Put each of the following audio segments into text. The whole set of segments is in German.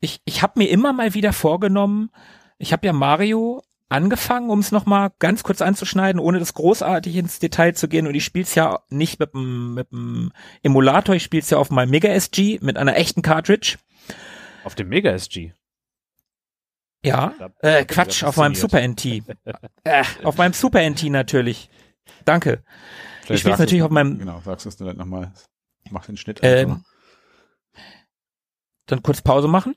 ich, ich habe mir immer mal wieder vorgenommen, ich habe ja Mario angefangen, um es nochmal ganz kurz anzuschneiden, ohne das großartig ins Detail zu gehen. Und ich spiele es ja nicht mit dem, mit dem Emulator, ich spiele es ja auf meinem Mega SG mit einer echten Cartridge. Auf dem Mega SG? Ja, äh, Quatsch, auf meinem Super NT. äh, auf meinem Super NT natürlich. Danke. Vielleicht ich spiele sagst natürlich auf meinem, Genau, sagst du es dann nochmal. Mach den Schnitt. ähm, einfach. dann kurz Pause machen.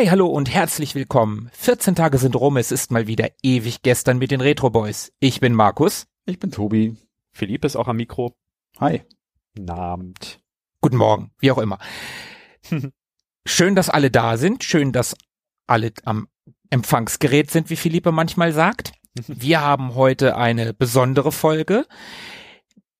Hi, hallo und herzlich willkommen. 14 Tage sind rum, es ist mal wieder ewig gestern mit den Retro Boys. Ich bin Markus. Ich bin Tobi. Philipp ist auch am Mikro. Hi. Namt. Guten Morgen, wie auch immer. Schön, dass alle da sind. Schön, dass alle am Empfangsgerät sind, wie Philippe manchmal sagt. Wir haben heute eine besondere Folge.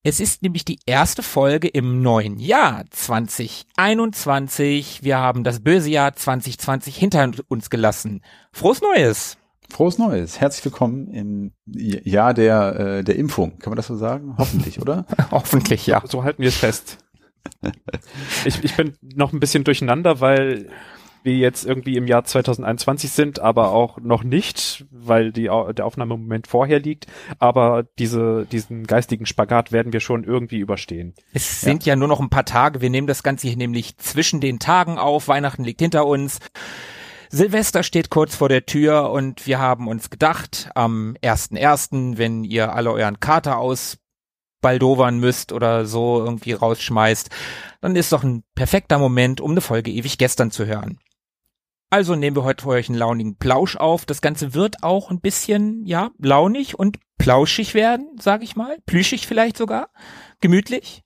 Es ist nämlich die erste Folge im neuen Jahr 2021. Wir haben das böse Jahr 2020 hinter uns gelassen. Frohes Neues! Frohes Neues. Herzlich willkommen im Jahr der, äh, der Impfung. Kann man das so sagen? Hoffentlich, oder? Hoffentlich, ja. So halten wir es fest. ich, ich bin noch ein bisschen durcheinander, weil wir jetzt irgendwie im Jahr 2021 sind, aber auch noch nicht, weil die, der Aufnahmemoment vorher liegt. Aber diese, diesen geistigen Spagat werden wir schon irgendwie überstehen. Es sind ja. nur noch ein paar Tage. Wir nehmen das Ganze hier nämlich zwischen den Tagen auf. Weihnachten liegt hinter uns. Silvester steht kurz vor der Tür und wir haben uns gedacht, am 1.1., wenn ihr alle euren Kater ausbaldowern müsst oder so irgendwie rausschmeißt, dann ist doch ein perfekter Moment, um eine Folge ewig gestern zu hören. Also nehmen wir heute für euch einen launigen Plausch auf. Das Ganze wird auch ein bisschen, ja, launig und plauschig werden, sag ich mal. Plüschig vielleicht sogar. Gemütlich.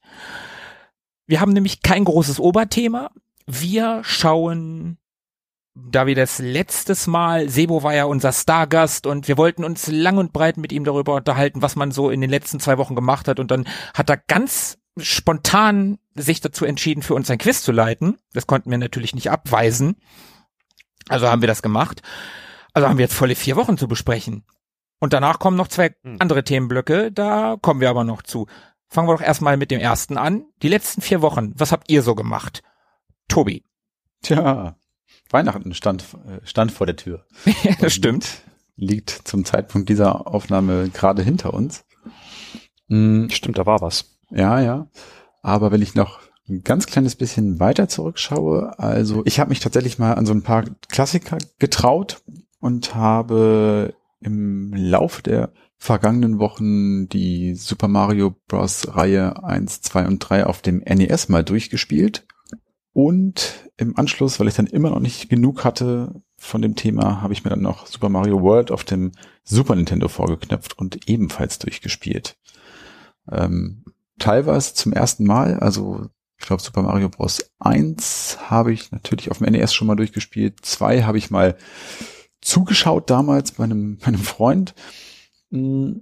Wir haben nämlich kein großes Oberthema. Wir schauen, da wir das letztes Mal, Sebo war ja unser Stargast und wir wollten uns lang und breit mit ihm darüber unterhalten, was man so in den letzten zwei Wochen gemacht hat und dann hat er ganz spontan sich dazu entschieden, für uns ein Quiz zu leiten. Das konnten wir natürlich nicht abweisen. Also haben wir das gemacht. Also haben wir jetzt volle vier Wochen zu besprechen. Und danach kommen noch zwei Hm. andere Themenblöcke, da kommen wir aber noch zu. Fangen wir doch erstmal mit dem ersten an. Die letzten vier Wochen, was habt ihr so gemacht? Tobi. Tja, Weihnachten stand, äh, stand vor der Tür. das stimmt. Liegt zum Zeitpunkt dieser Aufnahme gerade hinter uns. Mm, Stimmt, da war was. Ja, ja. Aber wenn ich noch ein ganz kleines bisschen weiter zurückschaue, also ich habe mich tatsächlich mal an so ein paar Klassiker getraut und habe im Lauf der vergangenen Wochen die Super Mario Bros. Reihe 1, 2 und 3 auf dem NES mal durchgespielt. Und im Anschluss, weil ich dann immer noch nicht genug hatte von dem Thema, habe ich mir dann noch Super Mario World auf dem Super Nintendo vorgeknöpft und ebenfalls durchgespielt. Ähm, teilweise zum ersten Mal, also ich glaube Super Mario Bros. 1 habe ich natürlich auf dem NES schon mal durchgespielt, 2 habe ich mal zugeschaut damals bei einem, bei einem Freund. Mm,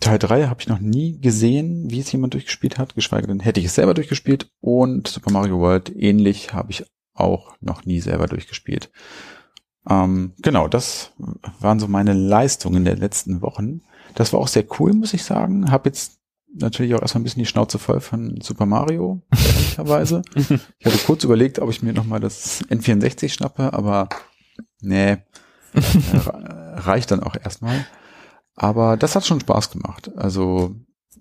Teil 3 habe ich noch nie gesehen, wie es jemand durchgespielt hat, geschweige denn hätte ich es selber durchgespielt und Super Mario World ähnlich habe ich auch noch nie selber durchgespielt. Ähm, genau, das waren so meine Leistungen der letzten Wochen. Das war auch sehr cool, muss ich sagen. Hab jetzt natürlich auch erstmal ein bisschen die Schnauze voll von Super Mario, ehrlicherweise. ich hatte kurz überlegt, ob ich mir nochmal das N64 schnappe, aber nee, äh, reicht dann auch erstmal. Aber das hat schon Spaß gemacht. Also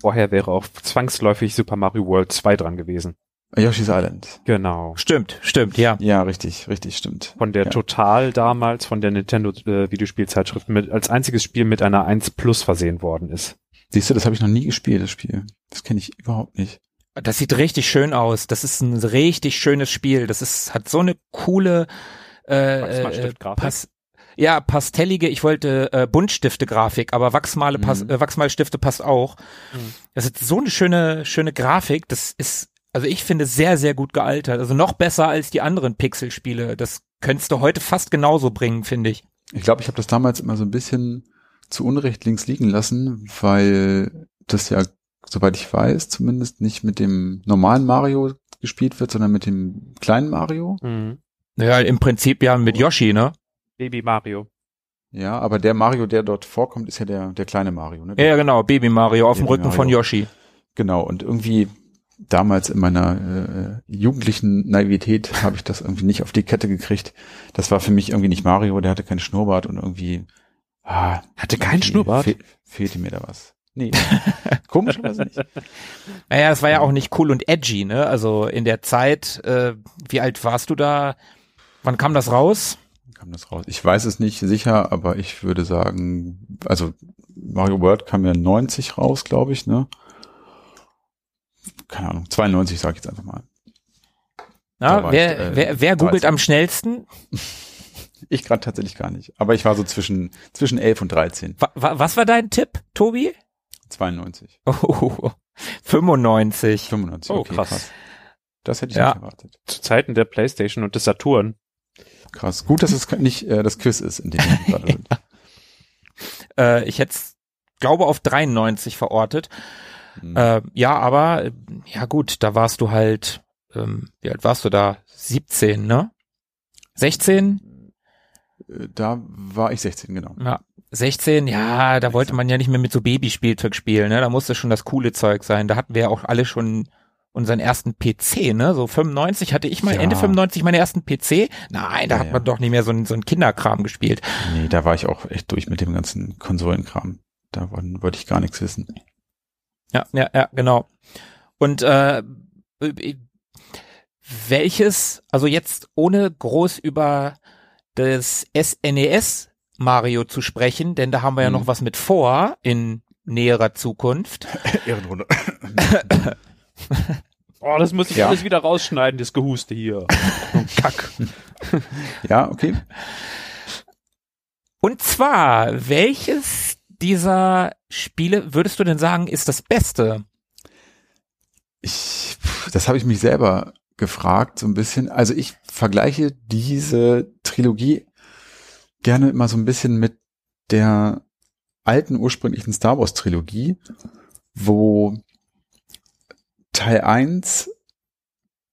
Vorher wäre auch zwangsläufig Super Mario World 2 dran gewesen. Yoshi's Island. Genau. Stimmt, stimmt, ja. Ja, richtig, richtig, stimmt. Von der ja. Total damals, von der Nintendo äh, Videospielzeitschrift mit als einziges Spiel mit einer 1 Plus versehen worden ist. Siehst du, das habe ich noch nie gespielt, das Spiel. Das kenne ich überhaupt nicht. Das sieht richtig schön aus. Das ist ein richtig schönes Spiel. Das ist, hat so eine coole, äh, äh? Pass ja, pastellige, ich wollte äh, Buntstifte-Grafik, aber Wachsmale, pass, Mhm. äh, Wachsmalstifte passt auch. Mhm. Das ist so eine schöne, schöne Grafik. Das ist, also ich finde sehr, sehr gut gealtert. Also noch besser als die anderen Pixel-Spiele. Das könntest du heute fast genauso bringen, finde ich. Ich glaube, ich habe das damals immer so ein bisschen zu Unrecht links liegen lassen, weil das ja, soweit ich weiß, zumindest nicht mit dem normalen Mario gespielt wird, sondern mit dem kleinen Mario. Mhm. Ja, im Prinzip ja mit Yoshi, ne? Baby Mario. Ja, aber der Mario, der dort vorkommt, ist ja der, der kleine Mario. Ne? Ja, ja, genau, Baby Mario auf dem Baby Rücken von Mario. Yoshi. Genau, und irgendwie damals in meiner äh, jugendlichen Naivität habe ich das irgendwie nicht auf die Kette gekriegt. Das war für mich irgendwie nicht Mario, der hatte keinen Schnurrbart und irgendwie ah, Hatte keinen irgendwie Schnurrbart? Fe fehlte mir da was. Nee, komischerweise nicht. Naja, es war ja auch nicht cool und edgy, ne? Also in der Zeit, äh, wie alt warst du da? Wann kam das raus? Kam das raus? Ich weiß es nicht sicher, aber ich würde sagen, also Mario World kam ja 90 raus, glaube ich, ne? Keine Ahnung, 92 sage ich jetzt einfach mal. War wer, ich, äh, wer, wer googelt 13. am schnellsten? Ich gerade tatsächlich gar nicht. Aber ich war so zwischen, zwischen 11 und 13. Wa wa was war dein Tipp, Tobi? 92. Oh, 95. 95. Oh, okay, krass. Das hätte ich Ja. nicht erwartet. Zu Zeiten der Playstation und des Saturn. Krass. Gut, dass es nicht äh, das Quiz ist, in dem wir gerade sind. Äh, ich hätte glaube auf 93 verortet. Hm. Äh, ja, aber ja gut, da warst du halt, ähm, wie alt warst du da? 17, ne? 16? Äh, Da war ich 16, genau. Ja. 16, ja, da wollte man ja nicht mehr mit so Babyspielzeug spielen, ne? Da musste schon das coole Zeug sein. Da hatten wir ja auch alle schon unseren ersten PC, ne? So 95 hatte ich mal, Ja. Ende 95 meinen ersten PC. Nein, da Ja, hat ja. man doch nicht mehr so ein, so ein Kinderkram gespielt. Nee, da war ich auch echt durch mit dem ganzen Konsolenkram. Da wollte ich gar nichts wissen. Ja, ja, ja, genau. Und äh, welches, also jetzt ohne groß über das SNES Mario zu sprechen, denn da haben wir ja Mhm. noch was mit vor in näherer Zukunft. Ehrenrunde. Oh, das muss ich Ja. alles wieder rausschneiden, das Gehuste hier. Kack. Ja, okay. Und zwar, welches dieser Spiele würdest du denn sagen, ist das Beste? Ich, das habe ich mich selber gefragt, so ein bisschen. Also ich vergleiche diese Trilogie gerne immer so ein bisschen mit der alten ursprünglichen Star Wars Trilogie, wo Teil 1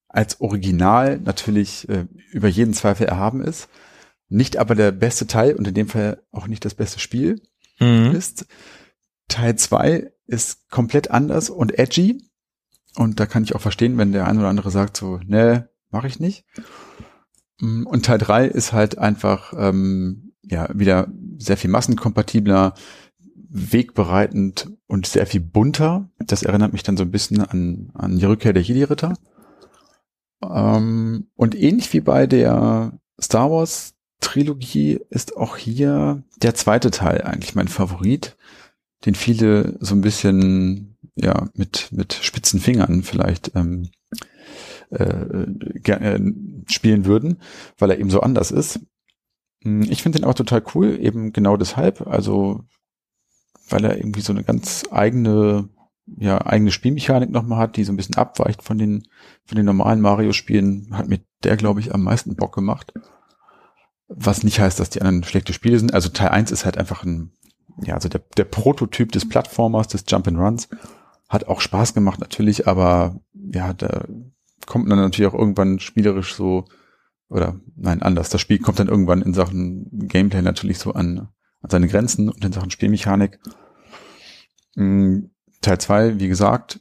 als Original natürlich äh, über jeden Zweifel erhaben ist, nicht aber der beste Teil und in dem Fall auch nicht das beste Spiel Mhm. ist. Teil 2 ist komplett anders und edgy. Und da kann ich auch verstehen, wenn der ein oder andere sagt so, ne, mache ich nicht. Mm, Und Teil 3 ist halt einfach ähm, ja wieder sehr viel massenkompatibler, wegbereitend und sehr viel bunter. Das erinnert mich dann so ein bisschen an, an die Rückkehr der Jedi-Ritter. Ähm, und ähnlich wie bei der Star Wars Trilogie ist auch hier der zweite Teil eigentlich mein Favorit, den viele so ein bisschen ja mit mit spitzen Fingern vielleicht ähm, äh, gerne spielen würden, weil er eben so anders ist. Hm, Ich finde den auch total cool, eben genau deshalb, also weil er irgendwie so eine ganz eigene ja eigene Spielmechanik nochmal hat, die so ein bisschen abweicht von den von den normalen Mario-Spielen, hat mir der glaube ich am meisten Bock gemacht. Was nicht heißt, dass die anderen schlechte Spiele sind. Also Teil 1 ist halt einfach ein, ja, also der, der Prototyp des Plattformers, des Jump and Runs. Hat auch Spaß gemacht natürlich, aber ja, da kommt man natürlich auch irgendwann spielerisch so, oder nein, anders. Das Spiel kommt dann irgendwann in Sachen Gameplay natürlich so an, an seine Grenzen und in Sachen Spielmechanik. Mm, Teil 2, wie gesagt,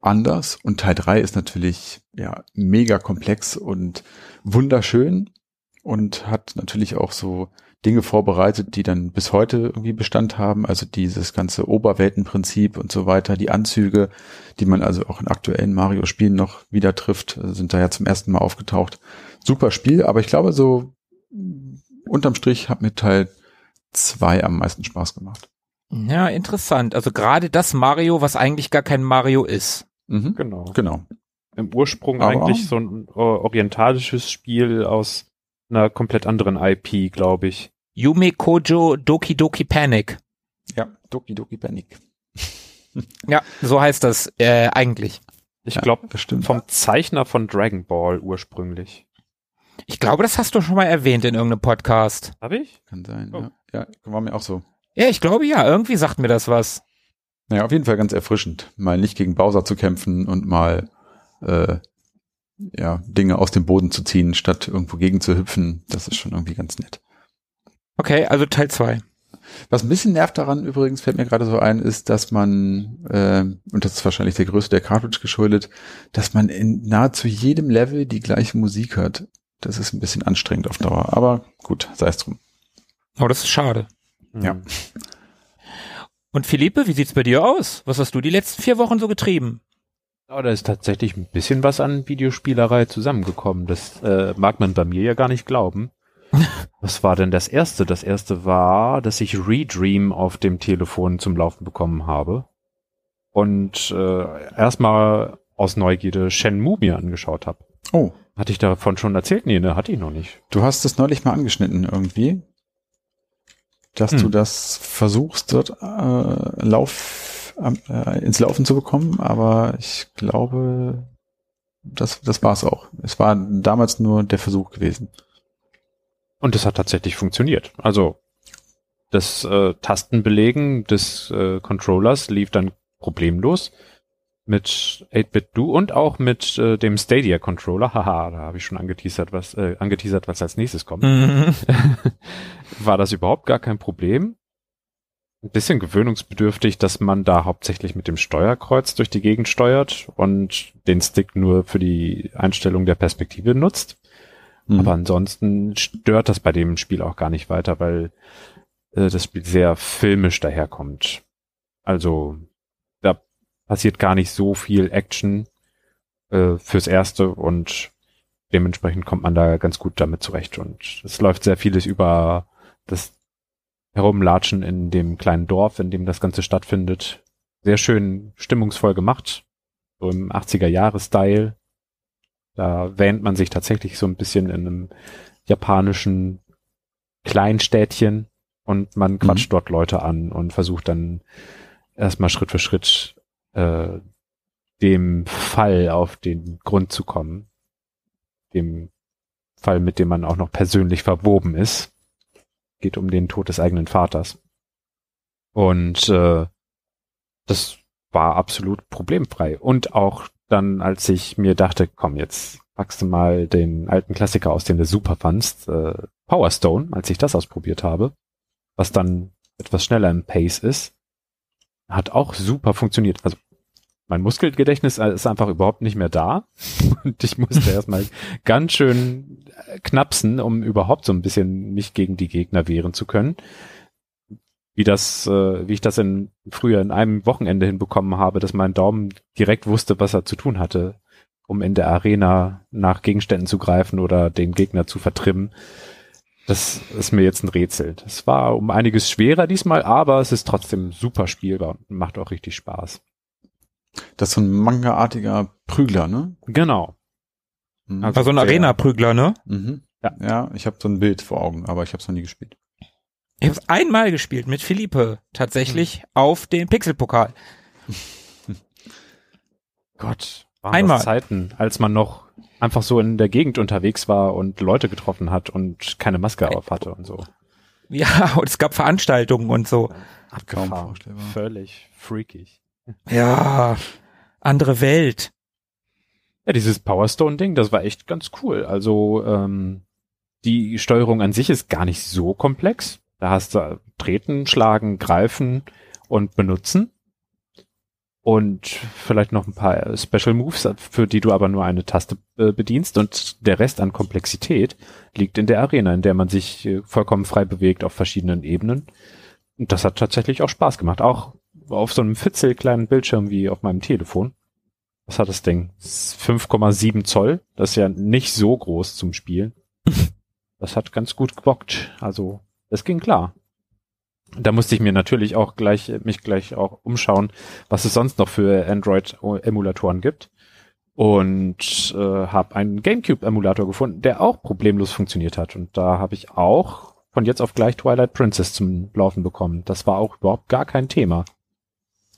anders und Teil 3 ist natürlich ja mega komplex und wunderschön und hat natürlich auch so Dinge vorbereitet, die dann bis heute irgendwie Bestand haben. Also dieses ganze Oberweltenprinzip und so weiter, die Anzüge, die man also auch in aktuellen Mario-Spielen noch wieder trifft, sind da ja zum ersten Mal aufgetaucht. Super Spiel, aber ich glaube so unterm Strich hat mir Teil zwei am meisten Spaß gemacht. Ja, interessant. Also gerade das Mario, was eigentlich gar kein Mario ist. Mhm. Genau. Genau. Im Ursprung Aber- eigentlich so ein äh, orientalisches Spiel aus einer komplett anderen IP, glaube ich. Yume Kojo Doki Doki Panic. Ja, Doki Doki Panic. Ja, so heißt das äh, eigentlich. Ich Ja, glaube, das stimmt. vom Zeichner von Dragon Ball ursprünglich. Ich glaube, das hast du schon mal erwähnt in irgendeinem Podcast. Habe ich? Kann sein, Oh. ja. Ja, war mir auch so. Ja, ich glaube ja. Irgendwie sagt mir das was. Naja, auf jeden Fall ganz erfrischend, mal nicht gegen Bowser zu kämpfen und mal äh, ja, Dinge aus dem Boden zu ziehen, statt irgendwo gegen zu hüpfen. Das ist schon irgendwie ganz nett. Okay, also Teil zwei. Was ein bisschen nervt daran übrigens, fällt mir gerade so ein, ist, dass man, äh, und das ist wahrscheinlich der Größe der Cartridge geschuldet, dass man in nahezu jedem Level die gleiche Musik hört. Das ist ein bisschen anstrengend auf Dauer, aber gut, sei es drum. Oh, das ist schade. Ja. Und Philippe, wie sieht's bei dir aus? Was hast du die letzten vier Wochen so getrieben? Aber da ist tatsächlich ein bisschen was an Videospielerei zusammengekommen. Das äh, mag man bei mir ja gar nicht glauben. Was war denn das erste? Das erste war, dass ich Redream auf dem Telefon zum Laufen bekommen habe. Und äh, erstmal aus Neugierde Shenmue mir angeschaut habe. Oh, Hatte ich davon schon erzählt? Nee, ne, hatte ich noch nicht. du hast es neulich mal angeschnitten irgendwie, dass Hm. du das versuchst, dort äh, Lauf, äh, ins Laufen zu bekommen, aber ich glaube, das, das war's auch. Es war damals nur der Versuch gewesen. Und das hat tatsächlich funktioniert. Also das äh, Tastenbelegen des äh, Controllers lief dann problemlos mit 8-Bit-Do und auch mit äh, dem Stadia-Controller. Haha, da habe ich schon angeteasert, was äh, angeteasert, was als nächstes kommt. Mhm. War das überhaupt gar kein Problem. Ein bisschen gewöhnungsbedürftig, dass man da hauptsächlich mit dem Steuerkreuz durch die Gegend steuert und den Stick nur für die Einstellung der Perspektive nutzt. Mhm. Aber ansonsten stört das bei dem Spiel auch gar nicht weiter, weil äh, das Spiel sehr filmisch daherkommt. Also da passiert gar nicht so viel Action äh, fürs Erste und dementsprechend kommt man da ganz gut damit zurecht. Und es läuft sehr vieles über das Herumlatschen in dem kleinen Dorf, in dem das Ganze stattfindet. Sehr schön stimmungsvoll gemacht, so im 80er-Jahre-Style. Da wähnt man sich tatsächlich so ein bisschen in einem japanischen Kleinstädtchen und man quatscht dort Leute an und versucht dann erstmal Schritt für Schritt äh, dem Fall auf den Grund zu kommen. Dem Fall, mit dem man auch noch persönlich verwoben ist. Geht um den Tod des eigenen Vaters. Und äh, das war absolut problemfrei. Und auch dann, als ich mir dachte, komm, jetzt packst du mal den alten Klassiker aus, den du super fandst, äh, Power Stone, als ich das ausprobiert habe, was dann etwas schneller im Pace ist, hat auch super funktioniert. Also mein Muskelgedächtnis ist einfach überhaupt nicht mehr da und ich musste erstmal ganz schön äh, knapsen, um überhaupt so ein bisschen mich gegen die Gegner wehren zu können. Wie das, äh, wie ich das in früher in einem Wochenende hinbekommen habe, dass mein Daumen direkt wusste, was er zu tun hatte, um in der Arena nach Gegenständen zu greifen oder den Gegner zu vertrimmen. Das ist mir jetzt ein Rätsel. Das war um einiges schwerer diesmal, aber es ist trotzdem super spielbar und macht auch richtig Spaß. Das ist so ein Manga-artiger Prügler, ne? Genau. Mhm. Also- Also ein Arena-Prügler, ne? Mhm. Ja. Ja, ich habe so ein Bild vor Augen, aber ich habe es noch nie gespielt. Ich habe es einmal gespielt mit Philippe, tatsächlich auf dem Pixelpokal. Gott, waren Einmal. das Zeiten, als man noch einfach so in der Gegend unterwegs war und Leute getroffen hat und keine Maske auf hatte und so. Ja, und es gab Veranstaltungen und so. Abgefahren. Völlig freakig. Ja, andere Welt. Ja, dieses Power Stone Ding, das war echt ganz cool. Also ähm, die Steuerung an sich ist gar nicht so komplex. Da hast du treten, schlagen, greifen und benutzen. Und vielleicht noch ein paar Special Moves, für die du aber nur eine Taste äh, bedienst. Und der Rest an Komplexität liegt in der Arena, in der man sich äh, vollkommen frei bewegt auf verschiedenen Ebenen. Und das hat tatsächlich auch Spaß gemacht. Auch auf so einem fitzel kleinen Bildschirm wie auf meinem Telefon. Was hat das Ding? 5,7 Zoll. Das ist ja nicht so groß zum Spielen. Das hat ganz gut gebockt. Also, das ging klar. Da musste ich mir natürlich auch gleich, mich gleich auch umschauen, was es sonst noch für Android-Emulatoren gibt. Und äh, habe einen GameCube-Emulator gefunden, der auch problemlos funktioniert hat. Und da habe ich auch von jetzt auf gleich Twilight Princess zum Laufen bekommen. Das war auch überhaupt gar kein Thema.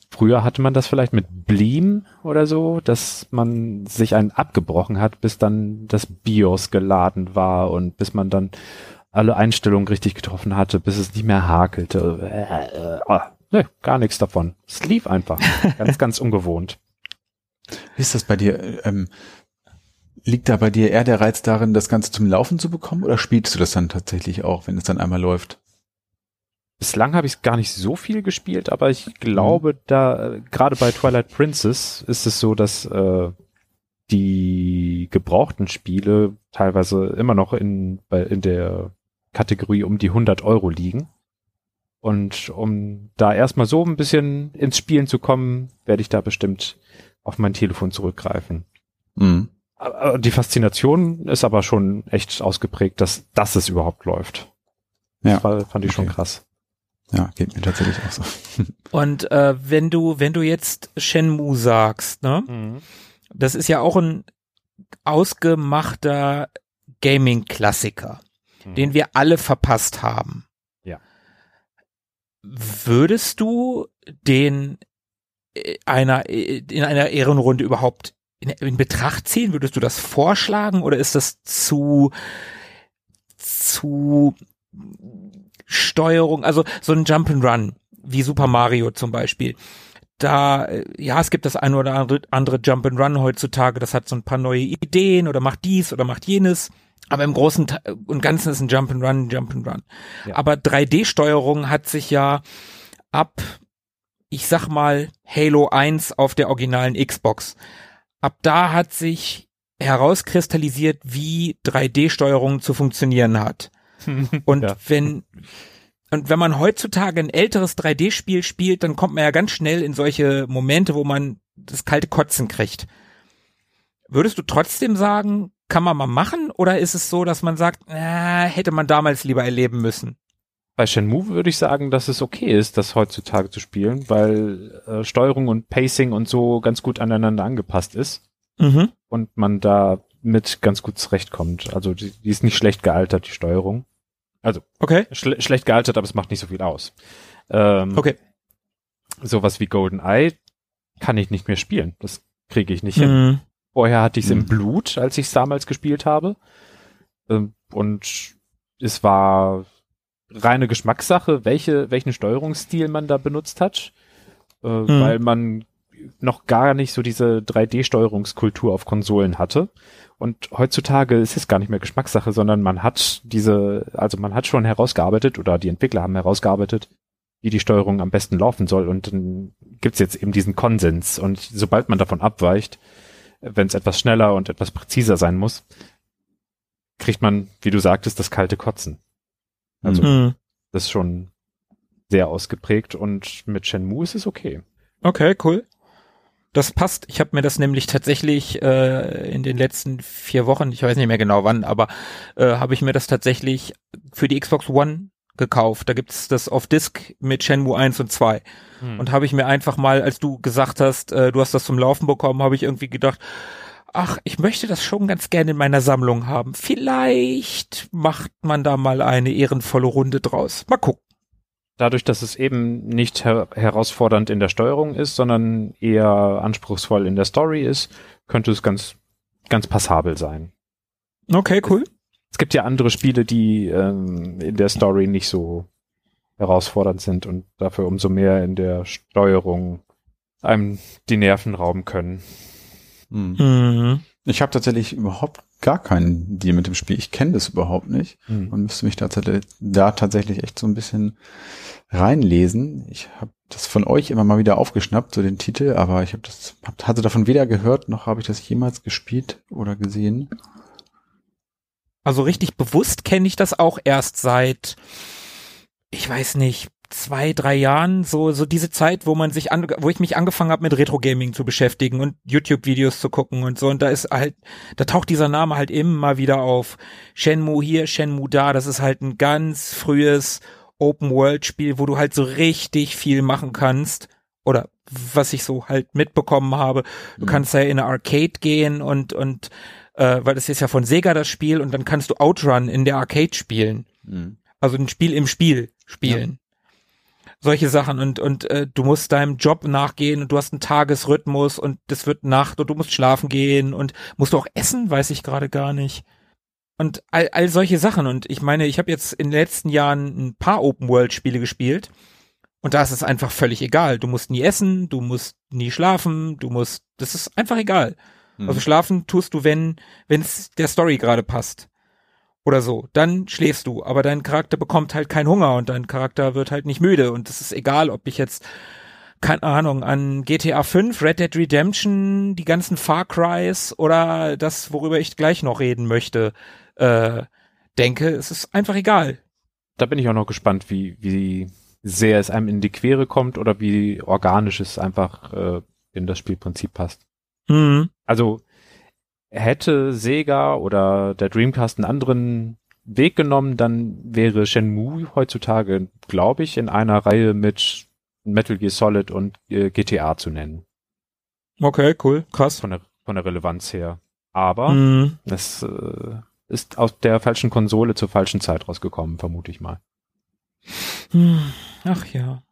Früher hatte man das vielleicht mit Bleem oder so, dass man sich einen abgebrochen hat, bis dann das BIOS geladen war und bis man dann alle Einstellungen richtig getroffen hatte, bis es nicht mehr hakelte. Äh, äh, oh, ne, gar nichts davon. Es lief einfach. ganz, ganz ungewohnt. Wie ist das bei dir? Ähm, liegt da bei dir eher der Reiz darin, das Ganze zum Laufen zu bekommen oder spielst du das dann tatsächlich auch, wenn es dann einmal läuft? Bislang habe ich gar nicht so viel gespielt, aber ich glaube, mhm. da gerade bei Twilight Princess ist es so, dass äh, die gebrauchten Spiele teilweise immer noch in, bei, in der Kategorie um die 100 Euro liegen. Und um da erstmal so ein bisschen ins Spielen zu kommen, werde ich da bestimmt auf mein Telefon zurückgreifen. Mhm. Die Faszination ist aber schon echt ausgeprägt, dass, dass es überhaupt läuft. Ja. Das fand ich okay. schon krass. Ja, geht mir tatsächlich auch so. Und äh, wenn du, wenn du jetzt Shenmue sagst, ne? Mhm. Das ist ja auch ein ausgemachter Gaming-Klassiker, mhm. den wir alle verpasst haben. Ja. Würdest du den äh, einer äh, in einer Ehrenrunde überhaupt in, in Betracht ziehen? Würdest du das vorschlagen oder ist das zu zu Steuerung, also so ein Jump'n'Run, wie Super Mario zum Beispiel. Da, äh, ja, es gibt das eine oder andere, andere Jump'n'Run heutzutage, das hat so ein paar neue Ideen oder macht dies oder macht jenes. Aber im Großen und Ganzen ist ein Jump'n'Run, Jump'n'Run. Ja. Aber 3D-Steuerung hat sich ja ab, ich sag mal, Halo 1 auf der originalen Xbox. Ab da hat sich herauskristallisiert, wie 3D-Steuerung zu funktionieren hat. Und ja. wenn, und wenn man heutzutage ein älteres 3D-Spiel spielt, dann kommt man ja ganz schnell in solche Momente, wo man das kalte Kotzen kriegt. Würdest du trotzdem sagen, kann man mal machen? Oder ist es so, dass man sagt, äh, hätte man damals lieber erleben müssen? Bei Shenmue würde ich sagen, dass es okay ist, das heutzutage zu spielen, weil äh, Steuerung und Pacing und so ganz gut aneinander angepasst ist. Mhm. Und man da mit ganz gut zurechtkommt. Also die, die ist nicht schlecht gealtert, die Steuerung. Also okay. Schle schlecht gealtert, aber es macht nicht so viel aus. Ähm, okay. Sowas wie Golden Eye kann ich nicht mehr spielen. Das kriege ich nicht mhm. hin. Vorher hatte ich es mhm. im Blut, als ich es damals gespielt habe. Ähm, und es war reine Geschmackssache, welche, welchen Steuerungsstil man da benutzt hat. Äh, mhm. Weil man noch gar nicht so diese 3D-Steuerungskultur auf Konsolen hatte. Und heutzutage ist es gar nicht mehr Geschmackssache, sondern man hat diese, also man hat schon herausgearbeitet oder die Entwickler haben herausgearbeitet, wie die Steuerung am besten laufen soll. Und dann gibt's jetzt eben diesen Konsens. Und sobald man davon abweicht, wenn es etwas schneller und etwas präziser sein muss, kriegt man, wie du sagtest, das kalte Kotzen. Also mhm. das ist schon sehr ausgeprägt und mit Shenmue ist es okay. Okay, cool. Das passt. Ich habe mir das nämlich tatsächlich äh, in den letzten vier Wochen, ich weiß nicht mehr genau wann, aber äh, habe ich mir das tatsächlich für die Xbox One gekauft. Da gibt's das auf Disk mit Shenmue 1 und 2. Hm. Und habe ich mir einfach mal, als du gesagt hast, äh, du hast das zum Laufen bekommen, habe ich irgendwie gedacht, ach, ich möchte das schon ganz gerne in meiner Sammlung haben. Vielleicht macht man da mal eine ehrenvolle Runde draus. Mal gucken dadurch, dass es eben nicht her herausfordernd in der Steuerung ist, sondern eher anspruchsvoll in der Story ist, könnte es ganz, ganz passabel sein. Okay, cool. Es, gibt ja andere Spiele, die ähm, in der Story nicht so herausfordernd sind und dafür umso mehr in der Steuerung einem die Nerven rauben können. Hm. Mhm. Ich habe tatsächlich überhaupt gar keinen Deal mit dem Spiel. Ich kenne das überhaupt nicht mhm. und müsste mich da, da tatsächlich echt so ein bisschen reinlesen. Ich habe das von euch immer mal wieder aufgeschnappt, so den Titel, aber ich habe das hatte davon weder gehört noch habe ich das jemals gespielt oder gesehen. Also richtig bewusst kenne ich das auch erst seit ich weiß nicht zwei, drei Jahren, so, so diese Zeit, wo man sich an, wo ich mich angefangen habe mit Retro Gaming zu beschäftigen und YouTube-Videos zu gucken und so. Und da ist halt, da taucht dieser Name halt immer wieder auf. Shenmue hier, Shenmue da, das ist halt ein ganz frühes Open-World-Spiel, wo du halt so richtig viel machen kannst. Oder was ich so halt mitbekommen habe. Du mhm. kannst ja in eine Arcade gehen und, und, äh, weil das ist ja von Sega das Spiel und dann kannst du Outrun in der Arcade spielen. Mhm. Also ein Spiel im Spiel spielen. Solche Sachen und und äh, du musst deinem Job nachgehen und du hast einen Tagesrhythmus und es wird Nacht und du musst schlafen gehen und musst du auch essen, weiß ich gerade gar nicht. Und all, all solche Sachen und ich meine, ich habe jetzt in den letzten Jahren ein paar Open World Spiele gespielt und da ist es einfach völlig egal. Du musst nie essen, du musst nie schlafen, du musst, das ist einfach egal. Hm. Also schlafen tust du, wenn wenn es der Story gerade passt. Oder so. Dann schläfst du, aber dein Charakter bekommt halt keinen Hunger und dein Charakter wird halt nicht müde und es ist egal, ob ich jetzt keine Ahnung, an GTA 5, Red Dead Redemption, die ganzen Far Crys oder das, worüber ich gleich noch reden möchte, äh, denke, es ist einfach egal. Da bin ich auch noch gespannt, wie, wie sehr es einem in die Quere kommt oder wie organisch es einfach äh, in das Spielprinzip passt. Mhm. Also hätte Sega oder der Dreamcast einen anderen Weg genommen, dann wäre Shenmue heutzutage, glaube ich, in einer Reihe mit Metal Gear Solid und äh, GTA zu nennen. Okay, cool, krass. Von der, von der Relevanz her. Aber Mhm. es äh, ist aus der falschen Konsole zur falschen Zeit rausgekommen, vermute ich mal. Hm, Ach ja.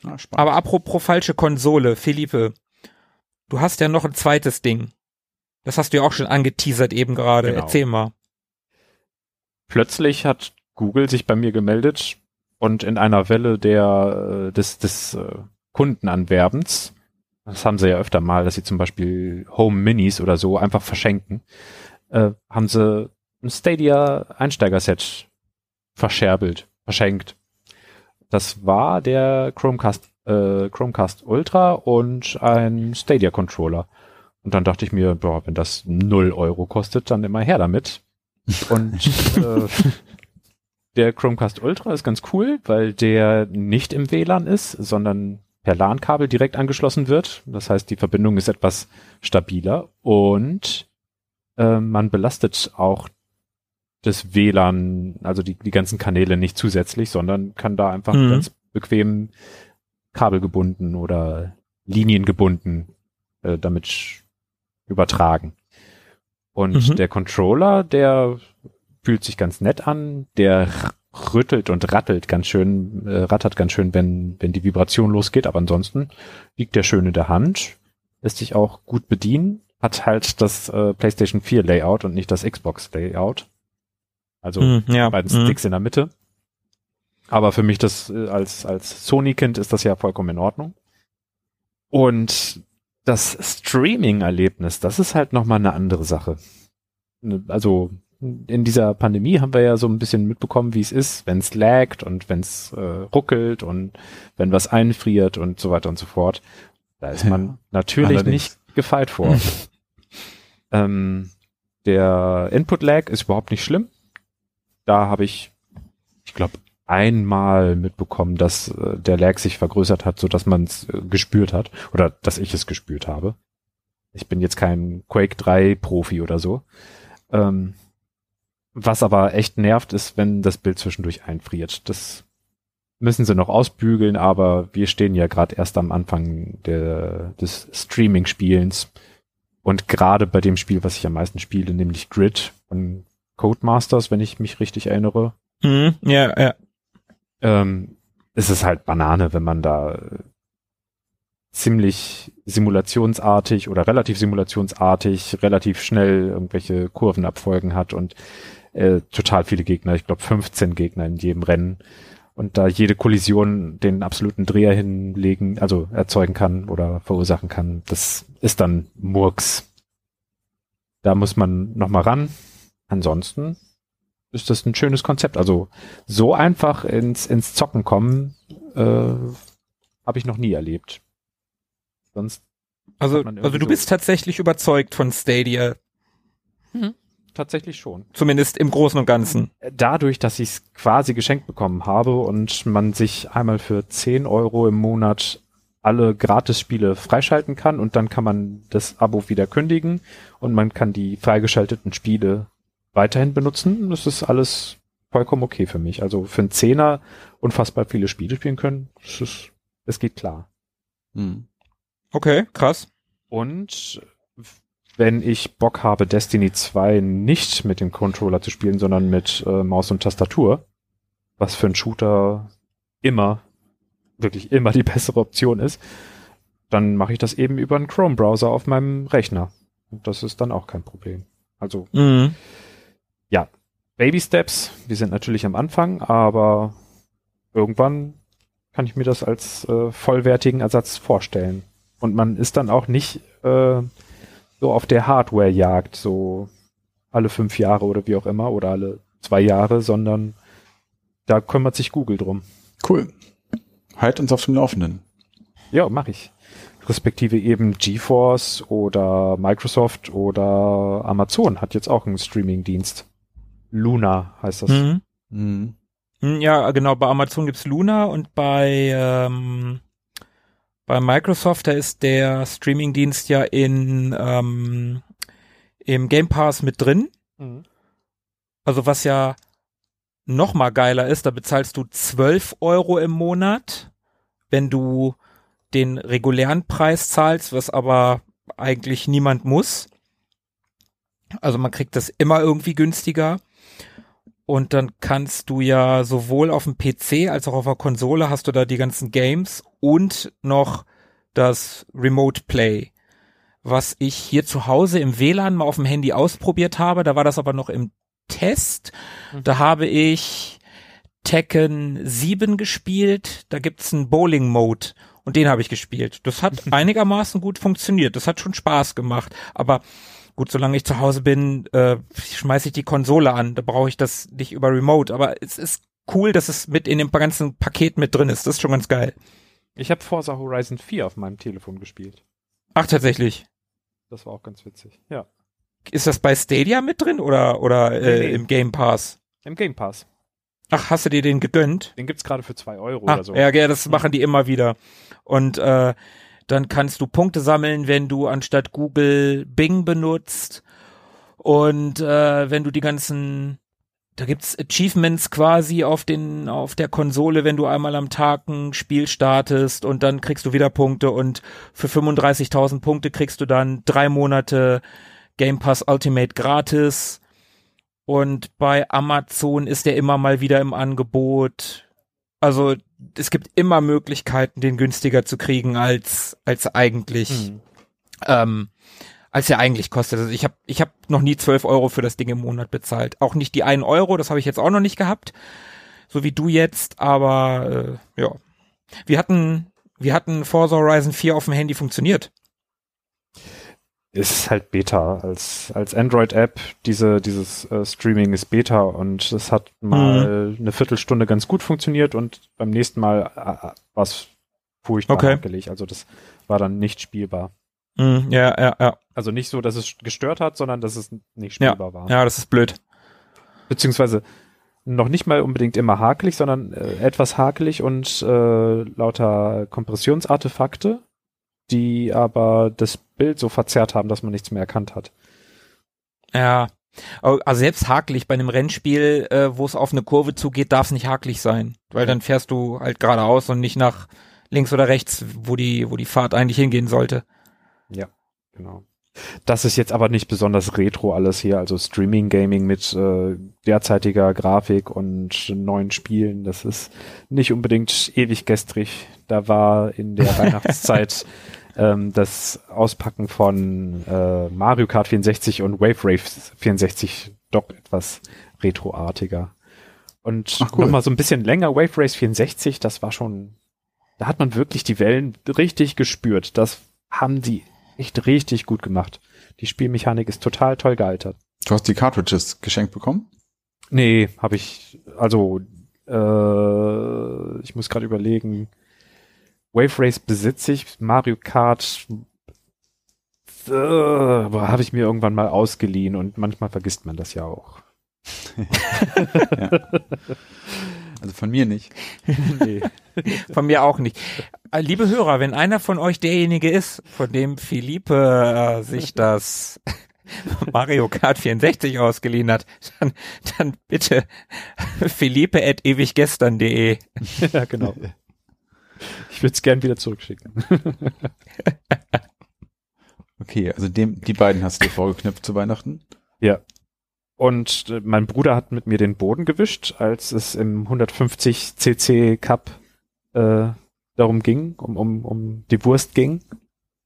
Spannend. Aber apropos falsche Konsole, Philippe, du hast ja noch ein zweites Ding. Das hast du ja auch schon angeteasert eben gerade. Genau. Erzähl mal. Plötzlich hat Google sich bei mir gemeldet und in einer Welle der äh, des, des äh, Kundenanwerbens, das haben sie ja öfter mal, dass sie zum Beispiel Home Minis oder so einfach verschenken, äh, haben sie ein Stadia Einsteigerset verscherbelt, verschenkt. Das war der Chromecast, äh, Chromecast Ultra und ein Stadia Controller. Und dann dachte ich mir, boah, wenn das 0 Euro kostet, dann immer her damit. Und äh, der Chromecast Ultra ist ganz cool, weil der nicht im WLAN ist, sondern per LAN-Kabel direkt angeschlossen wird. Das heißt, die Verbindung ist etwas stabiler und äh, man belastet auch das WLAN, also die, die ganzen Kanäle nicht zusätzlich, sondern kann da einfach Mhm. ganz bequem kabelgebunden oder liniengebunden äh, damit übertragen. Und Mhm. der Controller, der fühlt sich ganz nett an, der rüttelt und rattelt ganz schön, äh, rattert ganz schön, wenn, wenn die Vibration losgeht, aber ansonsten liegt der schön in der Hand, lässt sich auch gut bedienen, hat halt das äh, PlayStation 4 Layout und nicht das Xbox Layout. Also Hm, ja. beiden hm. Sticks in der Mitte. Aber für mich das äh, als als Sony-Kind ist das ja vollkommen in Ordnung. Und das Streaming-Erlebnis, das ist halt noch mal eine andere Sache. Ne, Also in dieser Pandemie haben wir ja so ein bisschen mitbekommen, wie es ist, wenn es laggt und wenn es äh, ruckelt und wenn was einfriert und so weiter und so fort. Da ist man Ja, natürlich allerdings. nicht gefeit vor. ähm, der Input-Lag ist überhaupt nicht schlimm. Da habe ich, ich glaube, einmal mitbekommen, dass äh, der Lag sich vergrößert hat, so dass man es äh, gespürt hat oder dass ich es gespürt habe. Ich bin jetzt kein Quake 3 Profi oder so. Ähm, was aber echt nervt, ist, wenn das Bild zwischendurch einfriert. Das müssen sie noch ausbügeln, aber wir stehen ja gerade erst am Anfang der, des Streaming-Spielens. Und gerade bei dem Spiel, was ich am meisten spiele, nämlich Grid von Codemasters, wenn ich mich richtig erinnere, Hm, ja, ja. Ähm, ist es halt Banane, wenn man da äh, ziemlich simulationsartig oder relativ simulationsartig relativ schnell irgendwelche Kurvenabfolgen hat und äh, total viele Gegner, ich glaube 15 Gegner in jedem Rennen und da jede Kollision den absoluten Dreher hinlegen, also erzeugen kann oder verursachen kann, das ist dann Murks. Da muss man noch mal ran. Ansonsten ist das ein schönes Konzept. Also so einfach ins, ins Zocken kommen, äh, habe ich noch nie erlebt. Sonst Also, also du so- bist tatsächlich überzeugt von Stadia, tatsächlich schon. zumindest im Großen und Ganzen. Dadurch, dass ich es quasi geschenkt bekommen habe und man sich einmal für 10 Euro im Monat alle Gratis-Spiele freischalten kann und dann kann man das Abo wieder kündigen und man kann die freigeschalteten Spiele weiterhin benutzen. Das ist alles vollkommen okay für mich. Also für einen Zehner unfassbar viele Spiele spielen können, es ist, es geht klar. Hm. Okay, krass. Und wenn ich Bock habe, Destiny 2 nicht mit dem Controller zu spielen, sondern mit äh, Maus und Tastatur, was für einen Shooter immer, wirklich immer die bessere Option ist, dann mache ich das eben über einen Chrome-Browser auf meinem Rechner. Und das ist dann auch kein Problem. Also, Mhm. Ja, Baby Steps, wir sind natürlich am Anfang, aber irgendwann kann ich mir das als äh, vollwertigen Ersatz vorstellen. Und man ist dann auch nicht äh, so auf der Hardware-Jagd, so alle fünf Jahre oder wie auch immer, oder alle zwei Jahre, sondern da kümmert sich Google drum. Cool. Halt uns auf dem Laufenden. Ja, mache ich. Respektive eben GeForce oder Microsoft oder Amazon hat jetzt auch einen Streaming-Dienst. Luna heißt das. Mhm. Mhm. Hm, Ja, genau, bei Amazon gibt's Luna und bei, ähm, bei Microsoft, da ist der Streamingdienst ja in, ähm, im Game Pass mit drin. Mhm. Also was ja noch mal geiler ist, da bezahlst du 12 Euro im Monat, wenn du den regulären Preis zahlst, was aber eigentlich niemand muss. Also man kriegt das immer irgendwie günstiger. Und dann kannst du ja sowohl auf dem PC als auch auf der Konsole hast du da die ganzen Games und noch das Remote Play, was ich hier zu Hause im WLAN mal auf dem Handy ausprobiert habe. Da war das aber noch im Test. Da habe ich Tekken 7 gespielt. Da gibt's einen Bowling Mode und den habe ich gespielt. Das hat einigermaßen gut funktioniert. Das hat schon Spaß gemacht. Aber gut, solange ich zu Hause bin, äh, schmeiße ich die Konsole an. Da brauche ich das nicht über Remote. Aber es ist cool, dass es mit in dem ganzen Paket mit drin ist. Das ist schon ganz geil. Ich habe Forza Horizon 4 auf meinem Telefon gespielt. Ach, tatsächlich. Das war auch ganz witzig. Ja. Ist das bei Stadia mit drin oder, oder äh, Nee, im Game Pass? Im Game Pass. Ach, hast du dir den gegönnt? Den gibt's gerade für zwei Euro Ah, oder so. Ja, ja, das machen die immer wieder. Und äh, dann kannst du Punkte sammeln, wenn du anstatt Google Bing benutzt. Und äh, wenn du die ganzen, da gibt's Achievements quasi auf den, auf der Konsole, wenn du einmal am Tag ein Spiel startest und dann kriegst du wieder Punkte und für 35.000 Punkte kriegst du dann drei Monate Game Pass Ultimate gratis. Und bei Amazon ist der immer mal wieder im Angebot. Also es gibt immer Möglichkeiten, den günstiger zu kriegen als als eigentlich Mhm. ähm, als er eigentlich kostet. Also ich habe ich hab noch nie 12 Euro für das Ding im Monat bezahlt. Auch nicht die 1 Euro, das habe ich jetzt auch noch nicht gehabt. So wie du jetzt, aber äh, ja. Wir hatten, wir hatten Forza Horizon 4 auf dem Handy funktioniert. Ist halt Beta als, als Android-App. Diese, dieses äh, Streaming ist Beta und es hat mal eine Viertelstunde ganz gut funktioniert und beim nächsten Mal äh, war es furchtbar Okay. wackelig. Also das war dann nicht spielbar. Mhm, ja, ja, ja. Also nicht so, dass es gestört hat, sondern dass es nicht Ja, spielbar war. Ja, das ist blöd. Beziehungsweise noch nicht mal unbedingt immer hakelig, sondern äh, etwas hakelig und äh, lauter Kompressionsartefakte, die aber das Bild so verzerrt haben, dass man nichts mehr erkannt hat. Ja. Also selbst hakelig bei einem Rennspiel, äh, wo es auf eine Kurve zugeht, darf es nicht hakelig sein, weil dann fährst du halt geradeaus und nicht nach links oder rechts, wo die, wo die Fahrt eigentlich hingehen sollte. Genau. Das ist jetzt aber nicht besonders retro alles hier, also Streaming Gaming mit äh, derzeitiger Grafik und neuen Spielen. Das ist nicht unbedingt ewig gestrig. Da war in der Weihnachtszeit ähm, das Auspacken von äh, Mario Kart 64 und Wave Race 64 doch etwas retroartiger. Und Ach, cool. nochmal so ein bisschen länger Wave Race 64, das war schon, da hat man wirklich die Wellen richtig gespürt. Das haben die echt richtig gut gemacht. Die Spielmechanik ist total toll gealtert. Du hast die Cartridges geschenkt bekommen? Nee, habe ich, also, äh, ich muss gerade überlegen, Wave Race besitze ich, Mario Kart äh, habe ich mir irgendwann mal ausgeliehen und manchmal vergisst man das ja auch. Also von mir nicht. nee. Von mir auch nicht. Äh, Liebe Hörer, wenn einer von euch derjenige ist, von dem Philippe äh, sich das Mario Kart 64 ausgeliehen hat, dann, dann bitte philippe at ewiggestern.de. ja, genau. Ich würde es gern wieder zurückschicken. Okay, also dem, die beiden hast du dir vorgeknüpft zu Weihnachten. Ja. Und äh, mein Bruder hat mit mir den Boden gewischt, als es im 150 cc Cup äh, darum ging, um, um, um die Wurst ging.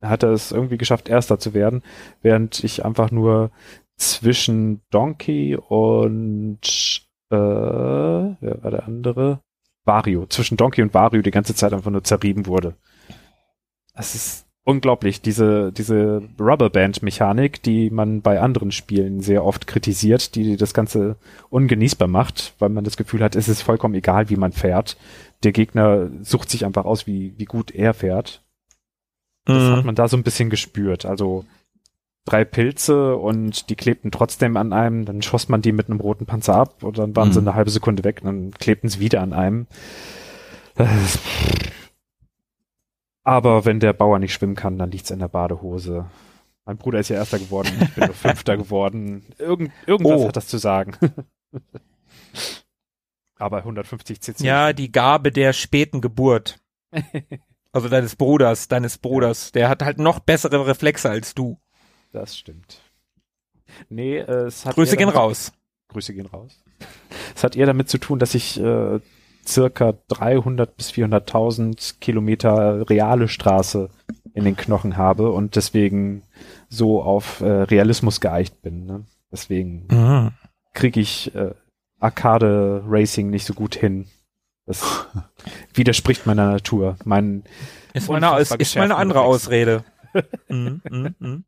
Er hatte es irgendwie geschafft, Erster zu werden, während ich einfach nur zwischen Donkey und äh, wer war der andere? Vario. Zwischen Donkey und Vario die ganze Zeit einfach nur zerrieben wurde. Das ist unglaublich, diese, diese Rubberband-Mechanik, die man bei anderen Spielen sehr oft kritisiert, die das Ganze ungenießbar macht, weil man das Gefühl hat, es ist vollkommen egal, wie man fährt. Der Gegner sucht sich einfach aus, wie, wie gut er fährt. Das Mhm. hat man da so ein bisschen gespürt. Also drei Pilze und die klebten trotzdem an einem, dann schoss man die mit einem roten Panzer ab und dann waren sie Mhm. eine halbe Sekunde weg und dann klebten sie wieder an einem. Aber wenn der Bauer nicht schwimmen kann, dann liegt's in der Badehose. Mein Bruder ist ja Erster geworden, ich bin nur Fünfter geworden. Irgend, irgendwas Oh. hat das zu sagen. Aber 150 cc. Ja, die Gabe der späten Geburt. Also deines Bruders, deines Bruders. Der hat halt noch bessere Reflexe als du. Das stimmt. Nee, äh, es hat Grüße gehen damit- raus. Grüße gehen raus. Es hat eher damit zu tun, dass ich äh, circa 300 bis 400.000 Kilometer reale Straße in den Knochen habe und deswegen so auf äh, Realismus geeicht bin. Ne? Deswegen Mhm. kriege ich äh, Arcade Racing nicht so gut hin. Das widerspricht meiner Natur. Mein Ist mal eine, ist, ist mal eine andere. Ausrede. mhm, mhm, mhm.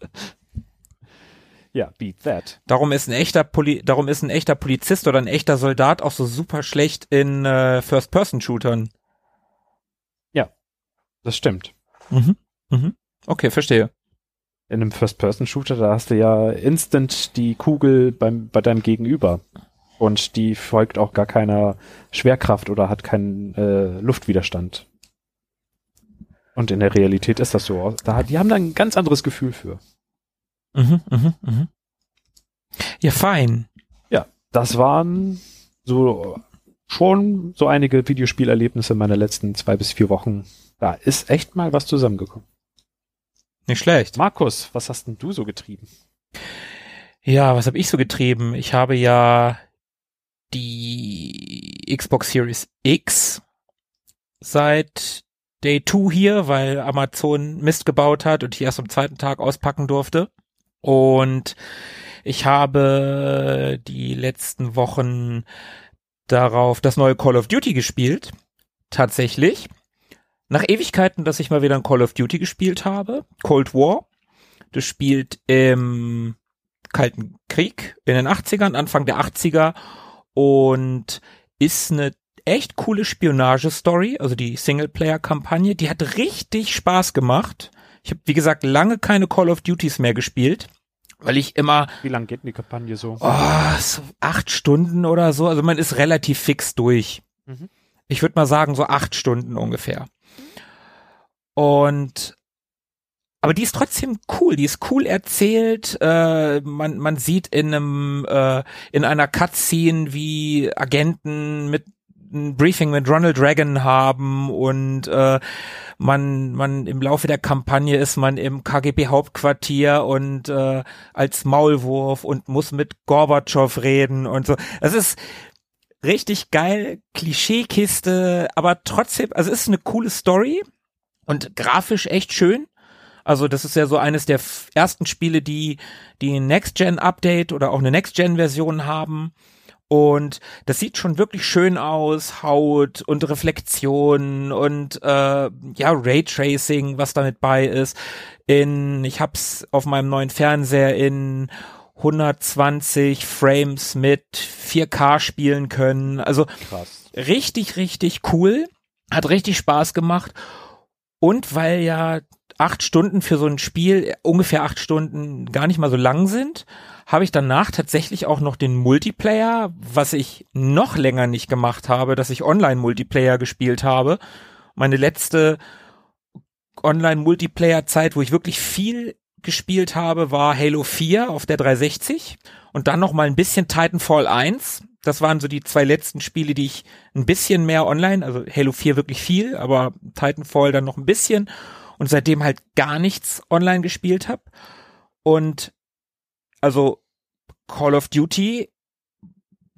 ja, beat that. Darum ist ein echter Poli darum ist ein echter Polizist oder ein echter Soldat auch so super schlecht in äh, First-Person-Shootern. Das stimmt. Mhm. Mhm. Okay, verstehe. In einem First-Person-Shooter, da hast du ja instant die Kugel beim, bei deinem Gegenüber. Und die folgt auch gar keiner Schwerkraft oder hat keinen äh, Luftwiderstand. Und in der Realität ist das so. Da, die haben da ein ganz anderes Gefühl für. Mhm, mhm, mhm. Ja, fein. Ja, das waren so schon so einige Videospielerlebnisse meiner letzten zwei bis vier Wochen. Da ist echt mal was zusammengekommen. Nicht schlecht. Markus, was hast denn du so getrieben? Ja, was habe ich so getrieben? Ich habe ja die Xbox Series X seit Day 2 hier, weil Amazon Mist gebaut hat und ich erst am zweiten Tag auspacken durfte. Und ich habe die letzten Wochen darauf das neue Call of Duty gespielt. Tatsächlich. Nach Ewigkeiten, dass ich mal wieder ein Call of Duty gespielt habe. Cold War. Das spielt im Kalten Krieg in den 80ern, Anfang der 80er und ist eine echt coole Spionagestory, also die Singleplayer-Kampagne, die hat richtig Spaß gemacht. Ich habe, wie gesagt, lange keine Call of Duties mehr gespielt, weil ich immer Wie lang geht denn die Kampagne so? oh, so acht Stunden oder so, also man ist relativ fix durch. Mhm. Ich würde mal sagen, so acht Stunden ungefähr. Und aber die ist trotzdem cool, die ist cool erzählt. Äh, man, man sieht in einem äh, in einer Cutscene, wie Agenten mit ein Briefing mit Ronald Reagan haben und äh, man man im Laufe der Kampagne ist man im KGB Hauptquartier und äh, als Maulwurf und muss mit Gorbatschow reden und so. Das ist richtig geil, Klischeekiste, aber trotzdem, also es ist eine coole Story und grafisch echt schön. Also das ist ja so eines der ersten Spiele, die die Next-Gen-Update oder auch eine Next-Gen-Version haben. Und das sieht schon wirklich schön aus, Haut und Reflexion und äh, ja Raytracing, was damit bei ist. In ich hab's auf meinem neuen Fernseher in 120 Frames mit 4K spielen können. Also Krass. richtig, richtig cool. Hat richtig Spaß gemacht. Und weil ja acht Stunden für so ein Spiel, ungefähr acht Stunden gar nicht mal so lang sind, habe ich danach tatsächlich auch noch den Multiplayer, was ich noch länger nicht gemacht habe, dass ich Online-Multiplayer gespielt habe. Meine letzte Online-Multiplayer-Zeit, wo ich wirklich viel gespielt habe, war Halo 4 auf der 360 und dann noch mal ein bisschen Titanfall 1. Das waren so die zwei letzten Spiele, die ich ein bisschen mehr online, also Halo 4 wirklich viel, aber Titanfall dann noch ein bisschen und seitdem halt gar nichts online gespielt habe. Und also Call of Duty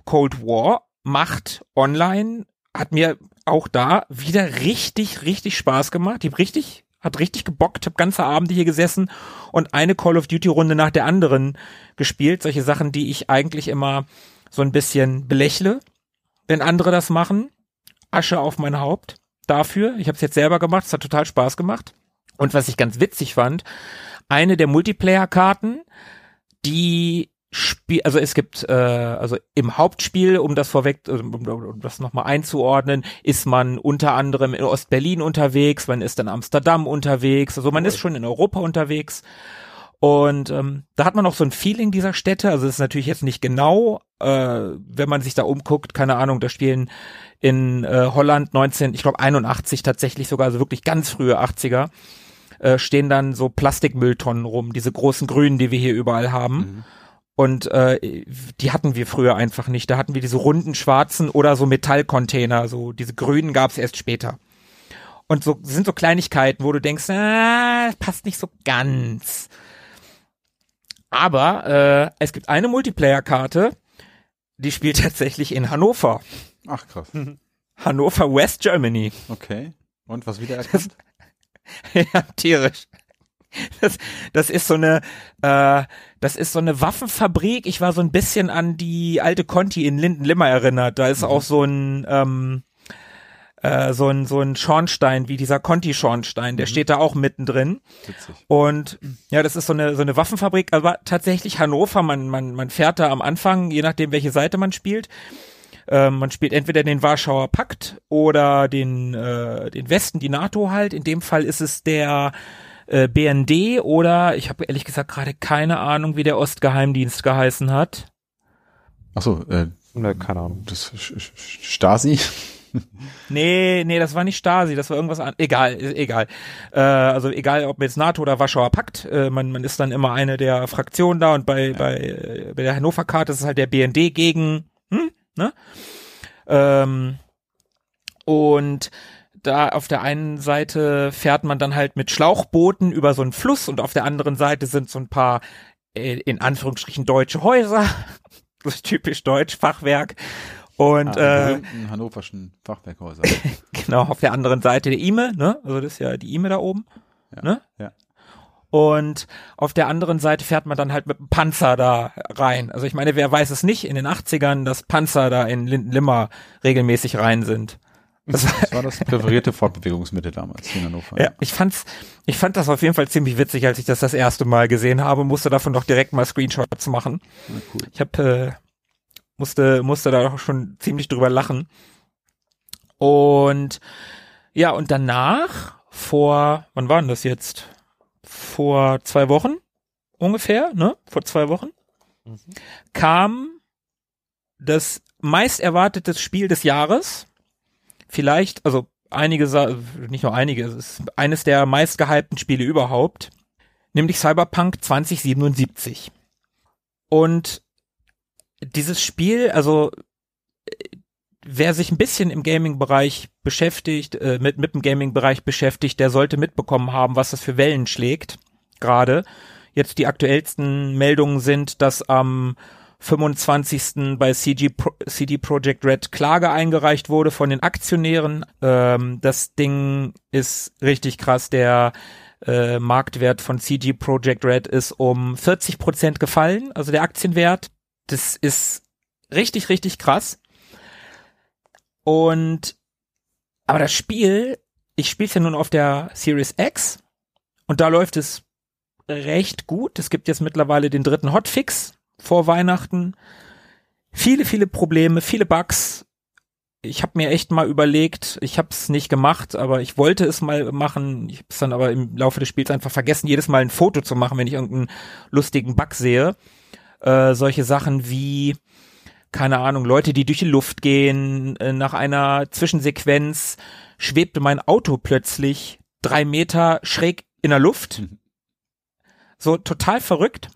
Cold War macht online, hat mir auch da wieder richtig, richtig Spaß gemacht. Hab richtig, hat richtig gebockt, hab ganze Abende hier gesessen und eine Call of Duty Runde nach der anderen gespielt. Solche Sachen, die ich eigentlich immer so ein bisschen belächle, wenn andere das machen. Asche auf mein Haupt dafür. Ich habe es jetzt selber gemacht, es hat total Spaß gemacht. Und was ich ganz witzig fand, eine der Multiplayer-Karten, die Spiel, also es gibt, äh, also im Hauptspiel, um das vorweg, also um, um das nochmal einzuordnen, ist man unter anderem in Ostberlin unterwegs, man ist in Amsterdam unterwegs, also man ist schon in Europa unterwegs. Und ähm, da hat man auch so ein Feeling dieser Städte. Also es ist natürlich jetzt nicht genau, äh, wenn man sich da umguckt, keine Ahnung, da spielen in äh, Holland 19, ich glaube 81 tatsächlich sogar, also wirklich ganz frühe 80er, äh, stehen dann so Plastikmülltonnen rum, diese großen Grünen, die wir hier überall haben. Mhm. Und äh, die hatten wir früher einfach nicht. Da hatten wir diese runden schwarzen oder so Metallcontainer. So diese grünen gab es erst später. Und so sind so Kleinigkeiten, wo du denkst, ah, passt nicht so ganz. Aber äh, es gibt eine Multiplayer-Karte, die spielt tatsächlich in Hannover. Ach krass. Hannover West Germany. Okay. Und was wieder erkannt? ja, tierisch. Das, das ist so eine, äh, das ist so eine Waffenfabrik. Ich war so ein bisschen an die alte Conti in Lindenlimmer erinnert. Da ist mhm. auch so ein, ähm, äh, so ein so ein Schornstein wie dieser Conti-Schornstein. Der mhm. steht da auch mittendrin. Witzig. Und ja, das ist so eine so eine Waffenfabrik. Aber tatsächlich Hannover. Man man man fährt da am Anfang, je nachdem welche Seite man spielt. Ähm, man spielt entweder den Warschauer Pakt oder den äh, den Westen, die NATO halt. In dem Fall ist es der äh, BND oder ich habe ehrlich gesagt gerade keine Ahnung, wie der Ostgeheimdienst geheißen hat. Ach so, äh, ne, keine Ahnung. Das Stasi? nee, nee, das war nicht Stasi, das war irgendwas an. Egal, egal. Äh, also egal, ob jetzt NATO oder Warschauer Pakt, äh, man, man ist dann immer eine der Fraktionen da und bei, ja. bei, äh, bei der Hannover-Karte ist es halt der BND gegen, hm, ne? Ähm, und da auf der einen Seite fährt man dann halt mit Schlauchbooten über so einen Fluss und auf der anderen Seite sind so ein paar äh, in Anführungsstrichen deutsche Häuser, das ist typisch deutsch Fachwerk und ah, äh, hannoverschen Fachwerkhäuser. genau, auf der anderen Seite der Ime, ne? Also das ist ja die Ime da oben, ja, ne? Ja. Und auf der anderen Seite fährt man dann halt mit einem Panzer da rein. Also ich meine, wer weiß es nicht in den 80ern, dass Panzer da in Lindenlimmer regelmäßig rein sind. Das, das war das präferierte Fortbewegungsmittel damals in Hannover. Ja, ich fand's, ich fand das auf jeden Fall ziemlich witzig, als ich das das erste Mal gesehen habe, musste davon doch direkt mal Screenshots machen. Ja, cool. Ich habe äh, musste musste da doch schon ziemlich drüber lachen. Und ja, und danach vor, wann war denn das jetzt? Vor zwei Wochen ungefähr, ne? Vor zwei Wochen mhm. kam das meist erwartete Spiel des Jahres vielleicht, also einige, nicht nur einige, es ist eines der meistgehypten Spiele überhaupt, nämlich Cyberpunk 2077. Und dieses Spiel, also wer sich ein bisschen im Gaming-Bereich beschäftigt, äh, mit, mit dem Gaming-Bereich beschäftigt, der sollte mitbekommen haben, was das für Wellen schlägt. Gerade jetzt die aktuellsten Meldungen sind, dass am 25. bei CG Pro, CD Projekt Red Klage eingereicht wurde von den Aktionären. Ähm, das Ding ist richtig krass. Der äh, Marktwert von CG Projekt Red ist um 40 Prozent gefallen, also der Aktienwert. Das ist richtig, richtig krass. Und aber das Spiel, ich spiele es ja nun auf der Series X und da läuft es recht gut. Es gibt jetzt mittlerweile den dritten Hotfix vor Weihnachten. Viele, viele Probleme, viele Bugs. Ich habe mir echt mal überlegt, ich habe es nicht gemacht, aber ich wollte es mal machen. Ich habe es dann aber im Laufe des Spiels einfach vergessen, jedes Mal ein Foto zu machen, wenn ich irgendeinen lustigen Bug sehe. Äh, solche Sachen wie, keine Ahnung, Leute, die durch die Luft gehen, äh, nach einer Zwischensequenz schwebte mein Auto plötzlich drei Meter schräg in der Luft. Mhm. So total verrückt.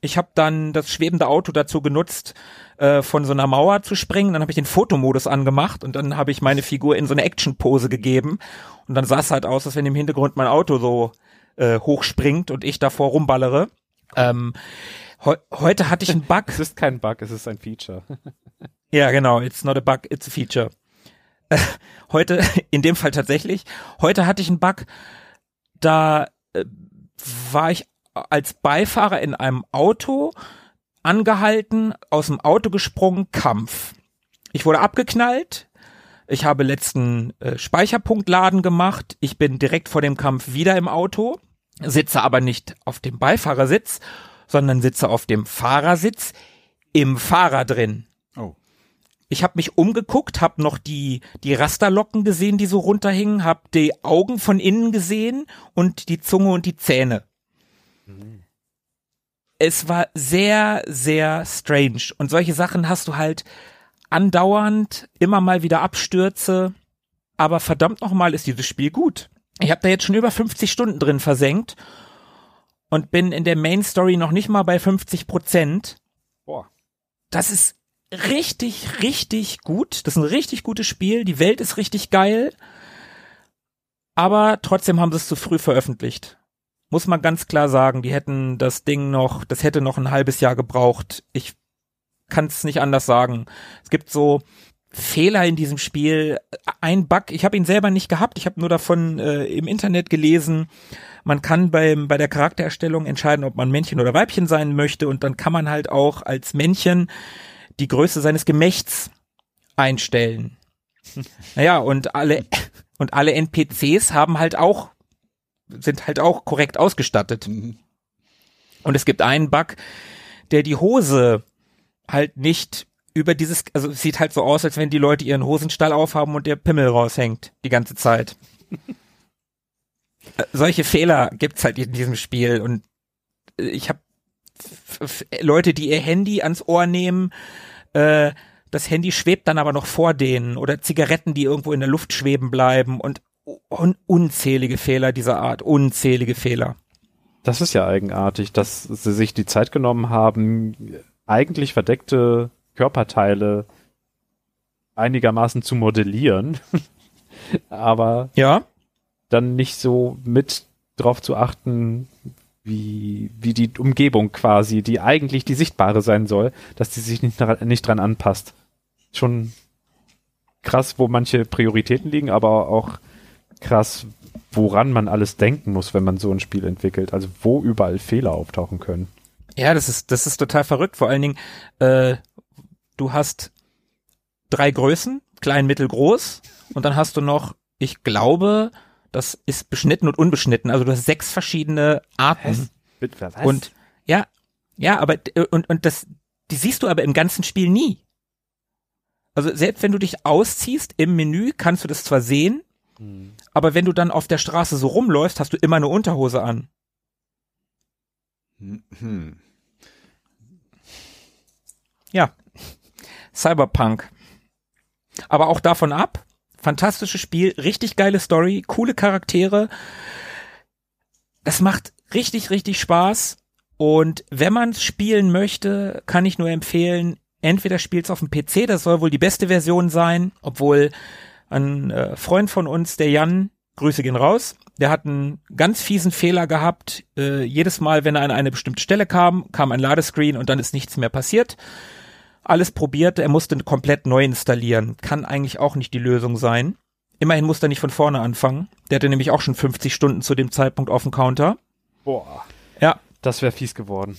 Ich habe dann das schwebende Auto dazu genutzt, äh, von so einer Mauer zu springen. Dann habe ich den Fotomodus angemacht und dann habe ich meine Figur in so eine Action-Pose gegeben. Und dann sah es halt aus, als wenn im Hintergrund mein Auto so äh, hochspringt und ich davor rumballere. Ähm, Heu heute hatte ich einen Bug. Es ist kein Bug, es ist ein Feature. Ja, genau. It's not a bug, it's a feature. Äh, heute, in dem Fall tatsächlich, heute hatte ich einen Bug, da äh, war ich als Beifahrer in einem Auto angehalten, aus dem Auto gesprungen, Kampf. Ich wurde abgeknallt. Ich habe letzten äh, Speicherpunkt laden gemacht. Ich bin direkt vor dem Kampf wieder im Auto, sitze aber nicht auf dem Beifahrersitz, sondern sitze auf dem Fahrersitz im Fahrer drin. Oh. Ich habe mich umgeguckt, habe noch die die Rasterlocken gesehen, die so runterhingen, habe die Augen von innen gesehen und die Zunge und die Zähne. Es war sehr sehr strange und solche Sachen hast du halt andauernd, immer mal wieder Abstürze, aber verdammt nochmal ist dieses Spiel gut. Ich habe da jetzt schon über 50 Stunden drin versenkt und bin in der Main Story noch nicht mal bei 50 Prozent. Boah. Das ist richtig, richtig gut. Das ist ein richtig gutes Spiel. Die Welt ist richtig geil. Aber trotzdem haben sie es zu früh veröffentlicht. Muss man ganz klar sagen, die hätten das Ding noch, das hätte noch ein halbes Jahr gebraucht. Ich kann es nicht anders sagen. Es gibt so Fehler in diesem Spiel. Ein Bug, ich habe ihn selber nicht gehabt, ich habe nur davon äh, im Internet gelesen. Man kann beim, bei der Charaktererstellung entscheiden, ob man Männchen oder Weibchen sein möchte und dann kann man halt auch als Männchen die Größe seines Gemächts einstellen. Naja, und alle, und alle NPCs haben halt auch, sind halt auch korrekt ausgestattet. Mhm. Und es gibt einen Bug, der die Hose halt nicht über dieses, also es sieht halt so aus, als wenn die Leute ihren Hosenstall aufhaben und der Pimmel raushängt die ganze Zeit. Solche Fehler gibt's halt in diesem Spiel und äh, ich habe Leute, die ihr Handy ans Ohr nehmen, äh, das Handy schwebt dann aber noch vor denen oder Zigaretten, die irgendwo in der Luft schweben bleiben und un unzählige Fehler dieser Art, unzählige Fehler. Das ist ja eigenartig, dass sie sich die Zeit genommen haben, eigentlich verdeckte Körperteile einigermaßen zu modellieren, aber Ja, dann nicht so mit drauf zu achten, wie, wie die Umgebung quasi, die eigentlich die sichtbare sein soll, dass die sich nicht, nicht dran anpasst. Schon krass, wo manche Prioritäten liegen, aber auch krass, woran man alles denken muss, wenn man so ein Spiel entwickelt. Also wo überall Fehler auftauchen können. Ja, das ist, das ist total verrückt. Vor allen Dingen, äh, du hast drei Größen, klein, mittel, groß, und dann hast du noch, ich glaube, das ist beschnitten und unbeschnitten. Also du hast sechs verschiedene Arten. Was? Und ja, ja, aber äh, und und das, die siehst du aber im ganzen Spiel nie. Also selbst wenn du dich ausziehst im Menü, kannst du das zwar sehen, Hm. aber wenn du dann auf der Straße so rumläufst, hast du immer eine Unterhose an. Hm. Ja. Cyberpunk. Aber auch davon ab. Fantastisches Spiel, richtig geile Story, coole Charaktere. Es macht richtig, richtig Spaß. Und wenn man es spielen möchte, kann ich nur empfehlen, entweder spielt's auf dem PC, das soll wohl die beste Version sein, obwohl ein äh, Freund von uns, der Jan, Grüße gehen raus, der hat einen ganz fiesen Fehler gehabt. Äh, jedes Mal, wenn er an eine bestimmte Stelle kam, kam ein Ladescreen und dann ist nichts mehr passiert. Alles probiert, er musste komplett neu installieren. Kann eigentlich auch nicht die Lösung sein. Immerhin musste er nicht von vorne anfangen. Der hatte nämlich auch schon 50 Stunden zu dem Zeitpunkt auf dem Counter. Boah, Ja, das wäre fies geworden.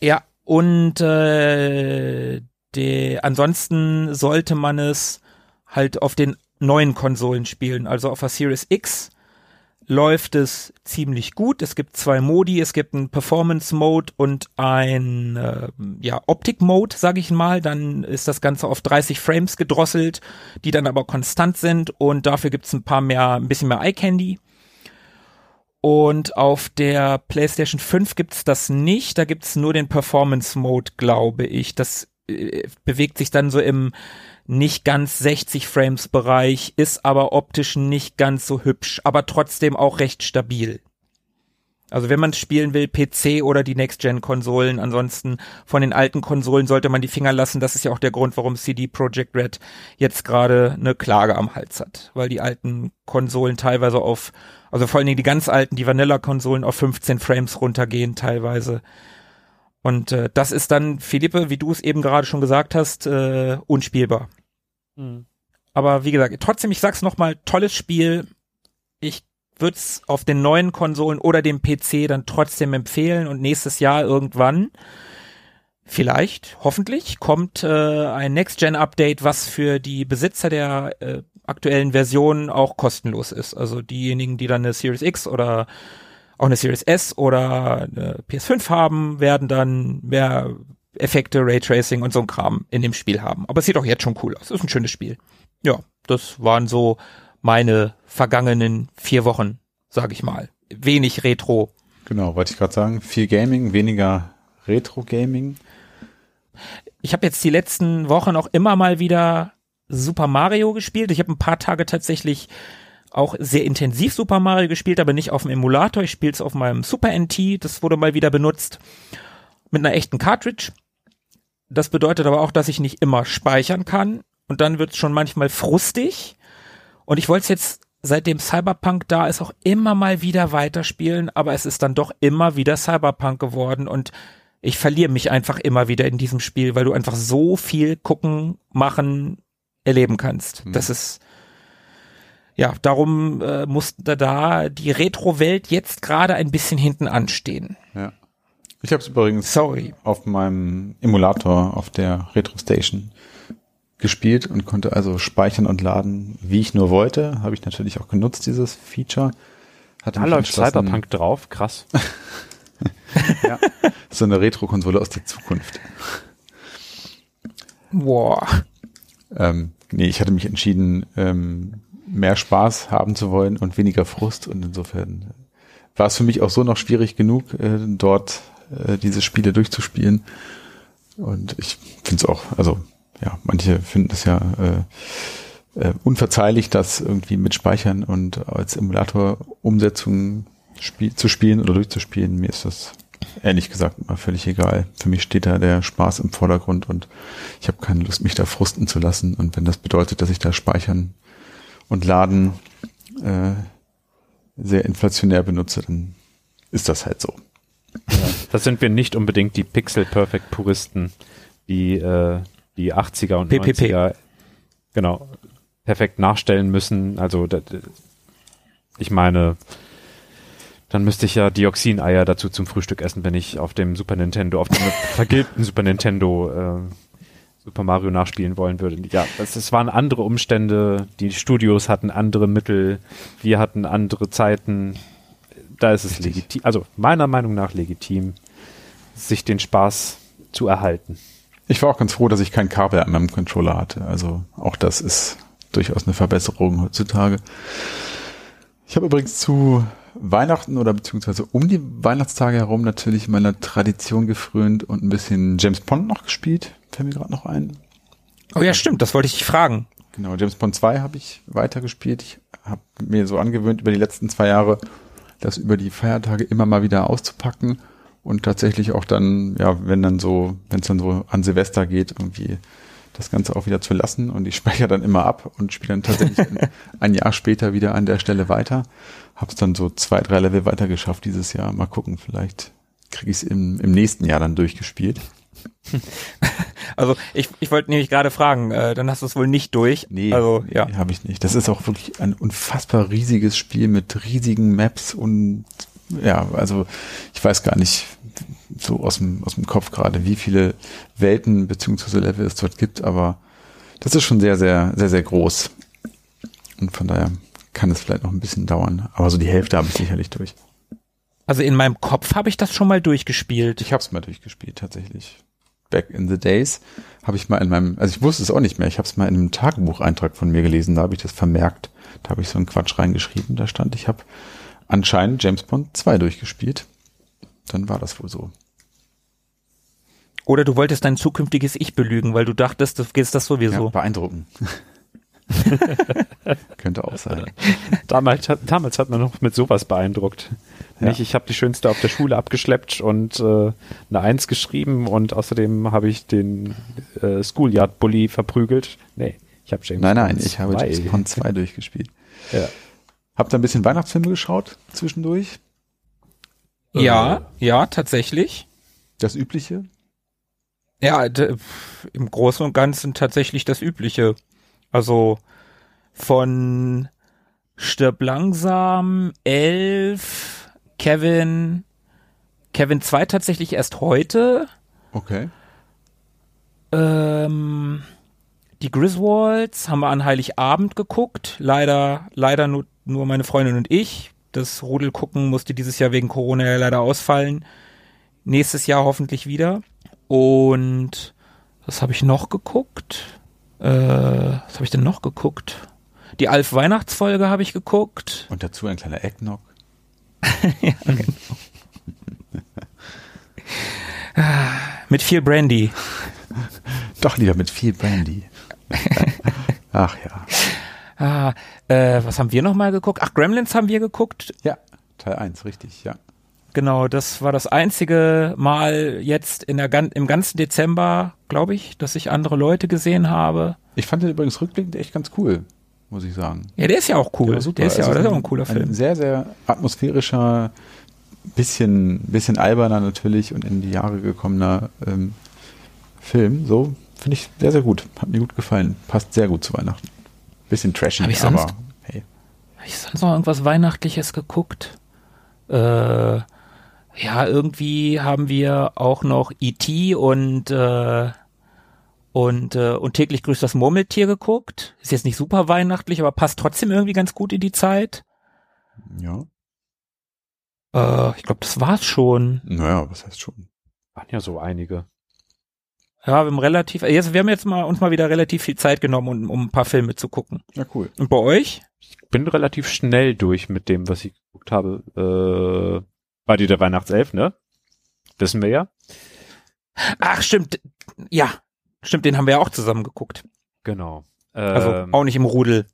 Ja, und äh, die, ansonsten sollte man es halt auf den neuen Konsolen spielen. Also auf der Series X läuft es ziemlich gut. Es gibt zwei Modi. Es gibt einen Performance Mode und ein äh, ja, Optik Mode, sage ich mal. Dann ist das Ganze auf 30 Frames gedrosselt, die dann aber konstant sind und dafür gibt es ein paar mehr, ein bisschen mehr Eye Candy. Und auf der PlayStation 5 gibt's das nicht. Da gibt's nur den Performance Mode, glaube ich. Das äh, bewegt sich dann so im nicht ganz 60 Frames Bereich, ist aber optisch nicht ganz so hübsch, aber trotzdem auch recht stabil. Also wenn man spielen will, PC oder die Next-Gen-Konsolen, ansonsten von den alten Konsolen sollte man die Finger lassen. Das ist ja auch der Grund, warum CD Projekt Red jetzt gerade eine Klage am Hals hat, weil die alten Konsolen teilweise auf, also vor allen Dingen die ganz alten, die Vanilla-Konsolen auf 15 Frames runtergehen teilweise. Und äh, das ist dann, Philippe, wie du es eben gerade schon gesagt hast, äh, unspielbar. Hm. Aber wie gesagt, trotzdem, ich sag's nochmal, tolles Spiel. Ich würde es auf den neuen Konsolen oder dem PC dann trotzdem empfehlen und nächstes Jahr irgendwann, vielleicht, hoffentlich, kommt äh, ein Next-Gen-Update, was für die Besitzer der äh, aktuellen Version auch kostenlos ist. Also diejenigen, die dann eine Series X oder auch eine Series S oder eine PS5 haben, werden dann mehr Effekte, Raytracing und so ein Kram in dem Spiel haben. Aber es sieht auch jetzt schon cool aus. Ist ein schönes Spiel. Ja, das waren so meine vergangenen vier Wochen, sag ich mal. Wenig Retro. Genau, wollte ich gerade sagen. Viel Gaming, weniger Retro-Gaming. Ich habe jetzt die letzten Wochen auch immer mal wieder Super Mario gespielt. Ich habe ein paar Tage tatsächlich auch sehr intensiv Super Mario gespielt, aber nicht auf dem Emulator. Ich spiele es auf meinem Super NT. Das wurde mal wieder benutzt mit einer echten Cartridge. Das bedeutet aber auch, dass ich nicht immer speichern kann. Und dann wird es schon manchmal frustig. Und ich wollte es jetzt, seitdem Cyberpunk da ist, auch immer mal wieder weiterspielen, aber es ist dann doch immer wieder Cyberpunk geworden und ich verliere mich einfach immer wieder in diesem Spiel, weil du einfach so viel gucken, machen, erleben kannst. Mhm. Das ist ja, darum äh, musste da die Retro-Welt jetzt gerade ein bisschen hinten anstehen. Ja. Ich habe es übrigens Sorry. auf meinem Emulator auf der Retro Station gespielt und konnte also speichern und laden, wie ich nur wollte. Habe ich natürlich auch genutzt, dieses Feature. Hatte da läuft Cyberpunk drauf, krass. ja, so eine Retro-Konsole aus der Zukunft. Boah. Ähm, nee, ich hatte mich entschieden, ähm, mehr Spaß haben zu wollen und weniger Frust und insofern war es für mich auch so noch schwierig genug, äh, dort äh, diese Spiele durchzuspielen. Und ich finde es auch, also ja, manche finden es ja äh, äh, unverzeihlich, das irgendwie mit Speichern und als Emulator-Umsetzung spiel zu spielen oder durchzuspielen. Mir ist das ehrlich gesagt immer völlig egal. Für mich steht da der Spaß im Vordergrund und ich habe keine Lust, mich da frusten zu lassen. Und wenn das bedeutet, dass ich da speichern und laden äh, sehr inflationär benutze, dann ist das halt so. Ja, das sind wir nicht unbedingt die Pixel-Perfect-Puristen, die äh, die 80er und PPP. 90er genau perfekt nachstellen müssen. Also ich meine, dann müsste ich ja Dioxineier dazu zum Frühstück essen, wenn ich auf dem Super Nintendo, auf dem vergilbten Super Nintendo äh, Super Mario nachspielen wollen würde. Ja, es, es waren andere Umstände, die Studios hatten andere Mittel, wir hatten andere Zeiten. Da ist es legitim, also meiner Meinung nach legitim, sich den Spaß zu erhalten. Ich war auch ganz froh, dass ich kein Kabel an meinem Controller hatte. Also auch das ist durchaus eine Verbesserung heutzutage. Ich habe übrigens zu Weihnachten oder beziehungsweise um die Weihnachtstage herum natürlich meiner Tradition gefrönt und ein bisschen James Bond noch gespielt. Fällt mir gerade noch ein. Oh ja, stimmt, das wollte ich dich fragen. Genau, James Bond 2 habe ich weitergespielt. Ich habe mir so angewöhnt über die letzten zwei Jahre, das über die Feiertage immer mal wieder auszupacken und tatsächlich auch dann, ja, wenn dann so, wenn es dann so an Silvester geht, irgendwie das Ganze auch wieder zu lassen und ich speichere dann immer ab und spiele dann tatsächlich ein Jahr später wieder an der Stelle weiter. Hab's dann so zwei, drei Level weiter geschafft dieses Jahr. Mal gucken, vielleicht kriege ich es im, im nächsten Jahr dann durchgespielt. Also ich, ich wollte nämlich gerade fragen, äh, dann hast du es wohl nicht durch. Nee, also, ja. Nee, habe ich nicht. Das ist auch wirklich ein unfassbar riesiges Spiel mit riesigen Maps und ja, also ich weiß gar nicht so aus dem, aus dem Kopf gerade, wie viele Welten beziehungsweise Level es dort gibt, aber das ist schon sehr, sehr, sehr, sehr groß. Und von daher kann es vielleicht noch ein bisschen dauern. Aber so die Hälfte habe ich sicherlich durch. Also in meinem Kopf habe ich das schon mal durchgespielt. Ich habe es mal durchgespielt, tatsächlich. Back in the days habe ich mal in meinem, also ich wusste es auch nicht mehr, ich habe es mal in einem Tagebucheintrag von mir gelesen, da habe ich das vermerkt. Da habe ich so einen Quatsch reingeschrieben, da stand, ich habe anscheinend James Bond 2 durchgespielt. Dann war das wohl so. Oder du wolltest dein zukünftiges Ich belügen, weil du dachtest, du gehst das sowieso. Ja, beeindrucken. Könnte auch sein. Damals hat, damals hat man noch mit sowas beeindruckt. Ja. Nicht, ich habe die Schönste auf der Schule abgeschleppt und äh, eine Eins geschrieben und außerdem habe ich den äh, Schoolyard Bully verprügelt. Nee, ich habe James Nein, nein, ich habe James Bond 2 durchgespielt. Ja. Habt ihr ein bisschen Weihnachtsfilme geschaut zwischendurch? Ja, äh. ja, tatsächlich. Das Übliche? Ja, im Großen und Ganzen tatsächlich das Übliche. Also von Stirb langsam, Elf, Kevin, Kevin 2 tatsächlich erst heute. Okay. Ähm, die Griswolds haben wir an Heiligabend geguckt. Leider, leider nur, nur meine Freundin und ich. Das Rudel gucken musste dieses Jahr wegen Corona ja leider ausfallen. Nächstes Jahr hoffentlich wieder. Und was habe ich noch geguckt? Äh, was habe ich denn noch geguckt? Die Alf Weihnachtsfolge habe ich geguckt. Und dazu ein kleiner Eggnog. ja, genau. mit viel Brandy. Doch lieber mit viel Brandy. Ach ja. Ah, äh, was haben wir noch mal geguckt? Ach, Gremlins haben wir geguckt. Ja, Teil 1, richtig, ja. Genau, das war das einzige Mal jetzt in der, im ganzen Dezember, glaube ich, dass ich andere Leute gesehen habe. Ich fand den übrigens rückblickend echt ganz cool, muss ich sagen. Ja, der ist ja auch cool. Der, der ist ja, also das ist auch ein cooler Film. Ein sehr, sehr atmosphärischer, bisschen, bisschen alberner natürlich und in die Jahre gekommener ähm, Film. So finde ich sehr, sehr gut. Hat mir gut gefallen. Passt sehr gut zu Weihnachten. Bisschen trashy, ich aber sonst, hey. Habe ich sonst noch irgendwas Weihnachtliches geguckt? Äh, ja, irgendwie haben wir auch noch E.T. und äh, und äh, und täglich grüßt das Murmeltier geguckt. Ist jetzt nicht super weihnachtlich, aber passt trotzdem irgendwie ganz gut in die Zeit. Ja. Äh, ich glaube, das war's schon. Naja, was heißt schon? Waren ja so einige. Ja, wir haben relativ, jetzt, wir haben jetzt mal uns mal wieder relativ viel Zeit genommen, um, um ein paar Filme zu gucken. Ja, cool. Und bei euch? Ich bin relativ schnell durch mit dem, was ich geguckt habe. Äh, war die der Weihnachtself, ne? Wissen wir ja. Ach, stimmt. Ja, stimmt, den haben wir ja auch zusammen geguckt. Genau. Also ähm, auch nicht im Rudel.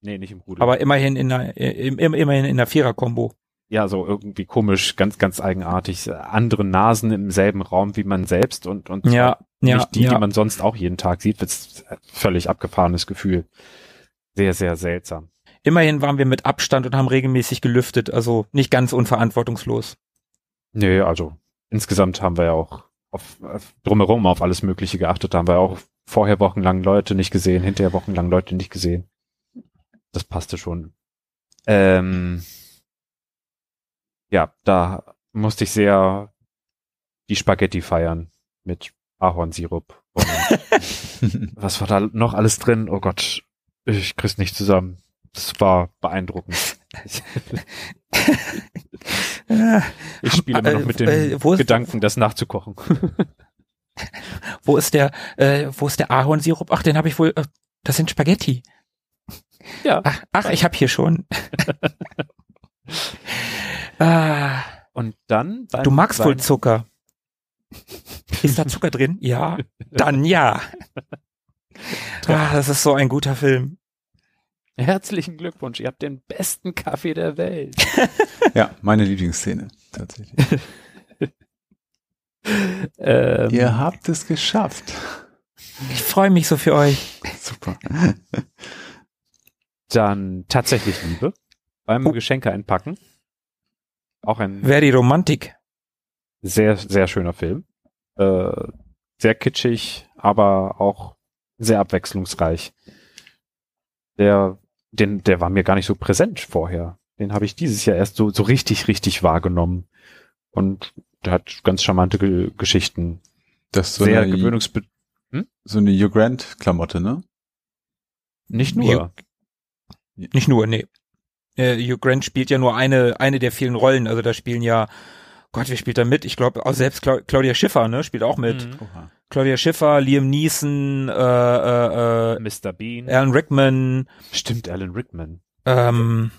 Nee, nicht im Rudel. Aber immerhin in einer, immerhin in der Vierer-Kombo. Ja, so irgendwie komisch, ganz, ganz eigenartig. Andere Nasen im selben Raum wie man selbst und, und ja, nicht ja, die, ja. die man sonst auch jeden Tag sieht. Ist völlig abgefahrenes Gefühl. Sehr, sehr seltsam. Immerhin waren wir mit Abstand und haben regelmäßig gelüftet, also nicht ganz unverantwortungslos. Nee, also insgesamt haben wir ja auch auf, auf drumherum auf alles Mögliche geachtet. Da haben wir auch vorher wochenlang Leute nicht gesehen, hinterher wochenlang Leute nicht gesehen. Das passte schon. Ähm, ja, da musste ich sehr die Spaghetti feiern mit Ahornsirup. Was war da noch alles drin? Oh Gott, ich krieg's nicht zusammen. Das war beeindruckend. ich spiele immer noch mit dem Äh, wo ist- Gedanken, das nachzukochen. Wo ist der, äh, wo ist der Ahornsirup? Ach, den habe ich wohl, äh, das sind Spaghetti. ja. Ach, ach ich habe hier schon. ah, Und dann beim du magst wohl Wein- Zucker. Ist da Zucker drin? Ja. Dann ja. Ah, das ist so ein guter Film. Herzlichen Glückwunsch, ihr habt den besten Kaffee der Welt. Ja, meine Lieblingsszene, tatsächlich. ähm, Ihr habt es geschafft. Ich freue mich so für euch. Super. Dann tatsächlich Liebe beim Oh. Geschenke einpacken. Auch ein Wer die Romantik? Sehr, sehr schöner Film. Äh, sehr kitschig, aber auch sehr abwechslungsreich. Der, den, der war mir gar nicht so präsent vorher. Den habe ich dieses Jahr erst so, so richtig, richtig wahrgenommen. Und der hat ganz charmante Ge Geschichten. Das ist so sehr eine, gewöhnungsbe so eine Hugh Grant Klamotte, ne? nicht nur. Nicht nur, nee. Äh, Hugh Grant spielt ja nur eine, eine der vielen Rollen. Also da spielen ja, Gott, wer spielt da mit? Ich glaube, auch selbst Cla Claudia Schiffer, ne, spielt auch mit. Mhm. Oha. Claudia Schiffer, Liam Neeson, äh, äh, äh, Mr. Bean. Alan Rickman, Stimmt, Alan Rickman. ähm,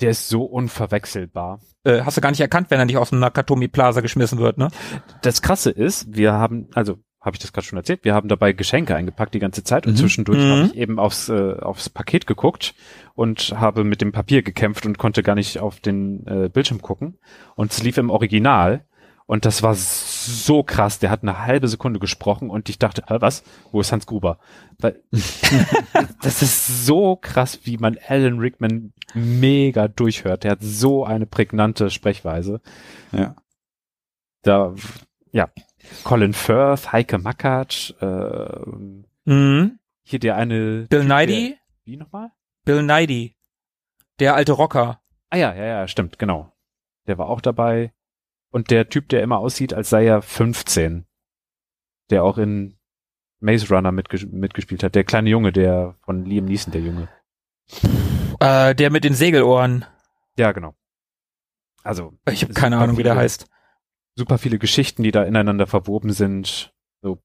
Der ist so unverwechselbar. äh, hast du gar nicht erkannt, wenn er nicht aus dem Nakatomi Plaza geschmissen wird, ne? Das Krasse ist, wir haben, also habe ich das gerade schon erzählt, wir haben dabei Geschenke eingepackt die ganze Zeit und Mhm. zwischendurch Mhm. habe ich eben aufs, äh, aufs Paket geguckt und habe mit dem Papier gekämpft und konnte gar nicht auf den äh, Bildschirm gucken. Und es lief im Original und das war so krass. Der hat eine halbe Sekunde gesprochen und ich dachte, was? Wo ist Hans Gruber? Weil, das ist so krass, wie man Alan Rickman mega durchhört. Der hat so eine prägnante Sprechweise Ja. da, ja, Colin Firth, Heike Mackert, äh, Mhm. hier der eine. Bill Nighy? Wie nochmal? Bill Nighy. Der alte Rocker. Ah ja, ja, ja, stimmt, genau. Der war auch dabei. Und der Typ, der immer aussieht, als sei er 15. Der auch in Maze Runner mitges mitgespielt hat. Der kleine Junge, der von Liam Neeson, der Junge. Äh, der mit den Segelohren. Ja, genau. Also. Ich habe keine Ahnung, wie der heißt. Super viele Geschichten, die da ineinander verwoben sind. So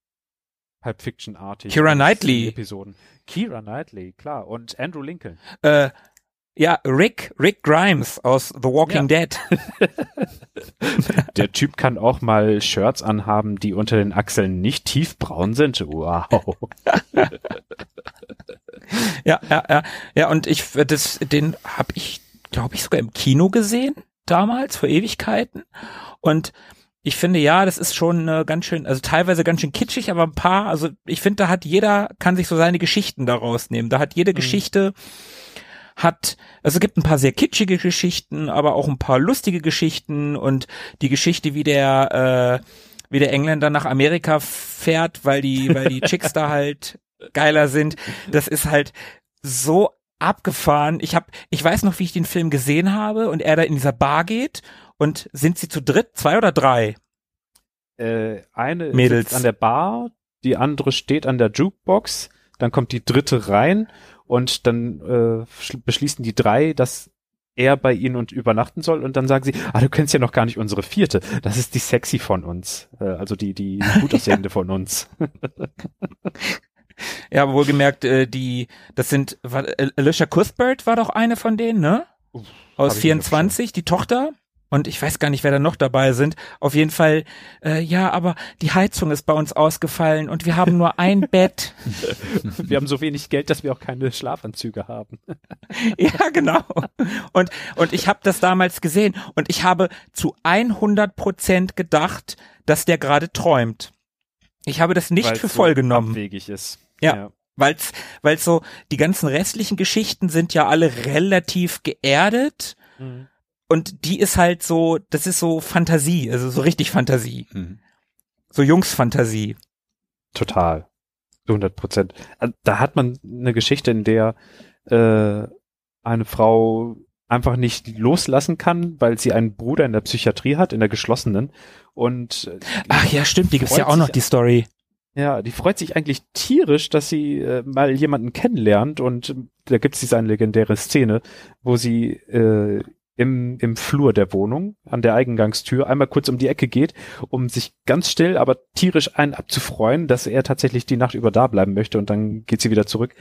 Pulp Fiction-artig. Keira als Knightley. Episoden. Kira Knightley, klar. Und Andrew Lincoln. Äh, ja, Rick, Rick Grimes aus The Walking Dead. Der Typ kann auch mal Shirts anhaben, die unter den Achseln nicht tiefbraun sind. Wow. Ja, ja, ja. Ja, und ich, das, den habe ich, glaube ich, sogar im Kino gesehen, damals, vor Ewigkeiten. Und ich finde, ja, das ist schon äh, ganz schön, also teilweise ganz schön kitschig, aber ein paar, also ich finde, da hat jeder, kann sich so seine Geschichten daraus nehmen. Da hat jede Geschichte, hat, also es gibt ein paar sehr kitschige Geschichten, aber auch ein paar lustige Geschichten und die Geschichte, wie der, äh, wie der Engländer nach Amerika fährt, weil die, weil die Chicks da halt geiler sind. Das ist halt so abgefahren. Ich habe, ich weiß noch, wie ich den Film gesehen habe und er da in dieser Bar geht und sind sie zu dritt, zwei oder drei? äh, eine Mädels. sitzt an der Bar, die andere steht an der Jukebox, dann kommt die dritte rein und dann äh, schl- beschließen die drei, dass er bei ihnen und übernachten soll und dann sagen sie, ah, du kennst ja noch gar nicht unsere vierte. Das ist die sexy von uns, äh, also die die gut aussehende von uns. Ja, wohlgemerkt, äh, die, das sind, war, Alicia Cuthbert war doch eine von denen, ne? Aus hab ich 24, die Tochter. Und ich weiß gar nicht, wer da noch dabei sind. Auf jeden Fall, äh, ja, aber die Heizung ist bei uns ausgefallen und wir haben nur ein Bett. Wir haben so wenig Geld, dass wir auch keine Schlafanzüge haben. ja, genau. Und, und ich habe das damals gesehen und ich habe zu 100 Prozent gedacht, dass der gerade träumt. Ich habe das nicht Weil's für so voll genommen. Abwegig ist. Ja. Weil's, weil's so, die ganzen restlichen Geschichten sind ja alle relativ geerdet Mhm. Und die ist halt so, das ist so Fantasie, also so richtig Fantasie. Mhm. So Jungsfantasie. Total. Zu 100 Prozent. Also, Da hat man eine Geschichte, in der äh, eine Frau einfach nicht loslassen kann, weil sie einen Bruder in der Psychiatrie hat, in der geschlossenen. Und äh, Ach ja, stimmt, die gibt's ja auch noch, die Story. ja, die freut sich eigentlich tierisch, dass sie äh, mal jemanden kennenlernt. Und äh, da gibt's diese eine legendäre Szene, wo sie äh, im, im Flur der Wohnung an der Eingangstür einmal kurz um die Ecke geht, um sich ganz still, aber tierisch einen abzufreuen, dass er tatsächlich die Nacht über da bleiben möchte und dann geht sie wieder zurück.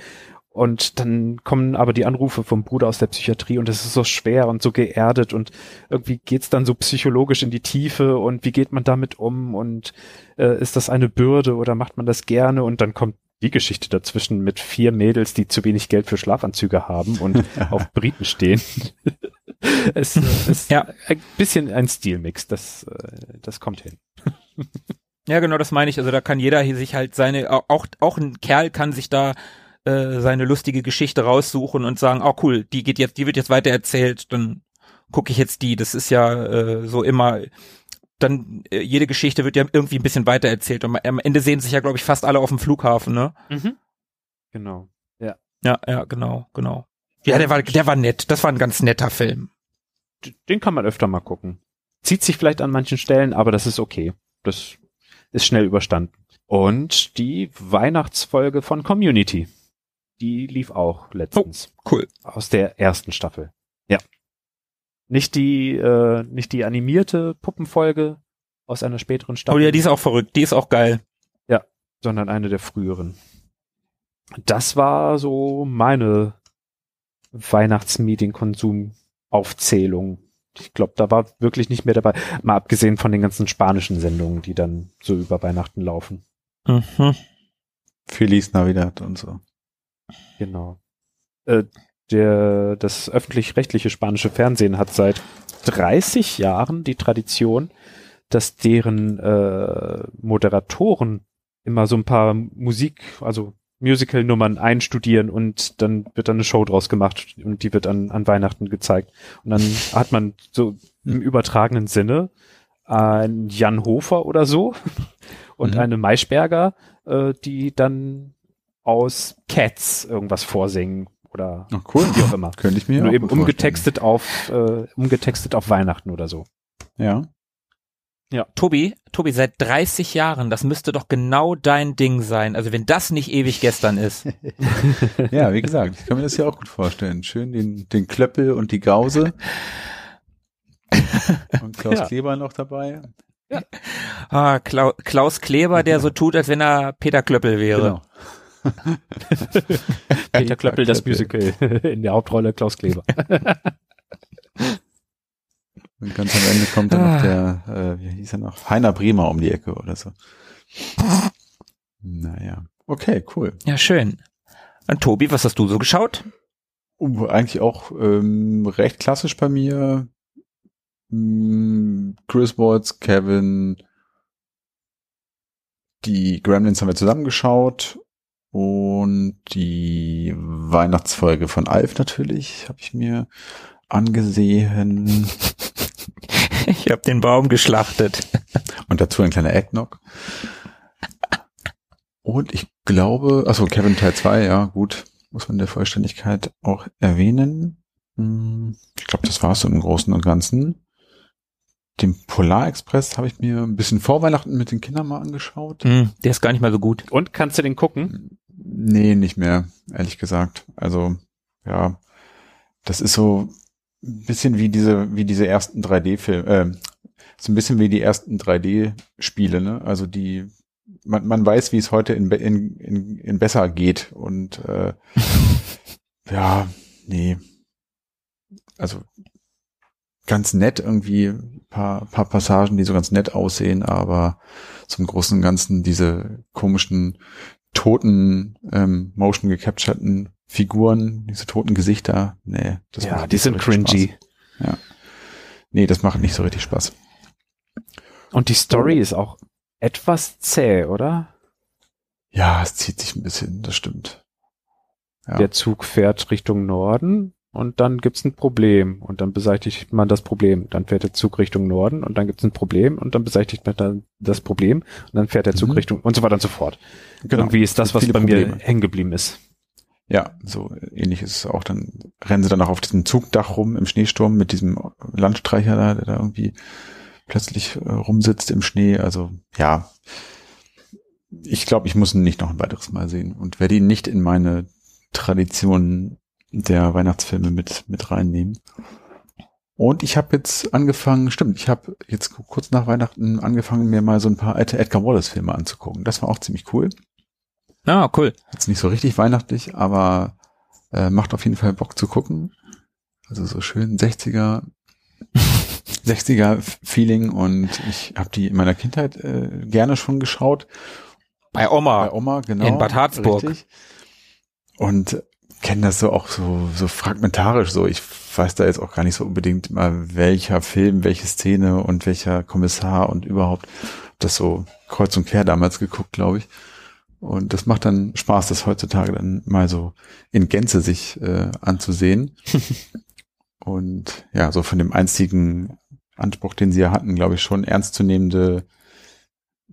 Und dann kommen aber die Anrufe vom Bruder aus der Psychiatrie und es ist so schwer und so geerdet und irgendwie geht's dann so psychologisch in die Tiefe und wie geht man damit um und äh, ist das eine Bürde oder macht man das gerne und dann kommt Geschichte dazwischen mit vier Mädels, die zu wenig Geld für Schlafanzüge haben und auf Briten stehen. es äh, ist Ja. ein bisschen ein Stilmix, das, äh, das kommt hin. Ja, genau, das meine ich. Also da kann jeder hier sich halt seine, auch, auch ein Kerl kann sich da äh, seine lustige Geschichte raussuchen und sagen, oh cool, die geht jetzt, die wird jetzt weiter erzählt, dann gucke ich jetzt die. Das ist ja äh, so immer, dann äh, jede Geschichte wird ja irgendwie ein bisschen weiter erzählt und am Ende sehen sich ja, glaube ich, fast alle auf dem Flughafen, ne? Genau. Ja, ja, genau, genau. Ja, der war, der war nett. Das war ein ganz netter Film. Den kann man öfter mal gucken. Zieht sich vielleicht an manchen Stellen, aber das ist okay. Das ist schnell überstanden. Und die Weihnachtsfolge von Community. Die lief auch letztens. Cool. Aus der ersten Staffel. Ja. Nicht die, äh, nicht die animierte Puppenfolge aus einer späteren Oh Staffel, ja, die ist auch verrückt. Die ist auch geil. sondern eine der früheren. Das war so meine Weihnachtsmedienkonsum-Aufzählung. Ich glaube, da war wirklich nicht mehr dabei. Mal abgesehen von den ganzen spanischen Sendungen, die dann so über Weihnachten laufen. Mhm. Feliz Navidad und so. Genau. Äh, der, das öffentlich-rechtliche spanische Fernsehen hat seit 30 Jahren die Tradition, dass deren äh, Moderatoren immer so ein paar Musik, also Musical-Nummern einstudieren und dann wird dann eine Show draus gemacht und die wird an, an Weihnachten gezeigt. Und dann hat man so im übertragenen Sinne ein Jan Hofer oder so und Mhm. eine Maischberger, äh, die dann aus Cats irgendwas vorsingen oder Ach, cool. wie auch immer. Könnte ich mir Nur auch eben umgetextet auf, äh, umgetextet auf Weihnachten oder so. vorstellen. Tobi, Tobi, seit 30 Jahren, das müsste doch genau dein Ding sein. Also wenn das nicht ewig gestern ist. Ja. ja, wie gesagt, ich kann mir das ja auch gut vorstellen. Schön den, den Klöppel und die Gause. Und Klaus Ja. Kleber noch dabei. Ah, Klau Klaus Kleber, der so tut, als wenn er Peter Klöppel wäre. Genau. Peter Klöppel, das. Musical in der Hauptrolle Klaus Kleber. Und ganz am Ende kommt dann noch der, äh, wie hieß er noch? Heiner Bremer um die Ecke oder so. Naja. Okay, cool. Ja, schön. Und Tobi, was hast du so geschaut? Uh, eigentlich auch ähm, recht klassisch bei mir. Mm, Chris Watts, Kevin, die Gremlins haben wir zusammengeschaut und die Weihnachtsfolge von Alf natürlich habe ich mir angesehen Ich habe den Baum geschlachtet. und dazu ein kleiner Eggnog. Und ich glaube, also Kevin Teil 2, ja gut, muss man der Vollständigkeit auch erwähnen. Hm, Ich glaube, das war es so im Großen und Ganzen. Den Polar Express habe ich mir ein bisschen vor Weihnachten mit den Kindern mal angeschaut. Hm, der ist gar nicht mal so gut. Und kannst du den gucken? Nee, nicht mehr, ehrlich gesagt. Also, ja, das ist so ein bisschen wie diese, wie diese ersten 3D-Filme, äh, so ein bisschen wie die ersten 3D-Spiele, ne? Also die, man, man weiß, wie es heute in, in, in, in besser geht und äh, ja, nee. Also ganz nett irgendwie, paar, paar Passagen, die so ganz nett aussehen, aber zum Großen und Ganzen diese komischen toten, ähm, motion gecapturten Figuren, diese toten Gesichter, nee, das ja, macht die nicht so sind richtig cringy. Spaß. Nee, das macht nicht so richtig Spaß. Und die Story ist auch etwas zäh, oder? Ja, es zieht sich ein bisschen, das stimmt. Ja. Der Zug fährt Richtung Norden und dann gibt's ein Problem und dann beseitigt man das Problem. Dann fährt der Zug Richtung Norden und dann gibt's ein Problem und dann beseitigt man dann das Problem und dann fährt der Zug Mhm. Richtung und so weiter und so fort. Genau. Irgendwie ist das, was bei mir Probleme. hängen geblieben ist. Ja, so ähnlich ist es auch. Dann rennen sie dann auch auf diesem Zugdach rum im Schneesturm mit diesem Landstreicher da, der da irgendwie plötzlich äh, rumsitzt im Schnee. Also ja, ich glaube, ich muss ihn nicht noch ein weiteres Mal sehen und werde ihn nicht in meine Tradition der Weihnachtsfilme mit mit reinnehmen. Und ich habe jetzt angefangen, stimmt, ich habe jetzt kurz nach Weihnachten angefangen, mir mal so ein paar alte Edgar Wallace Filme anzugucken. Das war auch ziemlich cool. Ah, cool. Jetzt nicht so richtig weihnachtlich, aber äh, macht auf jeden Fall Bock zu gucken. Also so schön 60er, 60er Feeling und ich habe die in meiner Kindheit äh, gerne schon geschaut. Bei Oma. Bei Oma, genau. in Bad Harzburg. Richtig. Und kenne das so auch so, so fragmentarisch so. Ich weiß da jetzt auch gar nicht so unbedingt mal, welcher Film, welche Szene und welcher Kommissar und überhaupt das so kreuz und quer damals geguckt, glaube ich. Und das macht dann Spaß, das heutzutage dann mal so in Gänze sich äh, anzusehen. und ja, so von dem einzigen Anspruch, den sie ja hatten, glaube ich, schon ernstzunehmende,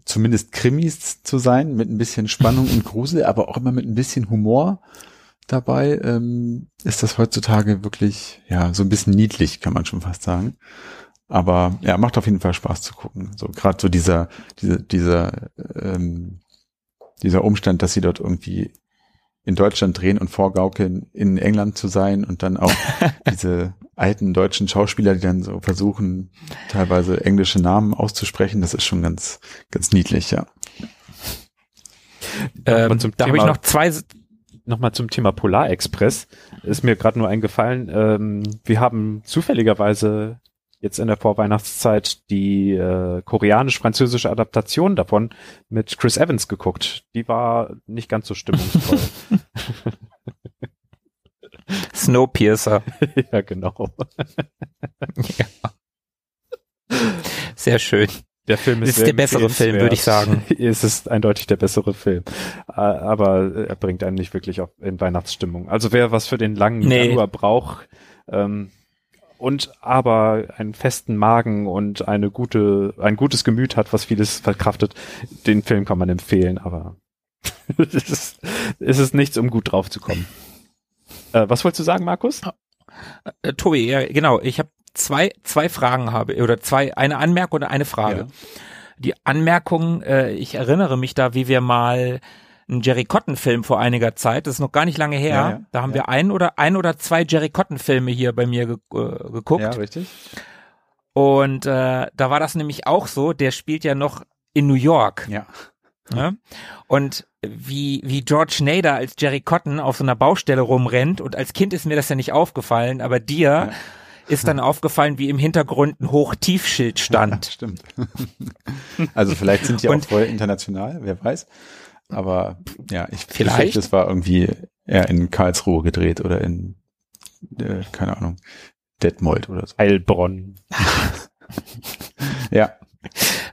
zumindest Krimis zu sein, mit ein bisschen Spannung und Grusel, aber auch immer mit ein bisschen Humor dabei, ähm, ist das heutzutage wirklich, ja, so ein bisschen niedlich, kann man schon fast sagen. Aber ja, macht auf jeden Fall Spaß zu gucken. So gerade so dieser, dieser, dieser, ähm, dieser Umstand, dass sie dort irgendwie in Deutschland drehen und vorgaukeln, in England zu sein und dann auch diese alten deutschen Schauspieler, die dann so versuchen, teilweise englische Namen auszusprechen, das ist schon ganz, ganz niedlich, ja. Ähm, zum da habe ich Thema- noch zwei. Nochmal zum Thema Polarexpress. Ist mir gerade nur eingefallen, ähm, wir haben zufälligerweise jetzt in der Vorweihnachtszeit die äh, koreanisch-französische Adaptation davon mit Chris Evans geguckt. Die war nicht ganz so stimmungsvoll. Snowpiercer. ja, genau. Sehr schön. Der Film ist, Ist der bessere Film, würde ich sagen. Es ist eindeutig der bessere Film. Äh, Aber er bringt einen nicht wirklich in Weihnachtsstimmung. Also wer was für den langen Nee. Januar braucht, ähm, und aber einen festen Magen und eine gute, ein gutes Gemüt hat, was vieles verkraftet, den Film kann man empfehlen, aber es, ist, es ist nichts, um gut drauf zu kommen. Äh, was wolltest du sagen, Markus? Äh, Tobi, ja, genau. Ich habe zwei, zwei Fragen habe oder zwei, eine Anmerkung oder eine Frage. Ja. Die Anmerkung, äh, ich erinnere mich da, wie wir mal einen Jerry Cotton Film vor einiger Zeit, das ist noch gar nicht lange her, Ja, ja, da haben wir ein oder ein oder zwei Jerry Cotton Filme hier bei mir ge äh, geguckt. Ja, richtig. Und äh, da war das nämlich auch so, der spielt ja noch in New York. Ja. Ne? Und wie, wie George Nader als Jerry Cotton auf so einer Baustelle rumrennt und als Kind ist mir das ja nicht aufgefallen, aber dir. Ist dann aufgefallen, wie im Hintergrund ein Hochtiefschild stand. Stimmt. also vielleicht sind die Und- auch voll international, wer weiß. Aber ja, ich Vielleicht. es war irgendwie eher in Karlsruhe gedreht oder in, äh, keine Ahnung, Detmold oder so. Heilbronn. Ja,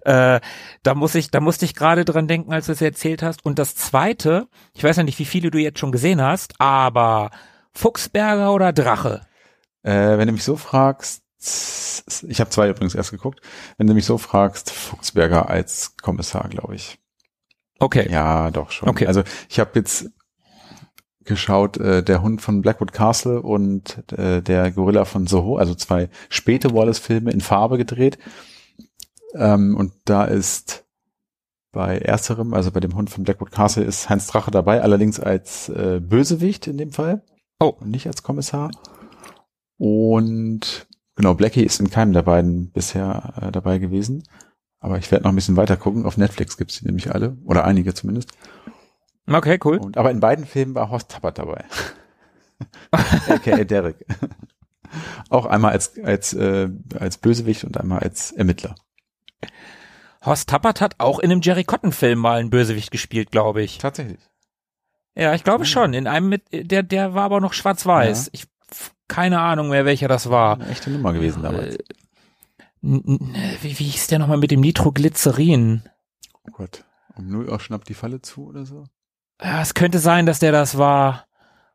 Äh, da muss ich, da musste ich gerade dran denken, als du es erzählt hast. Und das zweite, ich weiß ja nicht, wie viele du jetzt schon gesehen hast, aber Fuchsberger oder Drache? Äh, wenn du mich so fragst, ich habe zwei übrigens erst geguckt, wenn du mich so fragst, Fuchsberger als Kommissar, glaube ich. Okay. Ja, doch schon. Okay. Also ich habe jetzt geschaut, äh, der Hund von Blackwood Castle und äh, der Gorilla von Soho, also zwei späte Wallace-Filme in Farbe gedreht. Ähm, und da ist bei ersterem, also bei dem Hund von Blackwood Castle, ist Heinz Drache dabei, allerdings als äh, Bösewicht in dem Fall. Oh. Und nicht als Kommissar. Und genau, Blackie ist in keinem der beiden bisher äh, dabei gewesen. Aber ich werde noch ein bisschen weiter gucken. Auf Netflix gibt's die nämlich alle. Oder einige zumindest. Okay, cool. Und, aber in beiden Filmen war Horst Tappert dabei. AKA Derek. Auch einmal als, als, äh, als Bösewicht und einmal als Ermittler. Horst Tappert hat auch in einem Jerry Cotton Film mal einen Bösewicht gespielt, glaube ich. Tatsächlich. Ja, ich glaube schon. In einem mit, der, der war aber noch schwarz-weiß. Ja. Ich, keine Ahnung mehr, welcher das war. Eine echte Nummer gewesen damals. Äh, Wie, wie hieß der nochmal mit dem Nitroglycerin? Oh Gott. Um null Uhr schnappt die Falle zu oder so? Ja, es könnte sein, dass der das war.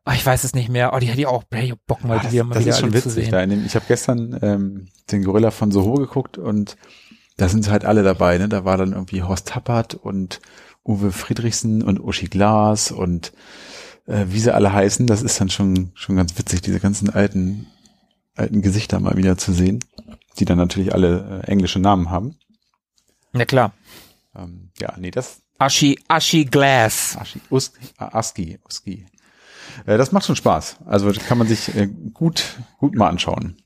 Ah, ich weiß es nicht mehr. Oh, die hätte ich auch auch Bock mal Ah, das wieder, mal das wieder ist schon alle zu witzig. sehen. Da in dem, ich habe gestern ähm, den Gorilla von Soho geguckt und da sind halt alle dabei. Ne? Da war dann irgendwie Horst Tappert und Uwe Friedrichsen und Uschi Glas und äh, wie sie alle heißen. Das ist dann schon schon ganz witzig, diese ganzen alten alten Gesichter mal wieder zu sehen, die dann natürlich alle äh, englische Namen haben. Na klar. Ähm, ja, nee, das Aschi, Aschi Glass. Aschi, Us, Aski, Uski. Äh, das macht schon Spaß. Also kann man sich äh, gut, gut mal anschauen.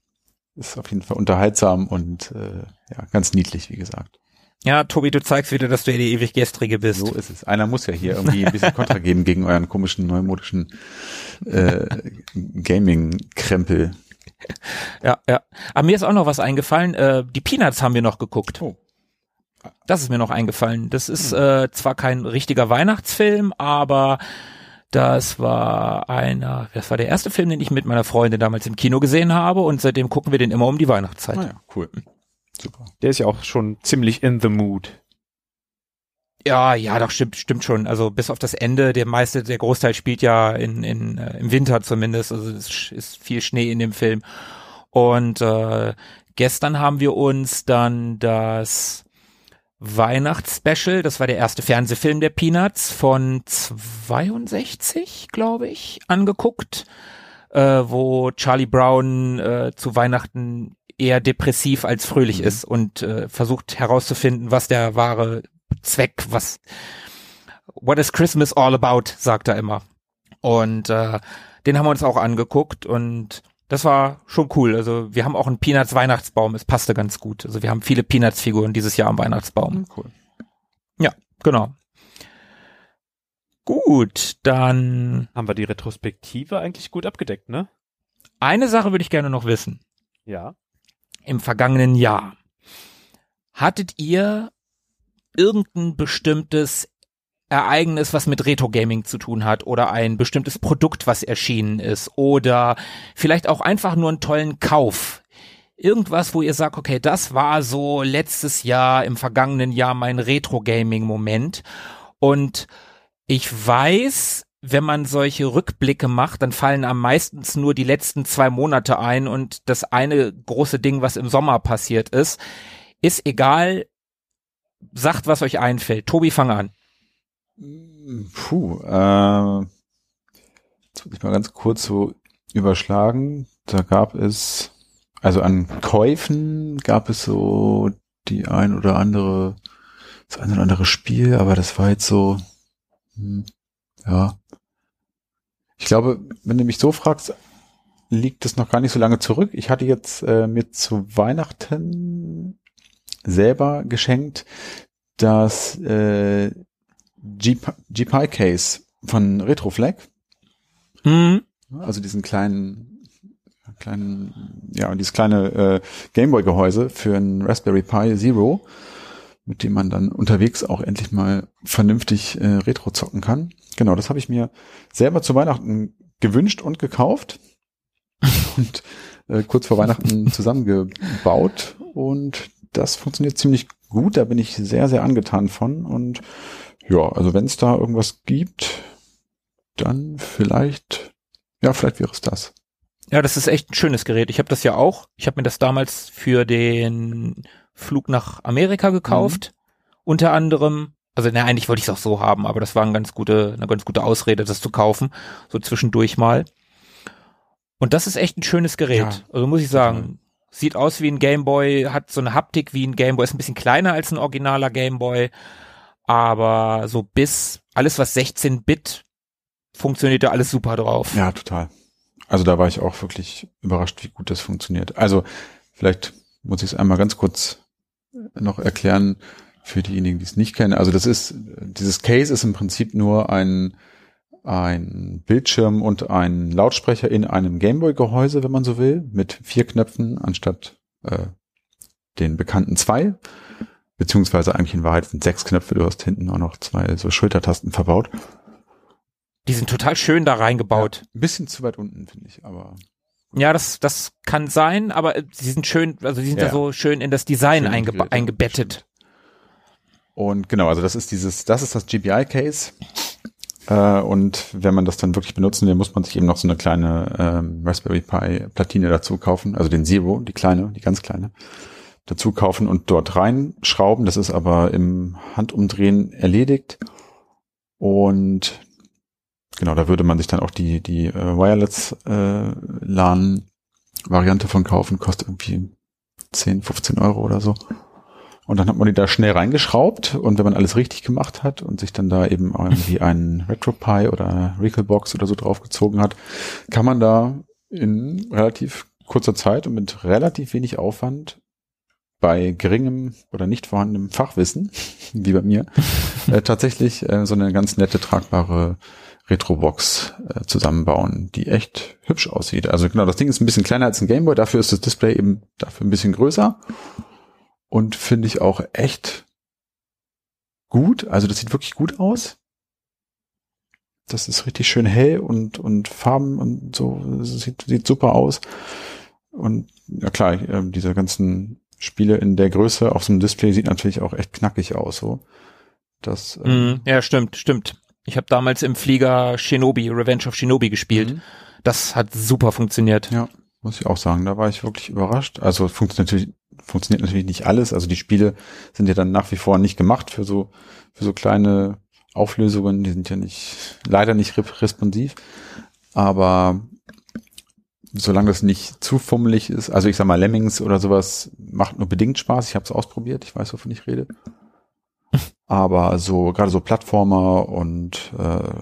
Ist auf jeden Fall unterhaltsam und äh, ja, ganz niedlich, wie gesagt. Ja, Tobi, du zeigst wieder, dass du ja die ewig Gestrige bist. So ist es. Einer muss ja hier irgendwie ein bisschen Kontra geben gegen euren komischen, neumodischen äh, Gaming-Krempel. Ja, ja. Aber mir ist auch noch was eingefallen. Äh, die Peanuts haben wir noch geguckt. Oh. Das ist mir noch eingefallen. Das ist äh, zwar kein richtiger Weihnachtsfilm, aber das war einer, das war der erste Film, den ich mit meiner Freundin damals im Kino gesehen habe und seitdem gucken wir den immer um die Weihnachtszeit. Naja, cool. Super. Der ist ja auch schon ziemlich in the mood. Ja, ja, doch stimmt, stimmt schon. Also bis auf das Ende, der meiste, der Großteil spielt ja in, in äh, im Winter zumindest. Also es ist viel Schnee in dem Film. Und äh, gestern haben wir uns dann das Weihnachtsspecial, das war der erste Fernsehfilm der Peanuts von 62, glaube ich, angeguckt, äh, wo Charlie Brown äh, zu Weihnachten eher depressiv als fröhlich ist und äh, versucht herauszufinden, was der wahre Zweck, was What is Christmas all about, sagt er immer. Und äh, den haben wir uns auch angeguckt und das war schon cool. Also wir haben auch einen Peanuts Weihnachtsbaum, es passte ganz gut. Also wir haben viele Peanuts Figuren dieses Jahr am Weihnachtsbaum. Cool. Genau. Gut, dann Haben wir die Retrospektive eigentlich gut abgedeckt, ne? eine Sache würde ich gerne noch wissen. Ja. Im vergangenen Jahr hattet ihr irgendein bestimmtes Ereignis, was mit Retro Gaming zu tun hat oder ein bestimmtes Produkt, was erschienen ist oder vielleicht auch einfach nur einen tollen Kauf. Irgendwas, wo ihr sagt, okay, das war so letztes Jahr, im vergangenen Jahr mein Retro Gaming Moment und ich weiß, wenn man solche Rückblicke macht, dann fallen am meistens nur die letzten zwei Monate ein und das eine große Ding, was im Sommer passiert ist, ist egal, sagt, was euch einfällt. Tobi, fang an. Puh, äh, jetzt muss ich mal ganz kurz so überschlagen. Da gab es, also an Käufen gab es so die ein oder andere, das ein oder andere Spiel, aber das war jetzt so, hm, ja. Ich glaube, wenn du mich so fragst, liegt es noch gar nicht so lange zurück. Ich hatte jetzt äh, mir zu Weihnachten selber geschenkt das äh, GPI Case von Retroflag. Mhm. Also diesen kleinen, kleinen, ja, dieses kleine äh, Gameboy-Gehäuse für ein Raspberry Pi Zero, mit dem man dann unterwegs auch endlich mal vernünftig äh, Retro zocken kann. Genau, das habe ich mir selber zu Weihnachten gewünscht und gekauft und äh, kurz vor Weihnachten zusammengebaut und das funktioniert ziemlich gut. Da bin ich sehr, sehr angetan von. Und ja, also wenn es da irgendwas gibt, dann vielleicht, ja, vielleicht wäre es das. Ja, das ist echt ein schönes Gerät. Ich habe das ja auch. Ich habe mir das damals für den Flug nach Amerika gekauft. Mhm. Unter anderem, also ne, eigentlich wollte ich es auch so haben, aber das war eine ganz gute, eine ganz gute Ausrede, das zu kaufen, so zwischendurch mal. Und das ist echt ein schönes Gerät. Ja, also muss ich sagen, Sieht aus wie ein Gameboy, hat so eine Haptik wie ein Gameboy, ist ein bisschen kleiner als ein originaler Gameboy, aber so bis alles was 16 Bit funktioniert da alles super drauf. Ja, total. Also da war ich auch wirklich überrascht, wie gut das funktioniert. Also vielleicht muss ich es einmal ganz kurz noch erklären für diejenigen, die es nicht kennen. Also das ist, dieses Case ist im Prinzip nur ein ein Bildschirm und ein Lautsprecher in einem Gameboy-Gehäuse, wenn man so will, mit vier Knöpfen anstatt äh, den bekannten zwei. Beziehungsweise eigentlich in Wahrheit sind sechs Knöpfe, du hast hinten auch noch zwei so Schultertasten verbaut. Die sind total schön da reingebaut. Ja, ein bisschen zu weit unten, finde ich, aber. Ja, das, das kann sein, aber sie sind schön, also sie sind ja, da so schön in das Design einge eingebettet. Und genau, also das ist dieses, das ist das GPI-Case. Äh, und wenn man das dann wirklich benutzen will, muss man sich eben noch so eine kleine ähm, Raspberry Pi Platine dazu kaufen, also den Zero, die kleine, die ganz kleine, dazu kaufen und dort reinschrauben. Das ist aber im Handumdrehen erledigt. Und genau, da würde man sich dann auch die, die äh, Wireless äh, LAN Variante von kaufen, kostet irgendwie 10, 15 Euro oder so. Und dann hat man die da schnell reingeschraubt und wenn man alles richtig gemacht hat und sich dann da eben irgendwie einen RetroPie oder Recalbox oder so draufgezogen hat, kann man da in relativ kurzer Zeit und mit relativ wenig Aufwand bei geringem oder nicht vorhandenem Fachwissen, wie bei mir, äh, tatsächlich äh, so eine ganz nette tragbare Retrobox äh, zusammenbauen, die echt hübsch aussieht. Also genau, das Ding ist ein bisschen kleiner als ein Gameboy, dafür ist das Display eben dafür ein bisschen größer und finde ich auch echt gut. Also das sieht wirklich gut aus. Das ist richtig schön hell und, und Farben und so. Sieht, sieht super aus. Und ja klar, äh, diese ganzen Spiele in der Größe auf so einem Display sieht natürlich auch echt knackig aus. So. Das, ähm, ja, stimmt, stimmt. Ich habe damals im Flieger Shinobi, Revenge of Shinobi gespielt. Mhm. Das hat super funktioniert. Ja, muss ich auch sagen. Da war ich wirklich überrascht. Also funktioniert natürlich funktioniert natürlich nicht alles. Also die Spiele sind ja dann nach wie vor nicht gemacht für so, für so kleine Auflösungen. Die sind ja nicht, leider nicht responsiv. Aber solange das nicht zu fummelig ist, also ich sag mal Lemmings oder sowas, macht nur bedingt Spaß. Ich habe es ausprobiert, ich weiß, wovon ich rede. Aber so, gerade so Plattformer und äh,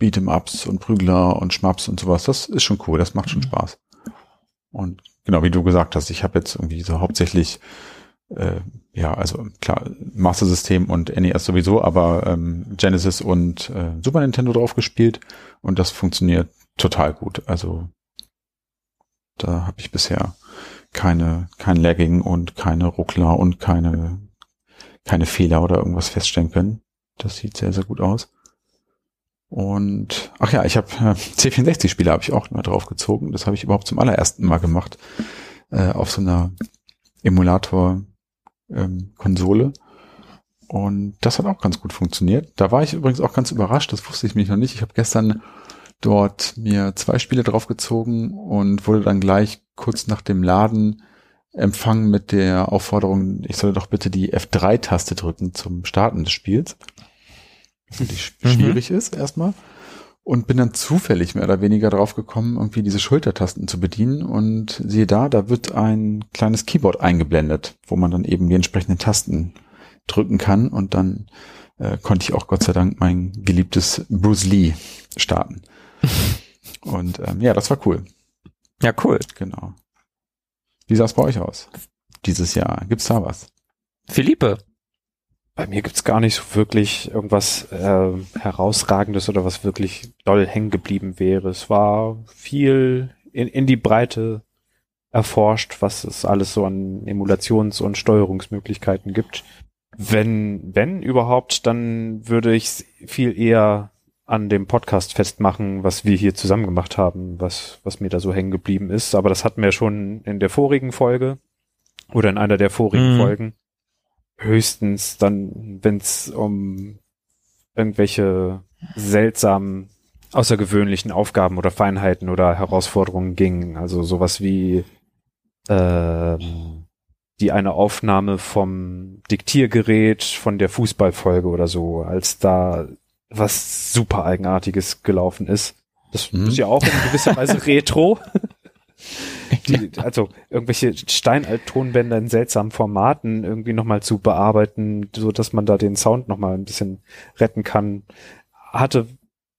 Beat'em-Ups und Prügler und Schmaps und sowas, das ist schon cool, das macht schon mhm. Spaß. Und genau, wie du gesagt hast, ich habe jetzt irgendwie so hauptsächlich, äh, ja, also klar, Master System und NES sowieso, aber ähm, Genesis und äh, Super Nintendo drauf gespielt und das funktioniert total gut. Also da habe ich bisher keine, kein Lagging und keine Ruckler und keine, keine Fehler oder irgendwas feststellen können. Das sieht sehr, sehr gut aus. Und ach ja, ich habe äh, C64-Spiele habe ich auch mal draufgezogen. Das habe ich überhaupt zum allerersten Mal gemacht äh, auf so einer Emulator-Konsole. Ähm, Und das hat auch ganz gut funktioniert. Da war ich übrigens auch ganz überrascht, das wusste ich mich noch nicht. Ich habe gestern dort mir zwei Spiele draufgezogen und wurde dann gleich kurz nach dem Laden empfangen mit der Aufforderung, ich solle doch bitte die F3-Taste drücken zum Starten des Spiels. Die mhm. schwierig ist erstmal. Und bin dann zufällig mehr oder weniger drauf gekommen, irgendwie diese Schultertasten zu bedienen. Und siehe da, da wird ein kleines Keyboard eingeblendet, wo man dann eben die entsprechenden Tasten drücken kann. Und dann äh, konnte ich auch Gott sei Dank mein geliebtes Bruce Lee starten. Und ähm, ja, das war cool. Ja, cool. Genau. Wie sah es bei euch aus? Dieses Jahr. Gibt's da was? Philippe. Bei mir gibt's gar nicht so wirklich irgendwas äh, herausragendes oder was wirklich doll hängen geblieben wäre. Es war viel in, in die Breite erforscht, was es alles so an Emulations- und Steuerungsmöglichkeiten gibt. Wenn, wenn überhaupt, dann würde ich viel eher an dem Podcast festmachen, was wir hier zusammen gemacht haben, was, was mir da so hängen geblieben ist. Aber das hatten wir schon in der vorigen Folge oder in einer der vorigen mhm. Folgen. Höchstens dann, wenn es um irgendwelche seltsamen, außergewöhnlichen Aufgaben oder Feinheiten oder Herausforderungen ging. Also sowas wie ähm, die eine Aufnahme vom Diktiergerät von der Fußballfolge oder so, als da was super eigenartiges gelaufen ist. Das mhm. ist ja auch in gewisser Weise Retro. Die, also irgendwelche Steinalt-Tonbänder in seltsamen Formaten irgendwie nochmal zu bearbeiten, so dass man da den Sound nochmal ein bisschen retten kann, hatte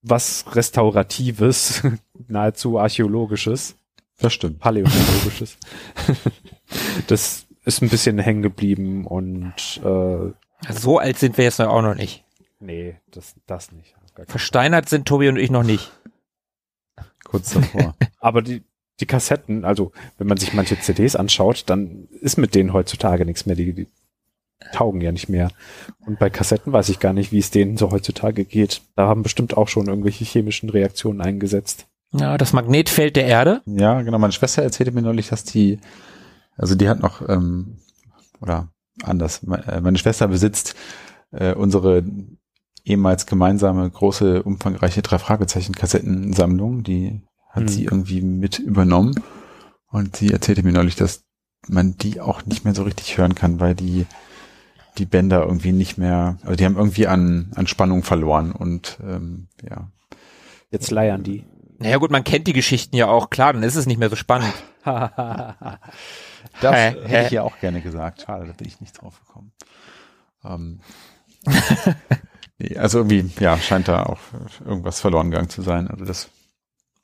was Restauratives, nahezu Archäologisches. Das stimmt. Paläontologisches. das ist ein bisschen hängen geblieben und äh, so alt sind wir jetzt auch noch nicht. Nee, das, das nicht. Versteinert sind Tobi und ich noch nicht. Kurz davor. Aber die, die Kassetten, also wenn man sich manche CDs anschaut, dann ist mit denen heutzutage nichts mehr. Die, die taugen ja nicht mehr. Und bei Kassetten weiß ich gar nicht, wie es denen so heutzutage geht. Da haben bestimmt auch schon irgendwelche chemischen Reaktionen eingesetzt. Ja, das Magnetfeld der Erde. Ja, genau. Meine Schwester erzählte mir neulich, dass die, also die hat noch, ähm, oder anders, äh, meine Schwester besitzt äh, unsere ehemals gemeinsame große, umfangreiche drei Fragezeichen Kassettensammlung, die hat mhm. sie irgendwie mit übernommen. Und sie erzählte mir neulich, dass man die auch nicht mehr so richtig hören kann, weil die die Bänder irgendwie nicht mehr, also die haben irgendwie an, an Spannung verloren und ähm, ja. Jetzt leiern die. Naja gut, man kennt die Geschichten ja auch, klar, dann ist es nicht mehr so spannend. das hätte ich ja auch gerne gesagt. Schade, da bin ich nicht drauf gekommen. Ähm, also irgendwie, ja, scheint da auch irgendwas verloren gegangen zu sein. Also das.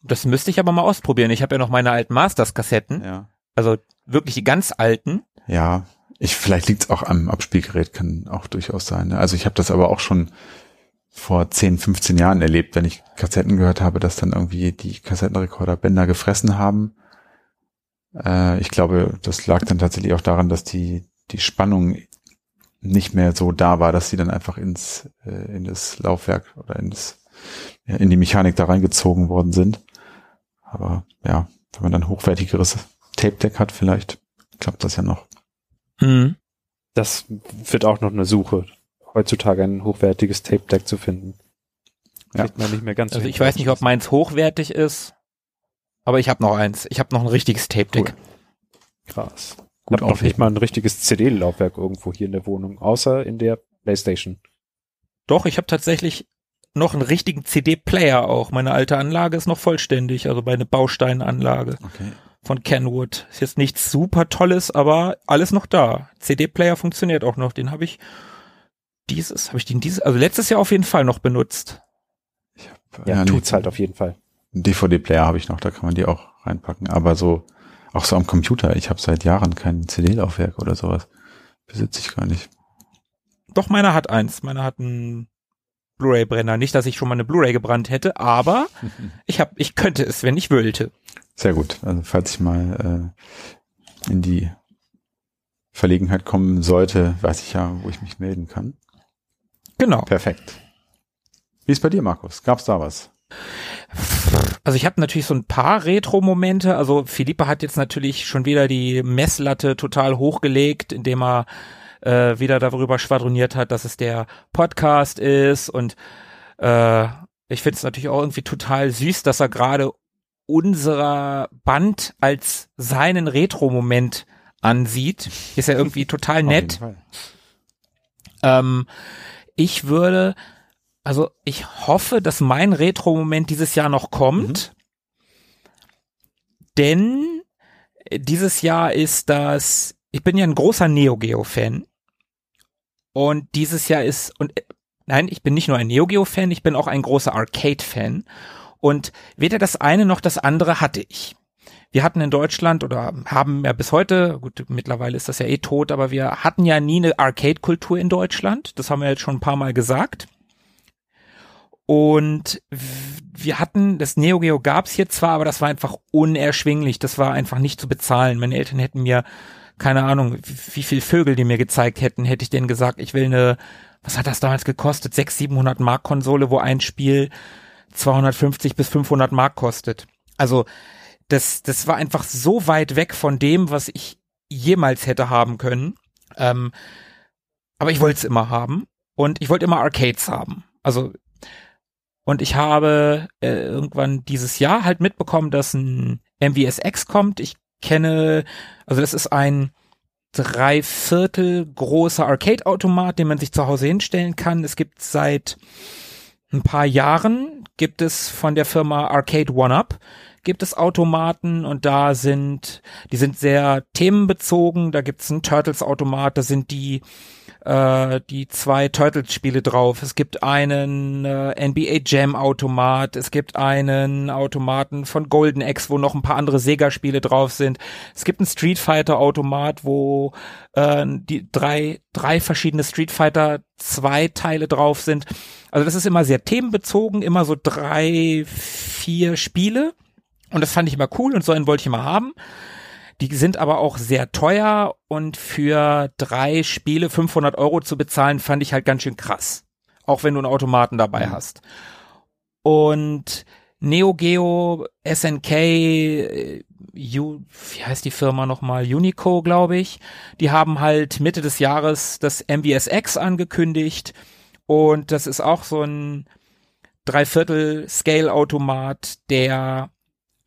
Das müsste ich aber mal ausprobieren. Ich habe ja noch meine alten Masters-Kassetten. Ja. Also wirklich die ganz alten. Ja, ich vielleicht liegt's auch am Abspielgerät, kann auch durchaus sein. Ne? Also ich habe das aber auch schon vor 10, 15 Jahren erlebt, wenn ich Kassetten gehört habe, dass dann irgendwie die Kassettenrekorder Bänder gefressen haben. Äh, ich glaube, das lag dann tatsächlich auch daran, dass die die Spannung nicht mehr so da war, dass sie dann einfach ins äh, in das Laufwerk oder in das ja, in die Mechanik da reingezogen worden sind. Aber ja, wenn man dann hochwertigeres Tape Deck hat, vielleicht klappt das ja noch. Mhm. Das wird auch noch eine Suche, heutzutage ein hochwertiges Tape Deck zu finden. Ja. man nicht mehr ganz also ich weiß nicht, ob meins hochwertig ist, aber ich habe noch eins. Ich habe noch ein richtiges Tape Deck. Cool. Krass. Gut, auch nicht mal ein richtiges CD-Laufwerk irgendwo hier in der Wohnung, außer in der Playstation. Doch, ich habe tatsächlich noch einen richtigen CD-Player auch. Meine alte Anlage ist noch vollständig, also meine Bausteinanlage okay. von Kenwood. Ist jetzt nichts super Tolles, aber alles noch da. CD-Player funktioniert auch noch. Den habe ich dieses, habe ich den dieses, also letztes Jahr auf jeden Fall noch benutzt. Ich hab, ja, ja tut's halt auf jeden Fall. DVD-Player habe ich noch, da kann man die auch reinpacken. Aber so auch so am Computer. Ich habe seit Jahren kein CD-Laufwerk oder sowas. Besitze ich gar nicht. Doch, meiner hat eins. Meiner hat einen Blu-ray-Brenner. Nicht, dass ich schon mal eine Blu-ray gebrannt hätte, aber ich hab, ich könnte es, wenn ich wollte. Sehr gut. Also falls ich mal äh, in die Verlegenheit kommen sollte, weiß ich ja, wo ich mich melden kann. Genau. Perfekt. Wie ist bei dir, Markus? Gab's da was? Also ich habe natürlich so ein paar Retro-Momente. Also Philippe hat jetzt natürlich schon wieder die Messlatte total hochgelegt, indem er äh, wieder darüber schwadroniert hat, dass es der Podcast ist und äh, ich finde es natürlich auch irgendwie total süß, dass er gerade unserer Band als seinen Retro-Moment ansieht. Ist ja irgendwie total nett. Ähm, ich würde, also ich hoffe, dass mein Retro-Moment dieses Jahr noch kommt. Mhm. Denn dieses Jahr ist das, ich bin ja ein großer Neo Geo-Fan. Und dieses Jahr ist, und nein, ich bin nicht nur ein Neo Geo-Fan, ich bin auch ein großer Arcade-Fan. Und weder das eine noch das andere hatte ich. Wir hatten in Deutschland oder haben ja bis heute, gut, mittlerweile ist das ja eh tot, aber wir hatten ja nie eine Arcade-Kultur in Deutschland. Das haben wir jetzt schon ein paar Mal gesagt. Und wir hatten, das Neo Geo gab's hier zwar, aber das war einfach unerschwinglich. Das war einfach nicht zu bezahlen. Meine Eltern hätten mir, keine Ahnung, wie, viel Vögel die mir gezeigt hätten, hätte ich denen gesagt, ich will eine, was hat das damals gekostet? 600, 700 Mark Konsole, wo ein Spiel 250 bis 500 Mark kostet. Also, das, das war einfach so weit weg von dem, was ich jemals hätte haben können. Ähm, aber ich wollte es immer haben. Und ich wollte immer Arcades haben. Also und ich habe äh, irgendwann dieses Jahr halt mitbekommen, dass ein MVSX kommt. Ich kenne, also das ist ein dreiviertel großer Arcade-Automat, den man sich zu Hause hinstellen kann. Es gibt seit ein paar Jahren, gibt es von der Firma Arcade One-Up, gibt es Automaten und da sind, die sind sehr themenbezogen. Da gibt es einen Turtles-Automat, da sind die äh, die zwei Turtles-Spiele drauf. Es gibt einen äh, NBA Jam-Automat, es gibt einen Automaten von Golden Axe, wo noch ein paar andere Sega-Spiele drauf sind. Es gibt einen Street Fighter-Automat, wo äh, die drei, drei verschiedene Street Fighter zwei Teile drauf sind. Also das ist immer sehr themenbezogen, immer so drei, vier Spiele. Und das fand ich immer cool und so einen wollte ich immer haben. Die sind aber auch sehr teuer und für drei Spiele 500 Euro zu bezahlen, fand ich halt ganz schön krass. Auch wenn du einen Automaten dabei mhm. hast. Und Neo Geo, SNK, äh, U, wie heißt die Firma nochmal? Unico, glaube ich. Die haben halt Mitte des Jahres das MVSX angekündigt. Und das ist auch so ein Dreiviertel-Scale-Automat, der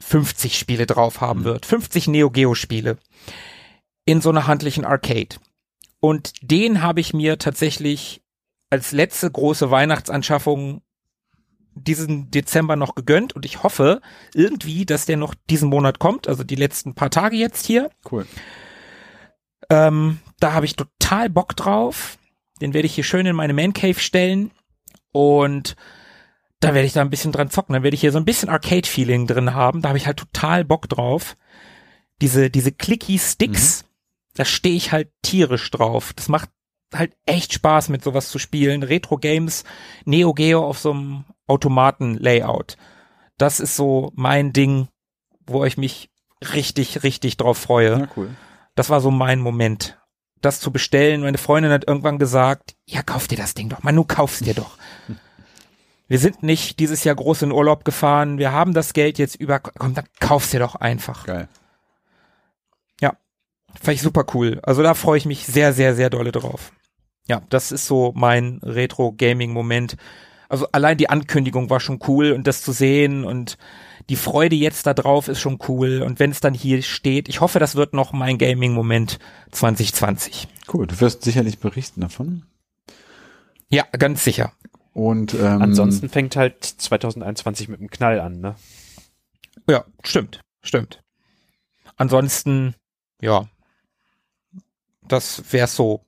50 Spiele drauf haben mhm. wird. 50 Neo Geo Spiele. In so einer handlichen Arcade. Und den habe ich mir tatsächlich als letzte große Weihnachtsanschaffung diesen Dezember noch gegönnt und ich hoffe irgendwie, dass der noch diesen Monat kommt, also die letzten paar Tage jetzt hier. Cool. Ähm, da habe ich total Bock drauf. Den werde ich hier schön in meine Man Cave stellen und da werde ich da ein bisschen dran zocken. Dann werde ich hier so ein bisschen Arcade-Feeling drin haben. Da habe ich halt total Bock drauf. Diese, diese clicky Sticks, mhm. da stehe ich halt tierisch drauf. Das macht halt echt Spaß, mit sowas zu spielen. Retro-Games, Neo Geo auf so einem Automaten-Layout. Das ist so mein Ding, wo ich mich richtig, richtig drauf freue. Ja, cool. Das war so mein Moment, das zu bestellen. Meine Freundin hat irgendwann gesagt, ja, kauf dir das Ding doch. Manu, kauf's dir doch. wir sind nicht dieses Jahr groß in Urlaub gefahren, wir haben das Geld jetzt über, komm, dann kauf's dir doch einfach. Geil. Ja, fand ich super cool. Also da freue ich mich sehr, sehr, sehr dolle drauf. Ja, das ist so mein Retro-Gaming-Moment. Also allein die Ankündigung war schon cool und das zu sehen und die Freude jetzt da drauf ist schon cool. Und wenn es dann hier steht, ich hoffe, das wird noch mein Gaming-Moment 2020. Cool, du wirst sicherlich berichten davon. Ja, ganz sicher. Und ähm, ansonsten fängt halt 2021 mit einem Knall an, ne? Ja, stimmt, stimmt. Ansonsten, ja, das wäre so.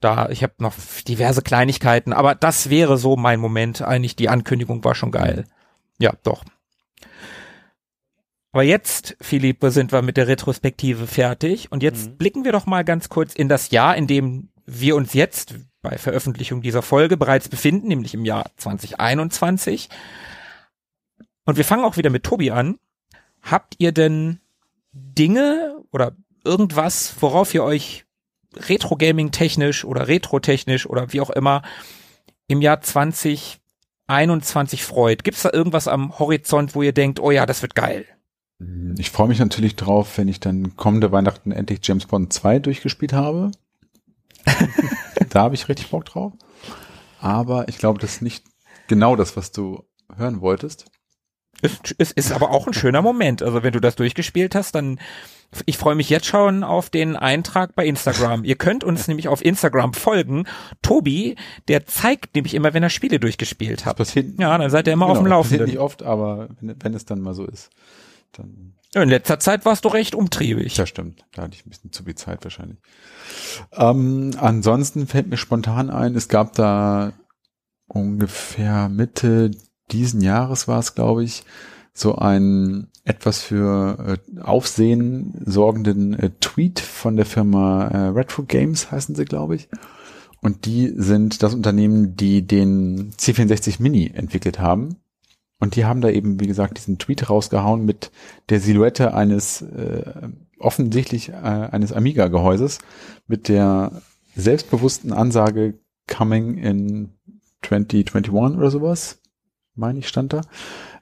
Da, ich habe noch diverse Kleinigkeiten, aber das wäre so mein Moment. Eigentlich die Ankündigung war schon geil. Ja, doch. Aber jetzt, Philippe, sind wir mit der Retrospektive fertig und jetzt mhm. blicken wir doch mal ganz kurz in das Jahr, in dem wir uns jetzt, bei Veröffentlichung dieser Folge bereits befinden, nämlich im Jahr 2021. Und wir fangen auch wieder mit Tobi an. Habt ihr denn Dinge oder irgendwas, worauf ihr euch Retro-Gaming technisch oder Retro-technisch oder wie auch immer im Jahr 2021 freut? Gibt es da irgendwas am Horizont, wo ihr denkt, oh ja, das wird geil? Ich freue mich natürlich drauf, wenn ich dann kommende Weihnachten endlich James Bond 2 durchgespielt habe. da habe ich richtig Bock drauf. Aber ich glaube, das ist nicht genau das, was du hören wolltest. Es, es ist aber auch ein schöner Moment. Also wenn du das durchgespielt hast, dann ich freue mich jetzt schon auf den Eintrag bei Instagram. Ihr könnt uns nämlich auf Instagram folgen. Tobi, der zeigt nämlich immer, wenn er Spiele durchgespielt hat. Das passiert, Ja, dann seid ihr immer genau, auf dem das passiert Laufenden. nicht oft, aber wenn, wenn es dann mal so ist, dann In letzter Zeit warst du recht umtriebig. Ja, stimmt. Da hatte ich ein bisschen zu viel Zeit wahrscheinlich. Ähm, ansonsten fällt mir spontan ein, es gab da ungefähr Mitte diesen Jahres war es, glaube ich, so ein etwas für äh, Aufsehen sorgenden äh, Tweet von der Firma äh, Retro Games heißen sie, glaube ich. Und die sind das Unternehmen, die den C64 Mini entwickelt haben. Und die haben da eben, wie gesagt, diesen Tweet rausgehauen mit der Silhouette eines äh, offensichtlich äh, eines Amiga-Gehäuses mit der selbstbewussten Ansage Coming in 2021 oder sowas, meine ich, stand da.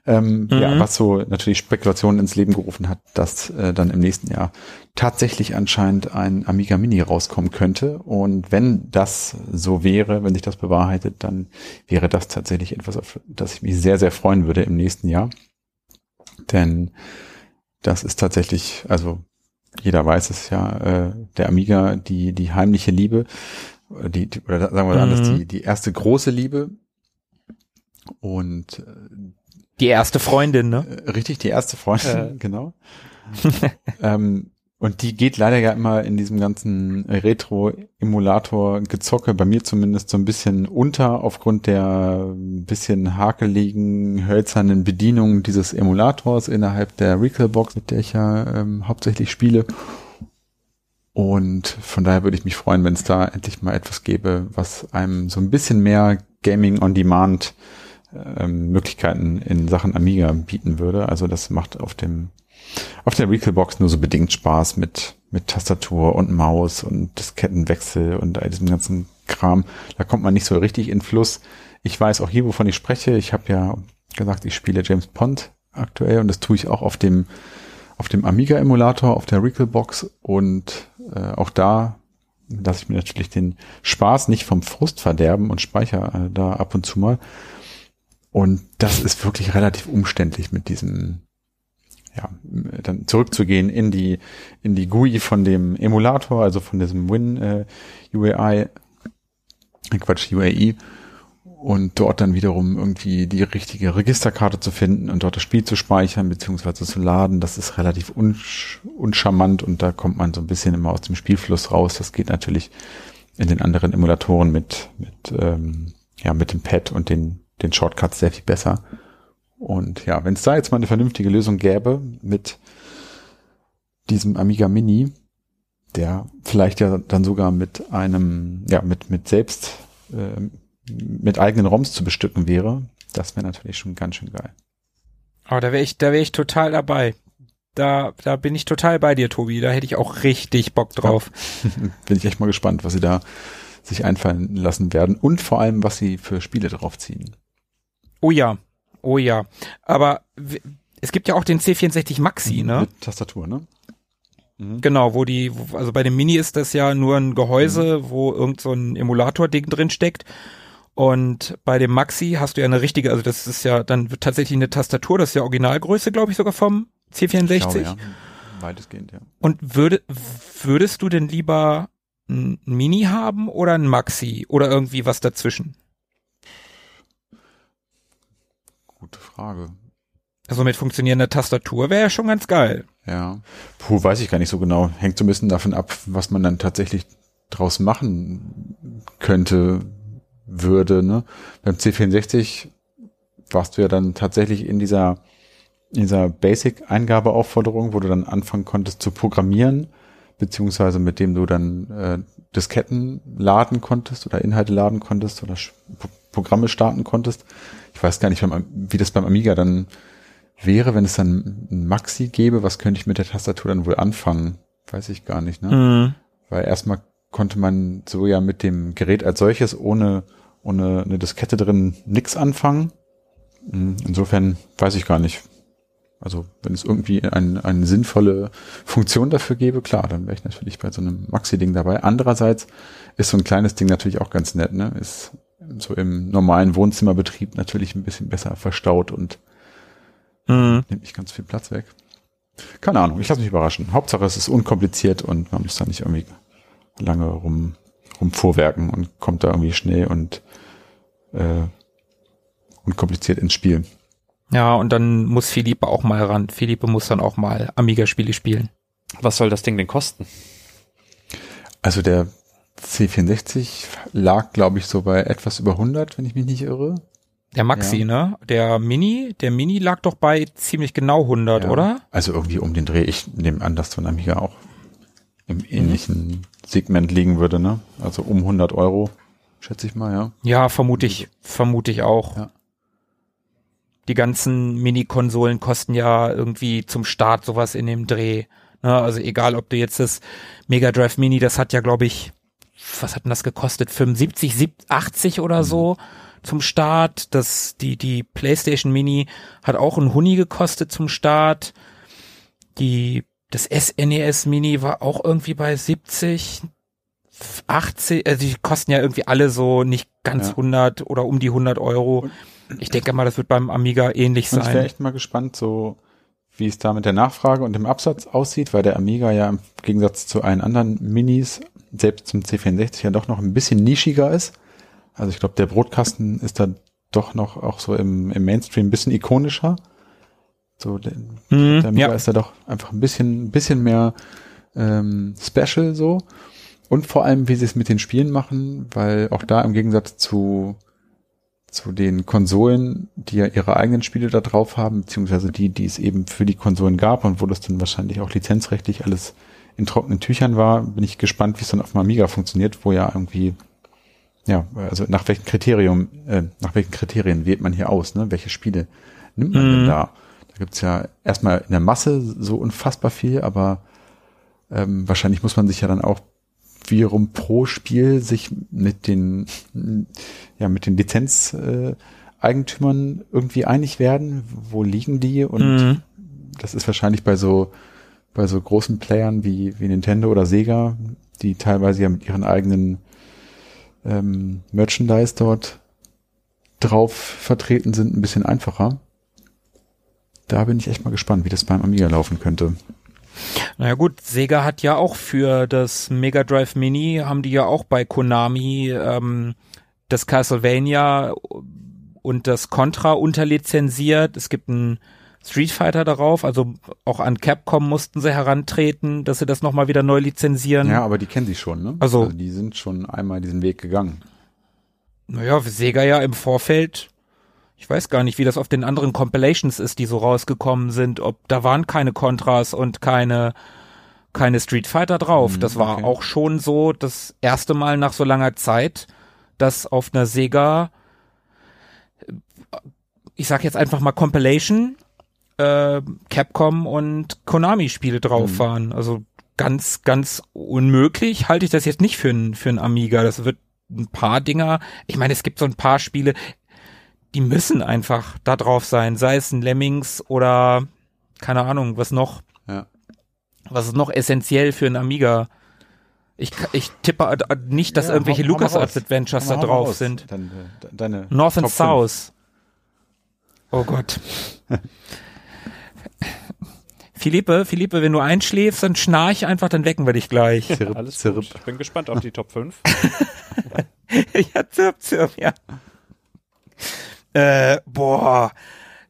Ähm, Mhm. Ja, was so natürlich Spekulationen ins Leben gerufen hat, dass äh, dann im nächsten Jahr tatsächlich anscheinend ein Amiga Mini rauskommen könnte. Und wenn das so wäre, wenn sich das bewahrheitet, dann wäre das tatsächlich etwas, auf das ich mich sehr, sehr freuen würde im nächsten Jahr. Denn das ist tatsächlich, also jeder weiß es ja, äh, der Amiga, die, die heimliche Liebe, oder die, die oder sagen wir Mhm. anders, die, die erste große Liebe. Und Die erste Freundin, ne? äh, richtig, die erste Freundin, Äh. genau. ähm, und die geht leider ja immer in diesem ganzen Retro-Emulator-Gezocke, bei mir zumindest so ein bisschen unter, aufgrund der ein bisschen hakeligen, hölzernen Bedienung dieses Emulators innerhalb der Recalbox, mit der ich ja ähm, hauptsächlich spiele. Und von daher würde ich mich freuen, wenn es da endlich mal etwas gäbe, was einem so ein bisschen mehr Gaming on Demand ähm, Möglichkeiten in Sachen Amiga bieten würde. Also das macht auf dem auf der Recalbox nur so bedingt Spaß mit mit Tastatur und Maus und Diskettenwechsel und all diesem ganzen Kram. Da kommt man nicht so richtig in Fluss. Ich weiß auch hier, wovon ich spreche. Ich habe ja gesagt, ich spiele James Pond aktuell und das tue ich auch auf dem auf dem Amiga Emulator auf der Recalbox und äh, auch da lasse ich mir natürlich den Spaß nicht vom Frust verderben und speichere äh, da ab und zu mal. Und das ist wirklich relativ umständlich mit diesem, ja, dann zurückzugehen in die, in die GUI von dem Emulator, also von diesem Win äh, UAI, äh, Quatsch, UAE, und dort dann wiederum irgendwie die richtige Registerkarte zu finden und dort das Spiel zu speichern beziehungsweise zu laden. Das ist relativ unsch uncharmant und da kommt man so ein bisschen immer aus dem Spielfluss raus. Das geht natürlich in den anderen Emulatoren mit, mit, ähm, ja, mit dem Pad und den den Shortcuts sehr viel besser. Und ja, wenn es da jetzt mal eine vernünftige Lösung gäbe mit diesem Amiga Mini, der vielleicht ja dann sogar mit einem, ja, mit, mit selbst, äh, mit eigenen ROMs zu bestücken wäre, das wäre natürlich schon ganz schön geil. Aber da wäre ich, da wäre ich total dabei. Da, da bin ich total bei dir, Tobi. Da hätte ich auch richtig Bock drauf. Bin ich echt mal gespannt, was sie da sich einfallen lassen werden und vor allem, was sie für Spiele draufziehen. Oh ja, oh ja. Aber es gibt ja auch den C64 Maxi, ne? Mit Tastatur, ne? Genau, wo die, also bei dem Mini ist das ja nur ein Gehäuse, wo irgend so ein Emulator-Ding drin steckt. Und bei dem Maxi hast du ja eine richtige, also das ist ja dann tatsächlich eine Tastatur, das ist ja Originalgröße, glaube ich, sogar vom C64. Ich glaube, ja. Weitestgehend, ja. Und würde, würdest du denn lieber ein Mini haben oder ein Maxi oder irgendwie was dazwischen? Frage. Also mit funktionierender Tastatur wäre ja schon ganz geil. Ja. Puh, weiß ich gar nicht so genau. Hängt so ein bisschen davon ab, was man dann tatsächlich draus machen könnte, würde, ne? Beim C64 warst du ja dann tatsächlich in dieser, in dieser Basic-Eingabeaufforderung, wo du dann anfangen konntest zu programmieren, beziehungsweise mit dem du dann äh, Disketten laden konntest oder Inhalte laden konntest oder Programme starten konntest. Ich weiß gar nicht, wie das beim Amiga dann wäre, wenn es dann ein Maxi gäbe, was könnte ich mit der Tastatur dann wohl anfangen? Weiß ich gar nicht, ne? Mhm. Weil erstmal konnte man so ja mit dem Gerät als solches ohne, ohne eine Diskette drin nix anfangen. Mm, Insofern weiß ich gar nicht. Also wenn es irgendwie ein, eine sinnvolle Funktion dafür gäbe, klar, dann wäre ich natürlich bei so einem Maxi-Ding dabei. Andererseits ist so ein kleines Ding natürlich auch ganz nett, ne? Ist so im normalen Wohnzimmerbetrieb natürlich ein bisschen besser verstaut und Mhm. nimmt nicht ganz viel Platz weg. Keine Ahnung, ich lasse mich überraschen. Hauptsache es ist unkompliziert und man muss da nicht irgendwie lange rum, rumvorwerken und kommt da irgendwie schnell und äh, unkompliziert ins Spiel. Ja, und dann muss Philippe auch mal ran. Philippe muss dann auch mal Amiga-Spiele spielen. Was soll das Ding denn kosten? Also der C64 lag, glaube ich, so bei etwas über 100, wenn ich mich nicht irre. Der Maxi, Ja. ne? Der Mini, der Mini lag doch bei ziemlich genau 100, Ja. oder? Also irgendwie um den Dreh. Ich nehme an, dass so ein Amiga auch im ähnlichen Segment liegen würde, ne? Also um 100 Euro, schätze ich mal, ja. Ja, vermute ich, vermute ich auch. Ja. Die ganzen Mini-Konsolen kosten ja irgendwie zum Start sowas in dem Dreh. Ne? Also egal, ob du jetzt das Mega Drive Mini, das hat ja, glaube ich, was hat denn das gekostet? 75, 70, 80 oder so zum Start. Das, die, die PlayStation Mini hat auch ein Huni gekostet zum Start. Die, das SNES Mini war auch irgendwie bei 70, 80, also die kosten ja irgendwie alle so nicht ganz Ja. 100 oder um die 100 Euro. Ich denke mal, das wird beim Amiga ähnlich Und ich wäre sein. echt mal gespannt, so wie es da mit der Nachfrage und dem Absatz aussieht, weil der Amiga ja im Gegensatz zu allen anderen Minis, selbst zum C64 ja doch noch ein bisschen nischiger ist. Also ich glaube, der Brotkasten ist da doch noch auch so im, im Mainstream ein bisschen ikonischer. So, der, Mhm, der Amiga ja. ist da doch einfach ein bisschen, ein bisschen mehr ähm, special so. Und vor allem, wie sie es mit den Spielen machen, weil auch da im Gegensatz zu, zu den Konsolen, die ja ihre eigenen Spiele da drauf haben, beziehungsweise die, die es eben für die Konsolen gab und wo das dann wahrscheinlich auch lizenzrechtlich alles in trockenen Tüchern war, bin ich gespannt, wie es dann auf dem Amiga funktioniert, wo ja irgendwie, ja, also nach welchen Kriterium, äh, nach welchen Kriterien wählt man hier aus, ne? Welche Spiele nimmt man denn Mhm. da? Da gibt's ja erstmal in der Masse so unfassbar viel, aber ähm, wahrscheinlich muss man sich ja dann auch wiederum pro Spiel sich mit den ja mit den Lizenz äh, Eigentümern irgendwie einig werden, wo liegen die und Mhm. das ist wahrscheinlich bei so bei so großen Playern wie wie Nintendo oder Sega, die teilweise ja mit ihren eigenen ähm, Merchandise dort drauf vertreten sind, ein bisschen einfacher. Da bin ich echt mal gespannt, wie das beim Amiga laufen könnte. Naja gut, Sega hat ja auch für das Mega Drive Mini, haben die ja auch bei Konami ähm, das Castlevania und das Contra unterlizenziert. Es gibt einen Street Fighter darauf, also auch an Capcom mussten sie herantreten, dass sie das nochmal wieder neu lizenzieren. Ja, aber die kennen sie schon, ne? Also- die sind schon einmal diesen Weg gegangen. Naja, Sega ja im Vorfeld, ich weiß gar nicht, wie das auf den anderen Compilations ist, die so rausgekommen sind, ob da waren keine Contras und keine keine Street Fighter drauf. Hm, das war okay. auch schon so das erste Mal nach so langer Zeit, dass auf einer Sega ich sag jetzt einfach mal Compilation äh, Capcom und Konami Spiele drauf Mhm. waren. Also ganz ganz unmöglich halte ich das jetzt nicht für ein für ein Amiga. Das wird ein paar Dinger. Ich meine, es gibt so ein paar Spiele, die müssen einfach da drauf sein, sei es ein Lemmings oder keine Ahnung, was noch, Ja. was ist noch essentiell für ein Amiga. Ich, ich tippe nicht, dass Ja, irgendwelche LucasArts. Adventures da drauf raus. sind. Deine, deine North and Top. South. Oh Gott. Philippe, Philippe, wenn du einschläfst, dann schnarch einfach, dann wecken wir dich gleich. Zirp, Alles zirp. gut. Ich bin gespannt auf die Top 5. ja, zirp, zirp, ja. Äh, boah.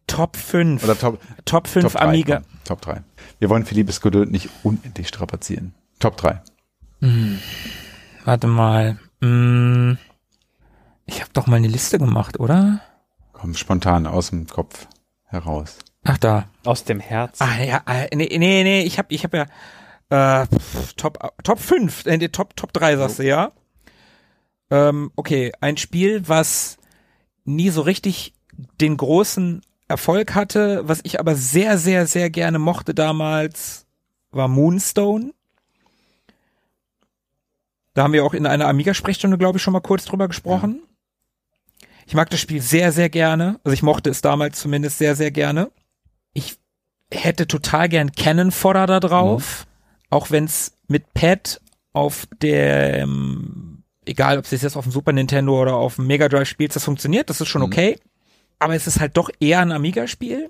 Top 5. Oder Top, Top 5 Top 3. Amiga. Top 3. Wir wollen Philippes Geduld nicht unendlich strapazieren. Top 3. Warte mal. Mm, ich habe doch mal eine Liste gemacht, oder? Komm spontan aus dem Kopf heraus. Ach da. Aus dem Herz. Ah ja, ah, nee, nee, nee, ich habe ich hab ja äh, Top Top 5, äh, Top Top 3 sagst du, ja? Ähm, okay, ein Spiel, was nie so richtig den großen Erfolg hatte, was ich aber sehr sehr sehr gerne mochte damals, war Moonstone. Da haben wir auch in einer Amiga-Sprechstunde, glaube ich, schon mal kurz drüber gesprochen. Ich mag das Spiel sehr, sehr gerne. Also ich mochte es damals zumindest sehr, sehr gerne. Ich hätte total gern Cannon Fodder da drauf, auch wenn's mit Pad auf dem, egal ob es jetzt auf dem Super Nintendo oder auf dem Mega Drive spielt, das funktioniert, das ist schon Mhm. okay. Aber es ist halt doch eher ein Amiga-Spiel.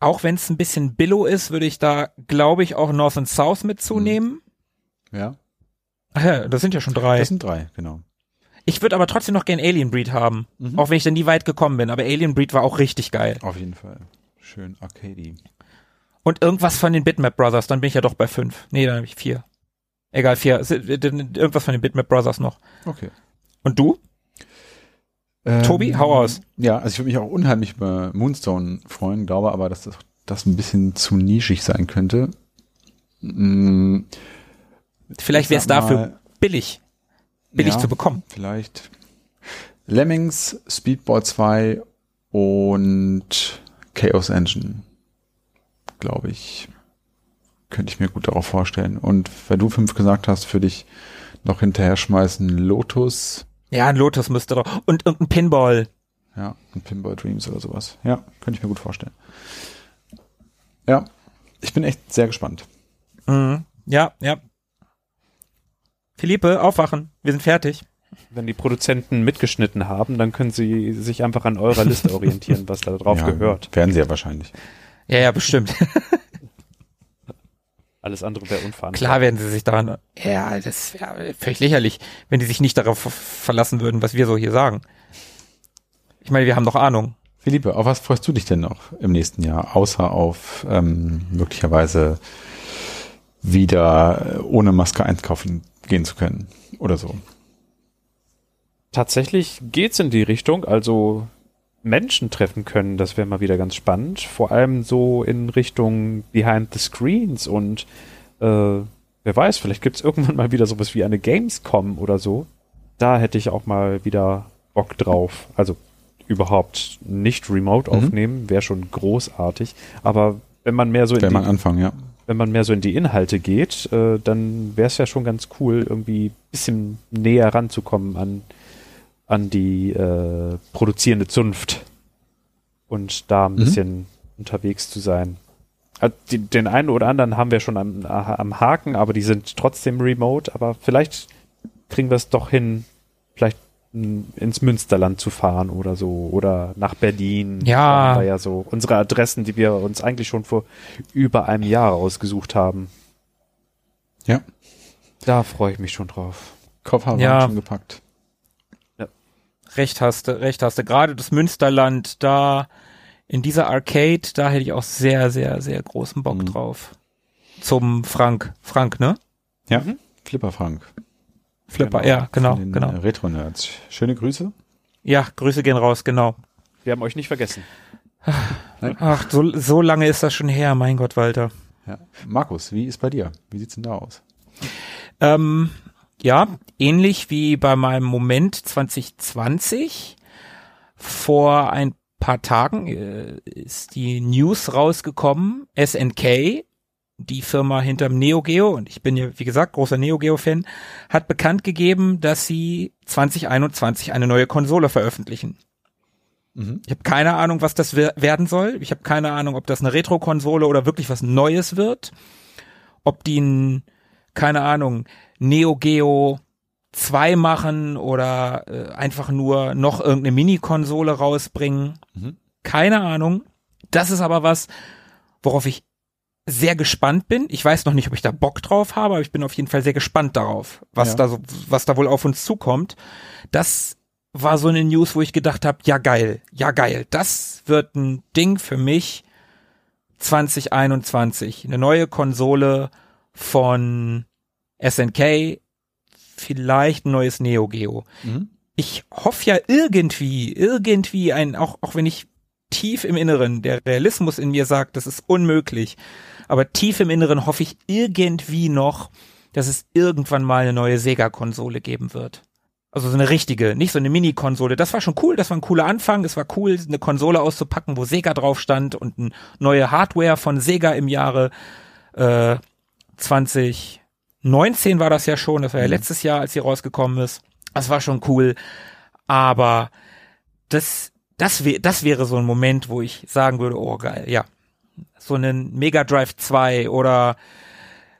Auch wenn es ein bisschen Billow ist, würde ich da, glaube ich, auch North and South mitzunehmen. Ja, Ach ja, das sind ja schon drei. das sind drei, genau. Ich würde aber trotzdem noch gern Alien Breed haben. Mhm. Auch wenn ich da nie weit gekommen bin. Aber Alien Breed war auch richtig geil. Auf jeden Fall. Schön arcady. Und irgendwas von den Bitmap Brothers, dann bin ich ja doch bei fünf. Nee, dann habe ich vier. Egal, vier. Irgendwas von den Bitmap Brothers noch. Okay. Und du? Tobi, hau aus. Ja, also ich würde mich auch unheimlich über Moonstone freuen, glaube aber, dass das, das ein bisschen zu nischig sein könnte. Mm, Vielleicht ich wäre es dafür billig. Billig ja, zu bekommen. Vielleicht Lemmings, Speedball 2 und Chaos Engine, glaube ich, könnte ich mir gut darauf vorstellen. Und wenn du fünf gesagt hast, würde ich noch hinterher schmeißen Lotus, Ja, ein Lotus müsste doch. Und irgendein Pinball. ja, und Pinball Dreams oder sowas. Ja, könnte ich mir gut vorstellen. Ja, ich bin echt sehr gespannt. Mhm. Ja, ja. Philippe, aufwachen. Wir sind fertig. Wenn die Produzenten mitgeschnitten haben, dann können sie sich einfach an eurer Liste orientieren, was da drauf ja, gehört. Werden sie ja wahrscheinlich. Ja, ja, bestimmt. Alles andere wäre unverantwortlich. Klar werden sie sich daran. Ja, das wäre völlig lächerlich, wenn die sich nicht darauf verlassen würden, was wir so hier sagen. Ich meine, wir haben doch Ahnung. Philippe, auf was freust du dich denn noch im nächsten Jahr, außer auf ähm, möglicherweise wieder ohne Maske einkaufen gehen zu können oder so? Tatsächlich geht's in die Richtung, also Menschen treffen können, das wäre mal wieder ganz spannend. Vor allem so in Richtung Behind the Screens und äh, wer weiß, vielleicht gibt's irgendwann mal wieder sowas wie eine Gamescom oder so. Da hätte ich auch mal wieder Bock drauf. Also überhaupt nicht remote Mhm. aufnehmen, wäre schon großartig. Aber wenn man mehr so in Wenn die, man anfangen, ja. wenn man mehr so in die Inhalte geht, äh, dann wäre es ja schon ganz cool, irgendwie bisschen näher ranzukommen an, an die äh, produzierende Zunft und da ein Mhm. bisschen unterwegs zu sein. Die, den einen oder anderen haben wir schon am, am Haken, aber die sind trotzdem remote, aber vielleicht kriegen wir es doch hin, vielleicht ins Münsterland zu fahren oder so oder nach Berlin. Ja. Da haben ja so unsere Adressen, die wir uns eigentlich schon vor über einem Jahr ausgesucht haben. Ja. Da freue ich mich schon drauf. Koffer Ja. waren schon gepackt. Recht hast du, recht hast du. Gerade das Münsterland, da in dieser Arcade, da hätte ich auch sehr, sehr, sehr großen Bock Mhm. drauf. Zum Frank. Frank, ne? Ja, Mhm. Flipper Frank. Flipper, Genau, ja, genau, den, genau. äh, Retro-Nerds. Schöne Grüße. Ja, Grüße gehen raus, genau. Wir haben euch nicht vergessen. Ach, so, so lange ist das schon her, mein Gott, Walter. Ja. Markus, wie ist bei dir? Wie sieht's denn da aus? Ähm, ja, ähnlich wie bei meinem Moment 2020. Vor ein paar Tagen äh, ist die News rausgekommen. SNK, die Firma hinterm Neo Geo, und ich bin ja, wie gesagt, großer Neo Geo-Fan, hat bekannt gegeben, dass sie 2021 eine neue Konsole veröffentlichen. Mhm. Ich habe keine Ahnung, was das wer- werden soll. Ich habe keine Ahnung, ob das eine Retro-Konsole oder wirklich was Neues wird. Ob die ein, keine Ahnung, Neo Geo 2 machen oder äh, einfach nur noch irgendeine Mini-Konsole rausbringen. Mhm. Keine Ahnung. Das ist aber was, worauf ich sehr gespannt bin. Ich weiß noch nicht, ob ich da Bock drauf habe, aber ich bin auf jeden Fall sehr gespannt darauf, was Ja. da so, was da wohl auf uns zukommt. Das war so eine News, wo ich gedacht habe, ja geil, ja geil, das wird ein Ding für mich 2021. Eine neue Konsole von SNK, vielleicht ein neues Neo Geo. Mhm. Ich hoffe ja irgendwie, irgendwie ein, auch, auch wenn ich tief im Inneren, der Realismus in mir sagt, das ist unmöglich, aber tief im Inneren hoffe ich irgendwie noch, dass es irgendwann mal eine neue Sega-Konsole geben wird. Also so eine richtige, nicht so eine Mini-Konsole. Das war schon cool, das war ein cooler Anfang. Es war cool, eine Konsole auszupacken, wo Sega drauf stand und eine neue Hardware von Sega im Jahre äh, 2019 war das ja schon. Das war ja Mhm. letztes Jahr, als sie rausgekommen ist. Das war schon cool. Aber das, das, wär, das wäre so ein Moment, wo ich sagen würde, oh geil, ja. So einen Mega Drive 2 oder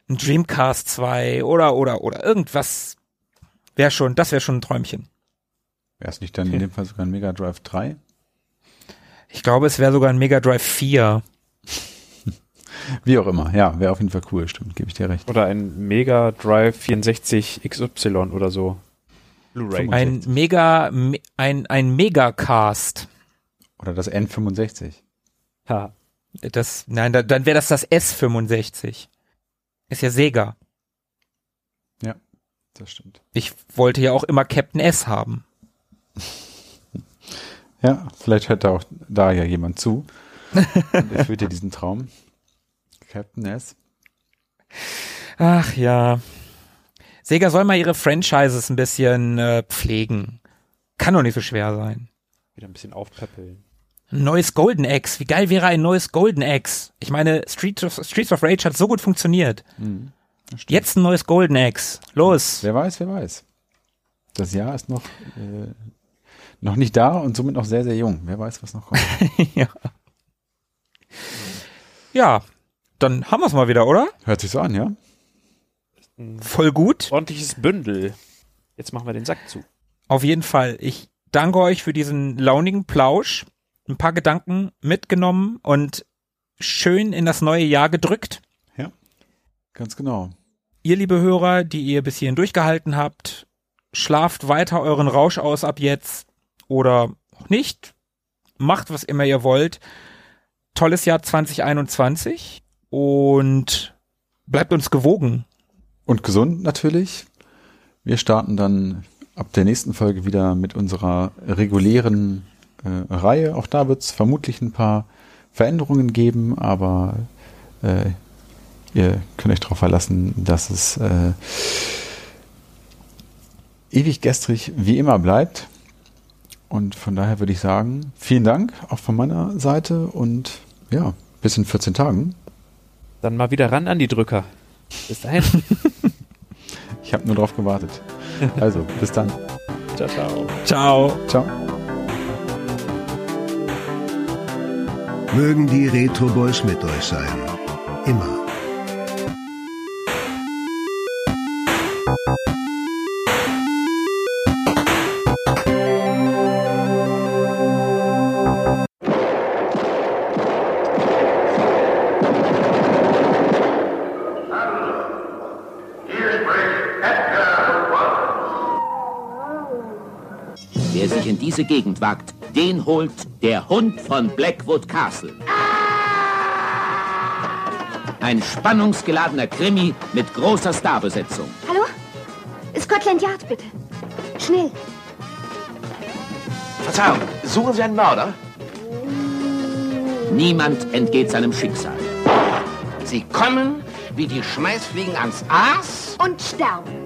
ein Dreamcast 2 oder, oder, oder irgendwas wäre schon, das wäre schon ein Träumchen. Wäre es nicht dann in dem Fall sogar ein Mega Drive 3? Ich glaube, es wäre sogar ein Mega Drive 4. Wie auch immer, ja, wäre auf jeden Fall cool, stimmt, gebe ich dir recht. Oder ein Mega Drive 64 XY oder so. Blu-ray. Ein Mega, me- ein, ein Megacast. Oder das N65. Ha. Das, nein, da, dann wäre das das S65. Ist ja Sega. Das stimmt. Ich wollte ja auch immer Captain S haben. Ja, vielleicht hört da auch da ja jemand zu. Und erfüllt dir diesen Traum. Captain S. Ach ja. Sega soll mal ihre Franchises ein bisschen äh, pflegen. Kann doch nicht so schwer sein. Wieder ein bisschen aufpäppeln. Ein neues Golden Axe. Wie geil wäre ein neues Golden Axe? Ich meine, Street of, Streets of Rage hat so gut funktioniert. Mhm. Jetzt ein neues Golden Axe. Los. Wer weiß, wer weiß. Das Jahr ist noch, äh, noch nicht da und somit noch sehr, sehr jung. Wer weiß, was noch kommt. ja. ja, dann haben wir es mal wieder, oder? Hört sich so an, ja? Voll gut. Ordentliches Bündel. Jetzt machen wir den Sack zu. Auf jeden Fall. Ich danke euch für diesen launigen Plausch. Ein paar Gedanken mitgenommen und schön in das neue Jahr gedrückt. Ganz genau. Ihr, liebe Hörer, die ihr bis hierhin durchgehalten habt, schlaft weiter euren Rausch aus ab jetzt oder auch nicht. Macht, was immer ihr wollt. Tolles Jahr 2021 und bleibt uns gewogen. Und gesund natürlich. Wir starten dann ab der nächsten Folge wieder mit unserer regulären äh, Reihe. Auch da wird es vermutlich ein paar Veränderungen geben, aber äh, ihr könnt euch darauf verlassen, dass es äh, ewig gestrig wie immer bleibt. Und von daher würde ich sagen, vielen Dank auch von meiner Seite und ja, bis in 14 Tagen. Dann mal wieder ran an die Drücker. Bis dahin. Ich habe nur drauf gewartet. Also, bis dann. ciao, ciao. Ciao. Ciao. Mögen die Retro Boys mit euch sein. Immer. Diese Gegend wagt, den holt der Hund von Blackwood Castle. Ein spannungsgeladener Krimi mit großer Starbesetzung. Hallo? Scotland Yard, bitte. Schnell. Verzeihung, suchen Sie einen Mörder? Niemand entgeht seinem Schicksal. Sie kommen wie die Schmeißfliegen ans Aas? Und sterben.